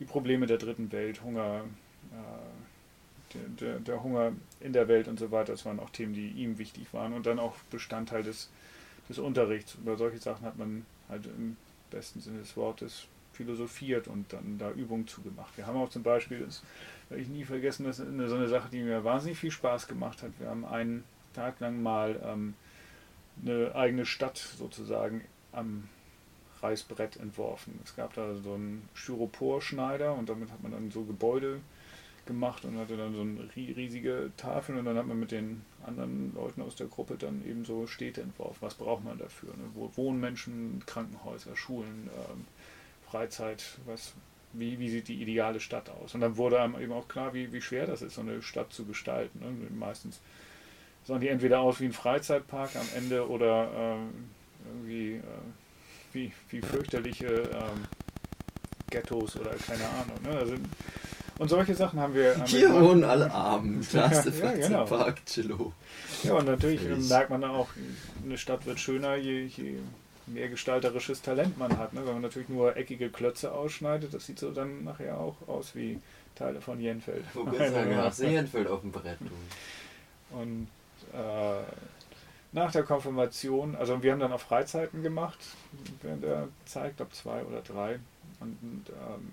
die Probleme der dritten Welt, Hunger, äh, der, der, der Hunger in der Welt und so weiter, das waren auch Themen, die ihm wichtig waren und dann auch Bestandteil des, des Unterrichts. Über solche Sachen hat man halt im besten Sinne des Wortes philosophiert und dann da Übungen zugemacht. Wir haben auch zum Beispiel, das werde ich nie vergessen, das ist so eine Sache, die mir wahnsinnig viel Spaß gemacht hat. Wir haben einen Tag lang mal ähm, eine eigene Stadt sozusagen am Reißbrett entworfen. Es gab da so einen Styroporschneider und damit hat man dann so Gebäude gemacht und hatte dann so eine rie- riesige Tafel und dann hat man mit den anderen Leuten aus der Gruppe dann eben so Städte entworfen. Was braucht man dafür? Ne? Wo wohnen Menschen, Krankenhäuser, Schulen, ähm, Freizeit, was, wie, wie sieht die ideale Stadt aus? Und dann wurde einem eben auch klar, wie, wie schwer das ist, so eine Stadt zu gestalten. Ne? Meistens sahen die entweder aus wie ein Freizeitpark am Ende oder ähm, irgendwie äh, wie, wie fürchterliche ähm, Ghettos oder keine Ahnung. Ne? Also, und solche Sachen haben wir. Haben Hier wir wohnen alle arm. Da hast du Ja, genau. Freizeitpark, Chillo. Ja, und natürlich Völlig. ähm, merkt man dann auch, eine Stadt wird schöner, je, je mehr gestalterisches Talent man hat. Ne? Wenn man natürlich nur eckige Klötze ausschneidet, das sieht so dann nachher auch aus wie Teile von Jenfeld. Wo bist du ja, Seelenfeld auf dem Brett, du. Und äh, nach der Konfirmation, also wir haben dann auch Freizeiten gemacht während der Zeit, glaube zwei oder drei. Und ähm,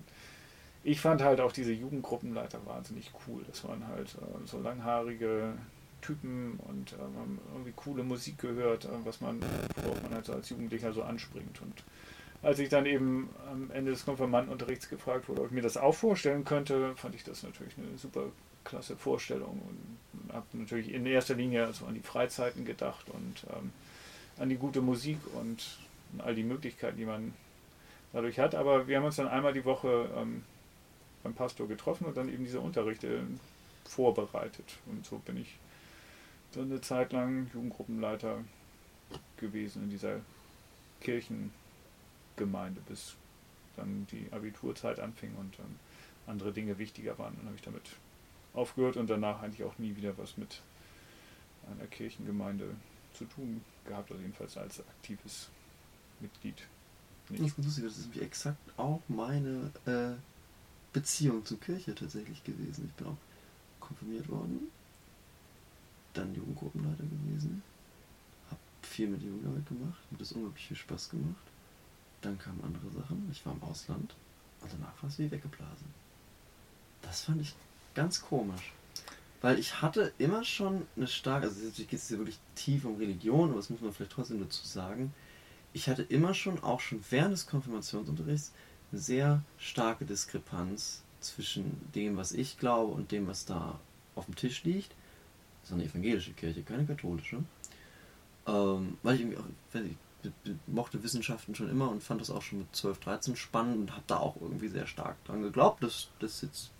ich fand halt auch diese Jugendgruppenleiter wahnsinnig cool. Das waren halt äh, so langhaarige Typen und äh, haben irgendwie coole Musik gehört, äh, was man, worauf man halt so als Jugendlicher so anspringt. Und als ich dann eben am Ende des Konfirmandenunterrichts gefragt wurde, ob ich mir das auch vorstellen könnte, fand ich das natürlich eine super klasse Vorstellung und habe natürlich in erster Linie also an die Freizeiten gedacht und ähm, an die gute Musik und all die Möglichkeiten, die man dadurch hat. Aber wir haben uns dann einmal die Woche ähm, beim Pastor getroffen und dann eben diese Unterrichte vorbereitet. Und so bin ich dann eine Zeit lang Jugendgruppenleiter gewesen in dieser Kirchengemeinde, bis dann die Abiturzeit anfing und dann andere Dinge wichtiger waren. Dann habe ich damit aufgehört und danach eigentlich auch nie wieder was mit einer Kirchengemeinde zu tun gehabt, also jedenfalls als aktives Mitglied. Das ist lustig, das ist nämlich exakt auch meine äh, Beziehung zur Kirche tatsächlich gewesen. Ich bin auch konfirmiert worden, dann Jugendgruppenleiter gewesen, habe viel mit Jugendarbeit gemacht, mir das unglaublich viel Spaß gemacht. Dann kamen andere Sachen, ich war im Ausland und danach war es wie weggeblasen. Das fand ich ganz komisch. Weil ich hatte immer schon eine starke, also natürlich geht es hier wirklich tief um Religion, aber das muss man vielleicht trotzdem dazu sagen. Ich hatte immer schon, auch schon während des Konfirmationsunterrichts, eine sehr starke Diskrepanz zwischen dem, was ich glaube und dem, was da auf dem Tisch liegt. Das ist eine evangelische Kirche, keine katholische. ähm, weil ich irgendwie weiß ich, mochte Wissenschaften schon immer und fand das auch schon mit 12, 13 spannend und habe da auch irgendwie sehr stark dran geglaubt, dass, dass jetzt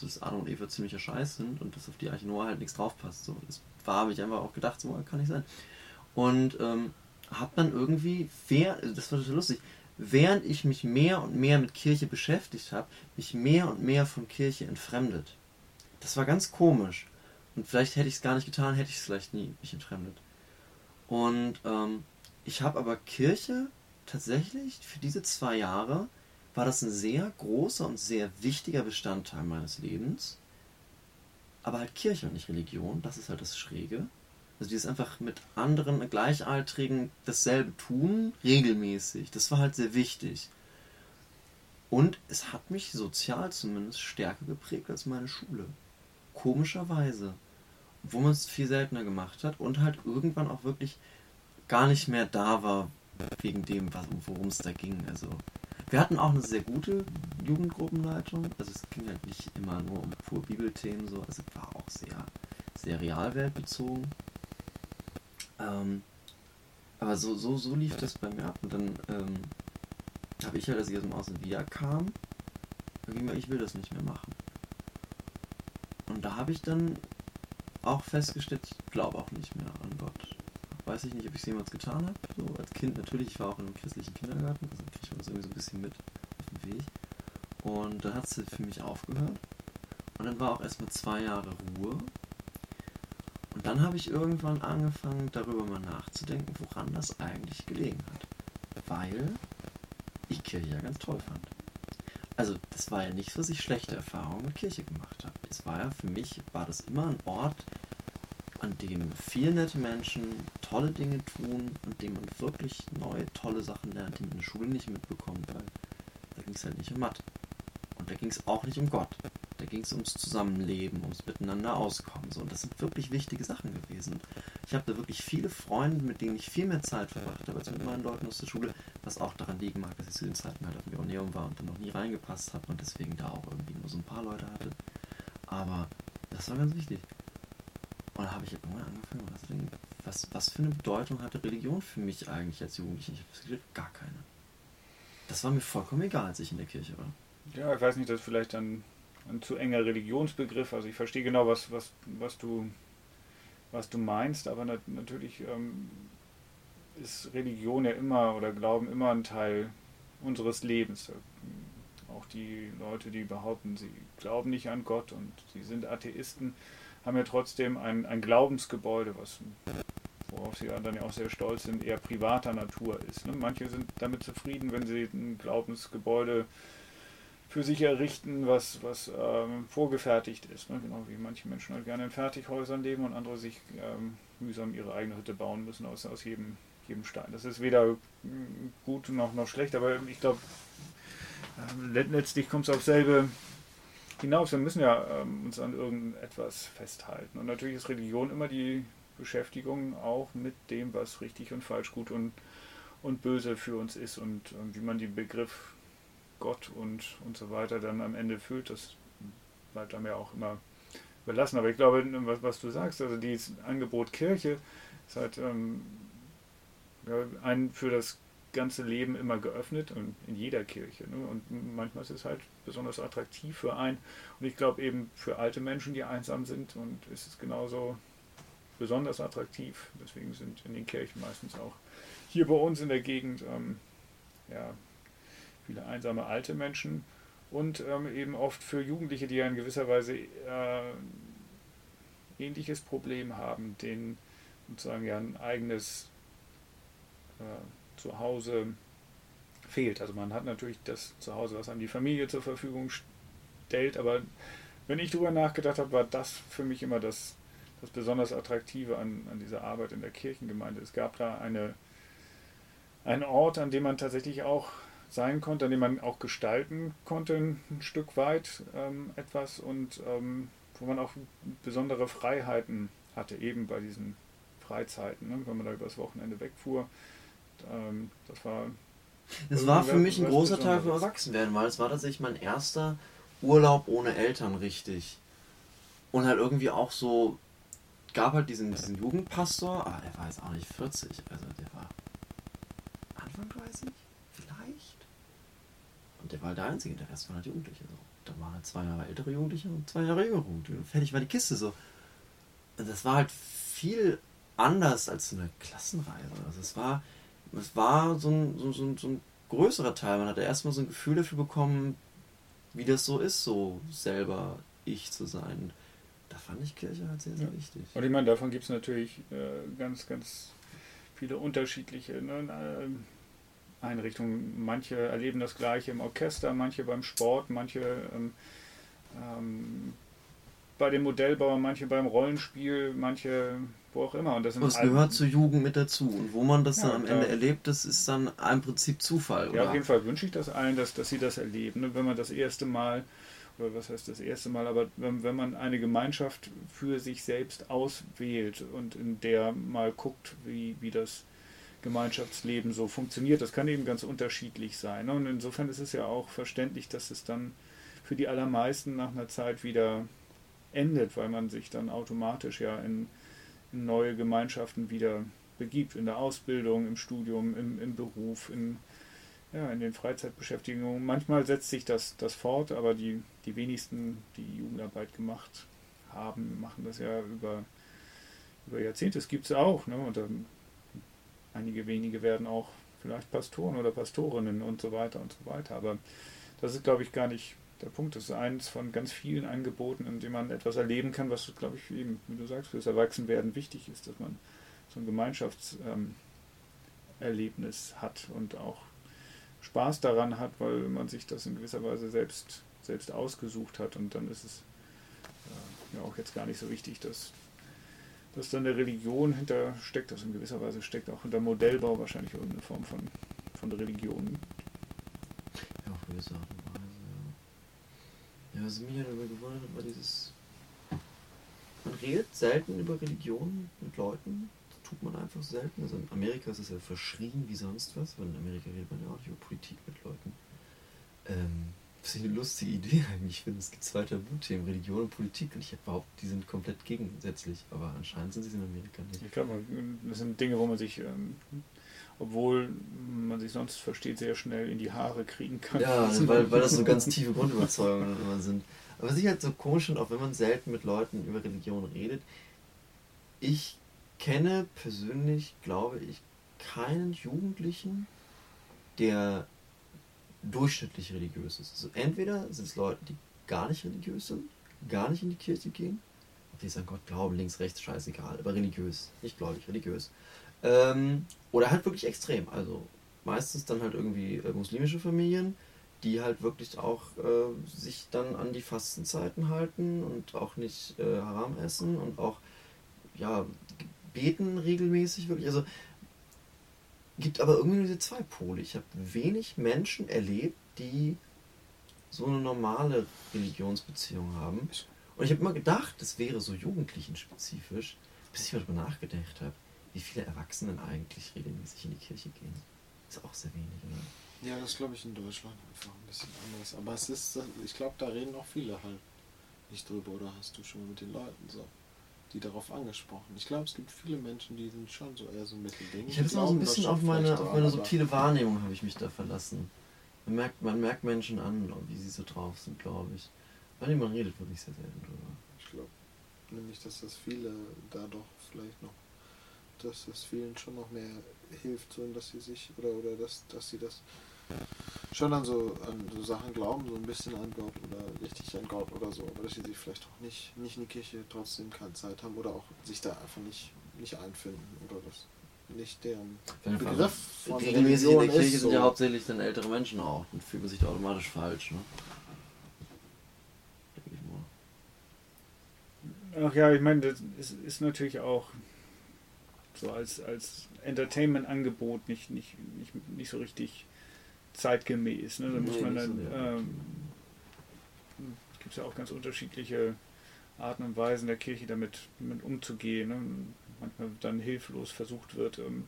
dass Adam und Eva ziemlicher Scheiß sind und dass auf die Arche Noah halt nichts draufpasst. So, das war, habe ich einfach auch gedacht, so kann nicht sein. Und ähm, habe dann irgendwie, das war total lustig, während ich mich mehr und mehr mit Kirche beschäftigt habe, mich mehr und mehr von Kirche entfremdet. Das war ganz komisch. Und vielleicht hätte ich es gar nicht getan, hätte ich es vielleicht nie mich entfremdet. Und ähm, ich habe aber Kirche tatsächlich für diese zwei Jahre war das ein sehr großer und sehr wichtiger Bestandteil meines Lebens. Aber halt Kirche und nicht Religion, das ist halt das Schräge. Also dieses einfach mit anderen Gleichaltrigen dasselbe tun, regelmäßig. Das war halt sehr wichtig. Und es hat mich sozial zumindest stärker geprägt als meine Schule. Komischerweise. Wo man es viel seltener gemacht hat und halt irgendwann auch wirklich gar nicht mehr da war, wegen dem, worum es da ging. Also wir hatten auch eine sehr gute Jugendgruppenleitung. Also es ging halt nicht immer nur um pur Bibelthemen, so. Also war auch sehr, sehr realweltbezogen. Ähm, aber so, so, so lief das bei mir ab. Und dann ähm, habe ich halt, als ich aus dem Außen wiederkam, irgendwie ich will das nicht mehr machen. Und da habe ich dann auch festgestellt, ich glaube auch nicht mehr an Gott weiß ich nicht, ob ich es jemals getan habe. So als Kind natürlich, ich war auch in einem christlichen Kindergarten, also kriegt man das irgendwie so ein bisschen mit auf dem Weg. Und dann hat es für mich aufgehört. Und dann war auch erstmal zwei Jahre Ruhe. Dann habe ich irgendwann angefangen, darüber mal nachzudenken, woran das eigentlich gelegen hat. Weil ich Kirche ja ganz toll fand. Also, das war ja nicht so, dass ich schlechte Erfahrungen mit Kirche gemacht habe. Es war ja für mich, war das immer ein Ort, an dem viele nette Menschen tolle Dinge tun und dem man wirklich neue, tolle Sachen lernt, die man in der Schule nicht mitbekommt, weil da ging es halt nicht um Mathe. Und da ging es auch nicht um Gott. Da ging es ums Zusammenleben, ums Miteinander auskommen. So. Und das sind wirklich wichtige Sachen gewesen. Ich habe da wirklich viele Freunde, mit denen ich viel mehr Zeit verbracht habe als mit meinen Leuten aus der Schule, was auch daran liegen mag, dass ich zu den Zeiten halt auf dem Joneum war und dann noch nie reingepasst habe und deswegen da auch irgendwie nur so ein paar Leute hatte. Aber das war ganz wichtig. Und da habe ich irgendwann angefangen, was, was, was für eine Bedeutung hatte Religion für mich eigentlich als Jugendlicher? Ich habe gesagt, gar keine. Das war mir vollkommen egal, als ich in der Kirche war. Ja, ich weiß nicht, das ist vielleicht ein, ein zu enger Religionsbegriff. Also ich verstehe genau, was, was, was, du, was du meinst, aber nat natürlich ähm, ist Religion ja immer oder Glauben immer ein Teil unseres Lebens. Auch die Leute, die behaupten, sie glauben nicht an Gott und sie sind Atheisten, haben ja trotzdem ein, ein Glaubensgebäude, was worauf sie dann ja auch sehr stolz sind, eher privater Natur ist. Ne? Manche sind damit zufrieden, wenn sie ein Glaubensgebäude für sich errichten, was, was ähm, vorgefertigt ist. Ne? Genau wie manche Menschen halt gerne in Fertighäusern leben und andere sich ähm, mühsam ihre eigene Hütte bauen müssen aus, aus jedem, jedem Stein. Das ist weder gut noch, noch schlecht, aber ich glaube, äh, letztlich kommt es auf selbe hinaus. Wir müssen ja ähm, uns an irgendetwas festhalten. Und natürlich ist Religion immer die Beschäftigung auch mit dem, was richtig und falsch, gut und, und böse für uns ist und äh, wie man den Begriff Gott und, und so weiter dann am Ende füllt, das bleibt einem ja auch immer überlassen. Aber ich glaube, was, was du sagst, also dieses Angebot Kirche ist halt ähm, ja, ein für das ganze Leben immer geöffnet und in jeder Kirche. Ne? Und manchmal ist es halt besonders attraktiv für einen. Und ich glaube eben für alte Menschen, die einsam sind, und ist es genauso besonders attraktiv. Deswegen sind in den Kirchen meistens auch hier bei uns in der Gegend ähm, ja, viele einsame alte Menschen und ähm, eben oft für Jugendliche, die ja in gewisser Weise äh, ähnliches Problem haben, denen sozusagen ja ein eigenes äh, zu fehlt. Also man hat natürlich das Zuhause, was einem die Familie zur Verfügung stellt, aber wenn ich darüber nachgedacht habe, war das für mich immer das, das besonders Attraktive an, an dieser Arbeit in der Kirchengemeinde. Es gab da eine, einen Ort, an dem man tatsächlich auch sein konnte, an dem man auch gestalten konnte, ein Stück weit ähm, etwas und ähm, wo man auch besondere Freiheiten hatte, eben bei diesen Freizeiten, ne? wenn man da übers Wochenende wegfuhr. Ähm, das war. Es war für mich ein großer Teil vom Erwachsenwerden, weil es war tatsächlich mein erster Urlaub ohne Eltern richtig. Und halt irgendwie auch so gab halt diesen, diesen Jugendpastor, aber der war jetzt auch nicht 40, also der war Anfang 30, vielleicht. Und der war halt der Einzige, der Rest waren halt Jugendliche. So. Da waren halt zwei Jahre ältere Jugendliche und zwei Jahre jüngere Jugendliche. Und fertig war die Kiste so. Und das war halt viel anders als so eine Klassenreise. Also es war, es war so ein, so, so, so ein größerer Teil. Man hatte erstmal so ein Gefühl dafür bekommen, wie das so ist, so selber ich zu sein. Da fand ich Kirche halt sehr, sehr Ja. wichtig. Und ich meine, davon gibt es natürlich äh, ganz, ganz viele unterschiedliche ne, äh, Einrichtungen. Manche erleben das Gleiche im Orchester, manche beim Sport, manche ähm, ähm, bei dem Modellbau, manche beim Rollenspiel, manche wo auch immer. Und das sind Aber es all- gehört zur Jugend mit dazu. Und wo man das Ja, dann am Ende erlebt, das ist dann im Prinzip Zufall. Ja, oder? auf jeden Fall wünsche ich das allen, dass, dass sie das erleben. Ne? Wenn man das erste Mal, oder was heißt das erste Mal, aber wenn, wenn man eine Gemeinschaft für sich selbst auswählt und in der mal guckt, wie, wie das Gemeinschaftsleben so funktioniert, das kann eben ganz unterschiedlich sein. Ne? Und insofern ist es ja auch verständlich, dass es dann für die allermeisten nach einer Zeit wieder endet, weil man sich dann automatisch ja in, in neue Gemeinschaften wieder begibt, in der Ausbildung, im Studium, im, im Beruf, in, ja, in den Freizeitbeschäftigungen. Manchmal setzt sich das, das fort, aber die, die wenigsten, die Jugendarbeit gemacht haben, machen das ja über, über Jahrzehnte. Es gibt es auch. Ne? Und dann, einige wenige werden auch vielleicht Pastoren oder Pastorinnen und so weiter und so weiter. Aber das ist, glaube ich, gar nicht der Punkt. Das ist eins von ganz vielen Angeboten, in dem man etwas erleben kann, was, glaube ich, eben, wie du sagst, fürs Erwachsenwerden wichtig ist, dass man so ein Gemeinschaftserlebnis hat und auch Spaß daran hat, weil man sich das in gewisser Weise selbst, selbst ausgesucht hat und dann ist es äh, ja auch jetzt gar nicht so wichtig, dass, dass da eine Religion hinter steckt. Das in gewisser Weise steckt auch hinter Modellbau wahrscheinlich irgendeine Form von, von Religion. Ja, auf gewisse Art und Weise, ja. Ja, was mich halt immer gewundert hat, war dieses. Man redet selten über Religion mit Leuten. Das tut man einfach selten. Also in Amerika ist es ja verschrien wie sonst was, weil in Amerika redet man ja auch nicht über Politik mit Leuten. Ähm, was ich eine lustige Idee [laughs] eigentlich finde. Es gibt zwei Tabuthemen, Religion und Politik. Und ich hätte behauptet, die sind komplett gegensätzlich. Aber anscheinend sind sie in Amerika nicht. Ich glaube, das sind Dinge, wo man sich, ähm, obwohl man sich sonst versteht, sehr schnell in die Haare kriegen kann. Ja, [laughs] weil, weil das so ganz tiefe Grundüberzeugungen [laughs] immer sind. Aber was ich halt so komisch finde, auch wenn man selten mit Leuten über Religion redet, ich kenne persönlich, glaube ich, keinen Jugendlichen, der durchschnittlich religiös ist. Also entweder sind es Leute, die gar nicht religiös sind, gar nicht in die Kirche gehen, ob die an Gott glauben, links, rechts, scheißegal, aber religiös, nicht gläubig, religiös. Ähm, oder halt wirklich extrem, also meistens dann halt irgendwie äh, muslimische Familien, die halt wirklich auch äh, sich dann an die Fastenzeiten halten und auch nicht äh, Haram essen und auch ja beten regelmäßig wirklich. Also gibt aber irgendwie nur diese zwei Pole. Ich habe wenig Menschen erlebt, die so eine normale Religionsbeziehung haben. Und ich habe immer gedacht, das wäre so jugendlichenspezifisch, bis ich mal darüber nachgedacht habe, wie viele Erwachsenen eigentlich regelmäßig in die Kirche gehen. Ist auch sehr wenig, oder? Ja, das glaube ich in Deutschland einfach ein bisschen anders. Aber es ist, ich glaube, da reden auch viele halt nicht drüber. Oder hast du schon mal mit den Leuten so, die darauf angesprochen? Ich glaube, es gibt viele Menschen, die sind schon so eher so Mittelding. Ich habe noch so ein das bisschen auf meine, auf meine subtile Wahrnehmung habe ich mich da verlassen. Man merkt, man merkt Menschen an, wie sie so drauf sind, glaube ich. Weil man redet wirklich sehr selten drüber. Ich glaube nämlich, dass das viele da doch vielleicht noch, dass es vielen schon noch mehr hilft, so dass sie sich oder oder dass, dass sie das schon an so an so Sachen glauben, so ein bisschen an Gott oder richtig an Gott oder so, aber dass sie sich vielleicht auch nicht, nicht in die Kirche trotzdem keine Zeit haben oder auch sich da einfach nicht, nicht einfinden oder das nicht deren Wenn Begriff von regelmäßig in der Kirche ist sind ja so. hauptsächlich dann ältere Menschen auch. Und fühlt man sich da automatisch falsch, ne? Denke ich mal. Ach ja, ich meine, das ist, ist natürlich auch so als, als Entertainment-Angebot nicht, nicht, nicht, nicht so richtig zeitgemäß. Ne? Da muss man dann, wirklich. ähm, gibt es ja auch ganz unterschiedliche Arten und Weisen der Kirche damit, damit umzugehen. Ne? Manchmal dann hilflos versucht wird, ähm,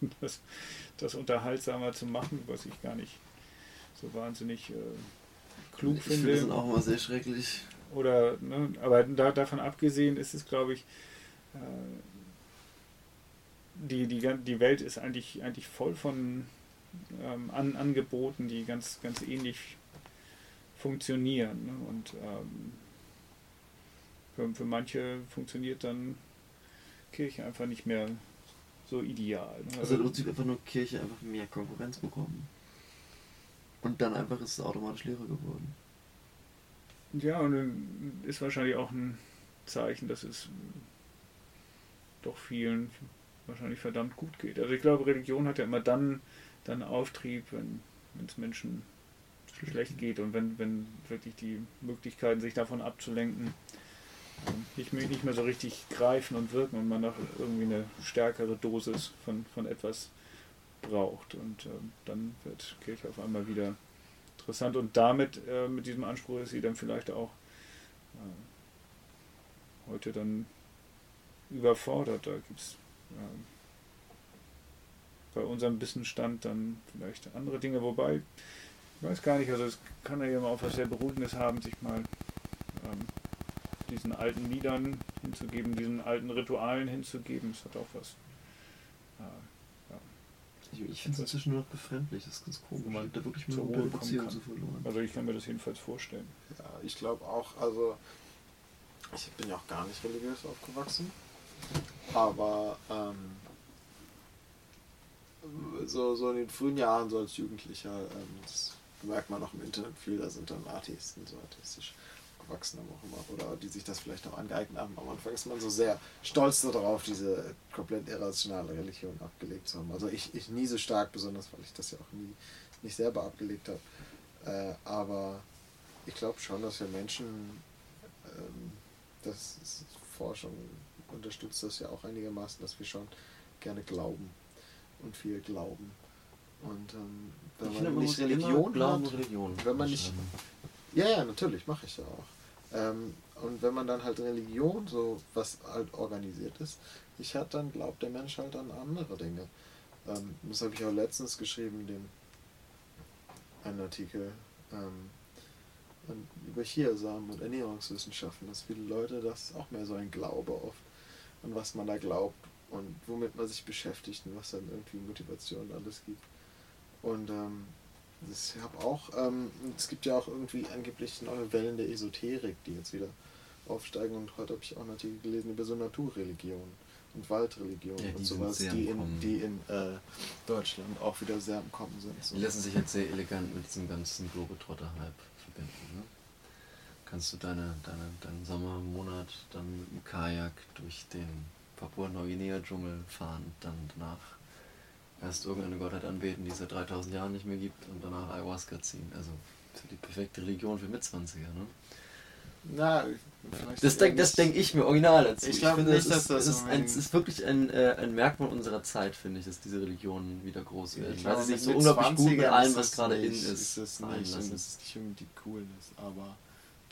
[laughs] das, das unterhaltsamer zu machen, was ich gar nicht so wahnsinnig äh, klug ich finde finde. das dann auch immer sehr schrecklich. Oder, ne, aber da, davon abgesehen ist es, glaube ich, äh, die, die, die Welt ist eigentlich, eigentlich voll von ähm, An Angeboten, die ganz, ganz ähnlich funktionieren. Ne? Und ähm, für, für manche funktioniert dann Kirche einfach nicht mehr so ideal. Ne? Also im Prinzip einfach nur Kirche einfach mehr Konkurrenz bekommen. Und dann einfach ist es automatisch leerer geworden. Ja, und ist wahrscheinlich auch ein Zeichen, dass es doch vielen wahrscheinlich verdammt gut geht. Also ich glaube, Religion hat ja immer dann, dann Auftrieb, wenn es Menschen schlecht geht und wenn, wenn wirklich die Möglichkeiten, sich davon abzulenken, ähm, nicht mehr, nicht mehr so richtig greifen und wirken und man auch irgendwie eine stärkere Dosis von, von etwas braucht. Und äh, dann wird Kirche auf einmal wieder interessant und damit, äh, mit diesem Anspruch ist sie dann vielleicht auch äh, heute dann überfordert. Da gibt es ähm, bei unserem Wissensstand dann vielleicht andere Dinge, wobei, ich weiß gar nicht, also es kann ja immer auch was sehr Beruhigendes haben, sich mal ähm, diesen alten Liedern hinzugeben, diesen alten Ritualen hinzugeben. Es hat auch was. Äh, ja. Ich, ich finde es inzwischen nur noch befremdlich, das ist ganz komisch. Man da wirklich mit einer Beziehung zu verloren. Also ich kann mir das jedenfalls vorstellen. Ja, ich glaube auch, also ich bin ja auch gar nicht religiös aufgewachsen, aber ähm, so, so in den frühen Jahren, so als Jugendlicher, ähm, das merkt man auch im Internet viel, da sind dann Atheisten, so atheistisch Erwachsene auch immer, oder die sich das vielleicht auch angeeignet haben. Am Anfang ist man so sehr stolz darauf, diese komplett irrationale Religion abgelegt zu haben. Also ich, ich nie so stark, besonders weil ich das ja auch nie nicht selber abgelegt habe. Äh, aber ich glaube schon, dass wir Menschen, ähm, das Forschung unterstützt das ja auch einigermaßen, dass wir schon gerne glauben und viel glauben. Und ähm, wenn ich man finde, nicht Religion glauben, hat, Religion wenn man nicht, ja, ja, natürlich, mache ich ja auch. Ähm, und wenn man dann halt Religion, so was halt organisiert ist, ich hat dann glaubt der Mensch halt an andere Dinge. Ähm, das habe ich auch letztens geschrieben, den einen Artikel ähm, über Chiasamen und Ernährungswissenschaften, dass viele Leute das auch mehr so ein Glaube oft, an was man da glaubt und womit man sich beschäftigt und was dann irgendwie Motivation alles gibt. Und ähm, ich habe auch, ähm, es gibt ja auch irgendwie angeblich neue Wellen der Esoterik, die jetzt wieder aufsteigen. Und heute habe ich auch einen Artikel gelesen über so Naturreligionen und Waldreligionen ja, und sowas, die in, die in äh, Deutschland auch wieder sehr am Kommen sind. So. Die lassen sich jetzt sehr elegant mit diesem ganzen Globetrotter-Hype verbinden. Ne? Kannst du deine, deine, deinen Sommermonat dann mit dem Kajak durch den Papua-Neuguinea-Dschungel fahren, dann danach erst irgendeine Gottheit anbeten, die es seit 3000 Jahren nicht mehr gibt und danach Ayahuasca ziehen. Also die perfekte Religion für Mitzwanziger, ne? Na, das denke das denk ich mir original dazu. Ich, ich finde, nicht, das, ist, ist, ein, ist wirklich ein, äh, ein Merkmal unserer Zeit, finde ich, dass diese Religionen wieder groß werden. Ich weil sie sich so unglaublich gut mit allem, was gerade in ist, ist es nicht, und es ist nicht unbedingt Coolness, aber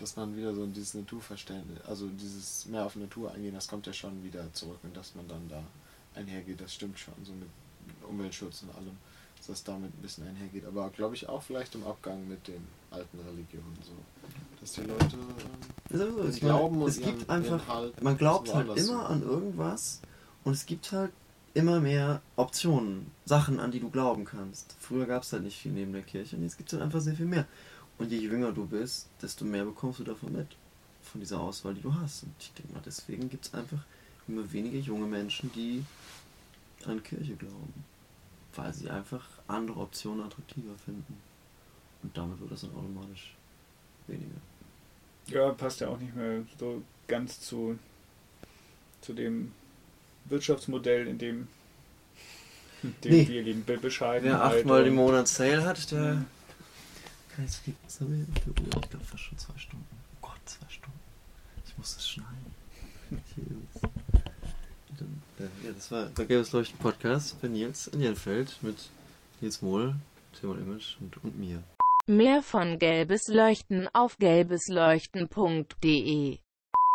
dass man wieder so dieses Naturverständnis, also dieses mehr auf Natur eingehen, das kommt ja schon wieder zurück und dass man dann da einhergeht, das stimmt schon, so mit Umweltschutz und allem, dass das damit ein bisschen einhergeht. Aber glaube ich auch vielleicht im Abgang mit den alten Religionen so. Dass die Leute ähm, also, die glauben meine, und es gibt einfach, halt man glaubt halt immer an irgendwas und es gibt halt immer mehr Optionen, Sachen, an die du glauben kannst. Früher gab es halt nicht viel neben der Kirche und jetzt gibt es halt einfach sehr viel mehr. Und je jünger du bist, desto mehr bekommst du davon mit. Von dieser Auswahl, die du hast. Und ich denke mal, deswegen gibt es einfach immer weniger junge Menschen, die an Kirche glauben. Weil sie einfach andere Optionen attraktiver finden. Und damit wird das dann automatisch weniger. Ja, passt ja auch nicht mehr so ganz zu, zu dem Wirtschaftsmodell, in dem, dem nee. wir leben. Bescheiden. Wer achtmal im Monat Sale hat, der. Ja. Kann ich so was haben wir für Uhr? Ich glaube fast schon zwei Stunden. Oh Gott, zwei Stunden. Ich muss das schneiden. Ja, das war der Gelbes Leuchten Podcast bei Nils in Jenfeld mit Nils Mohl, Timon Image und, und mir. Mehr von Gelbes Leuchten auf gelbesleuchten.de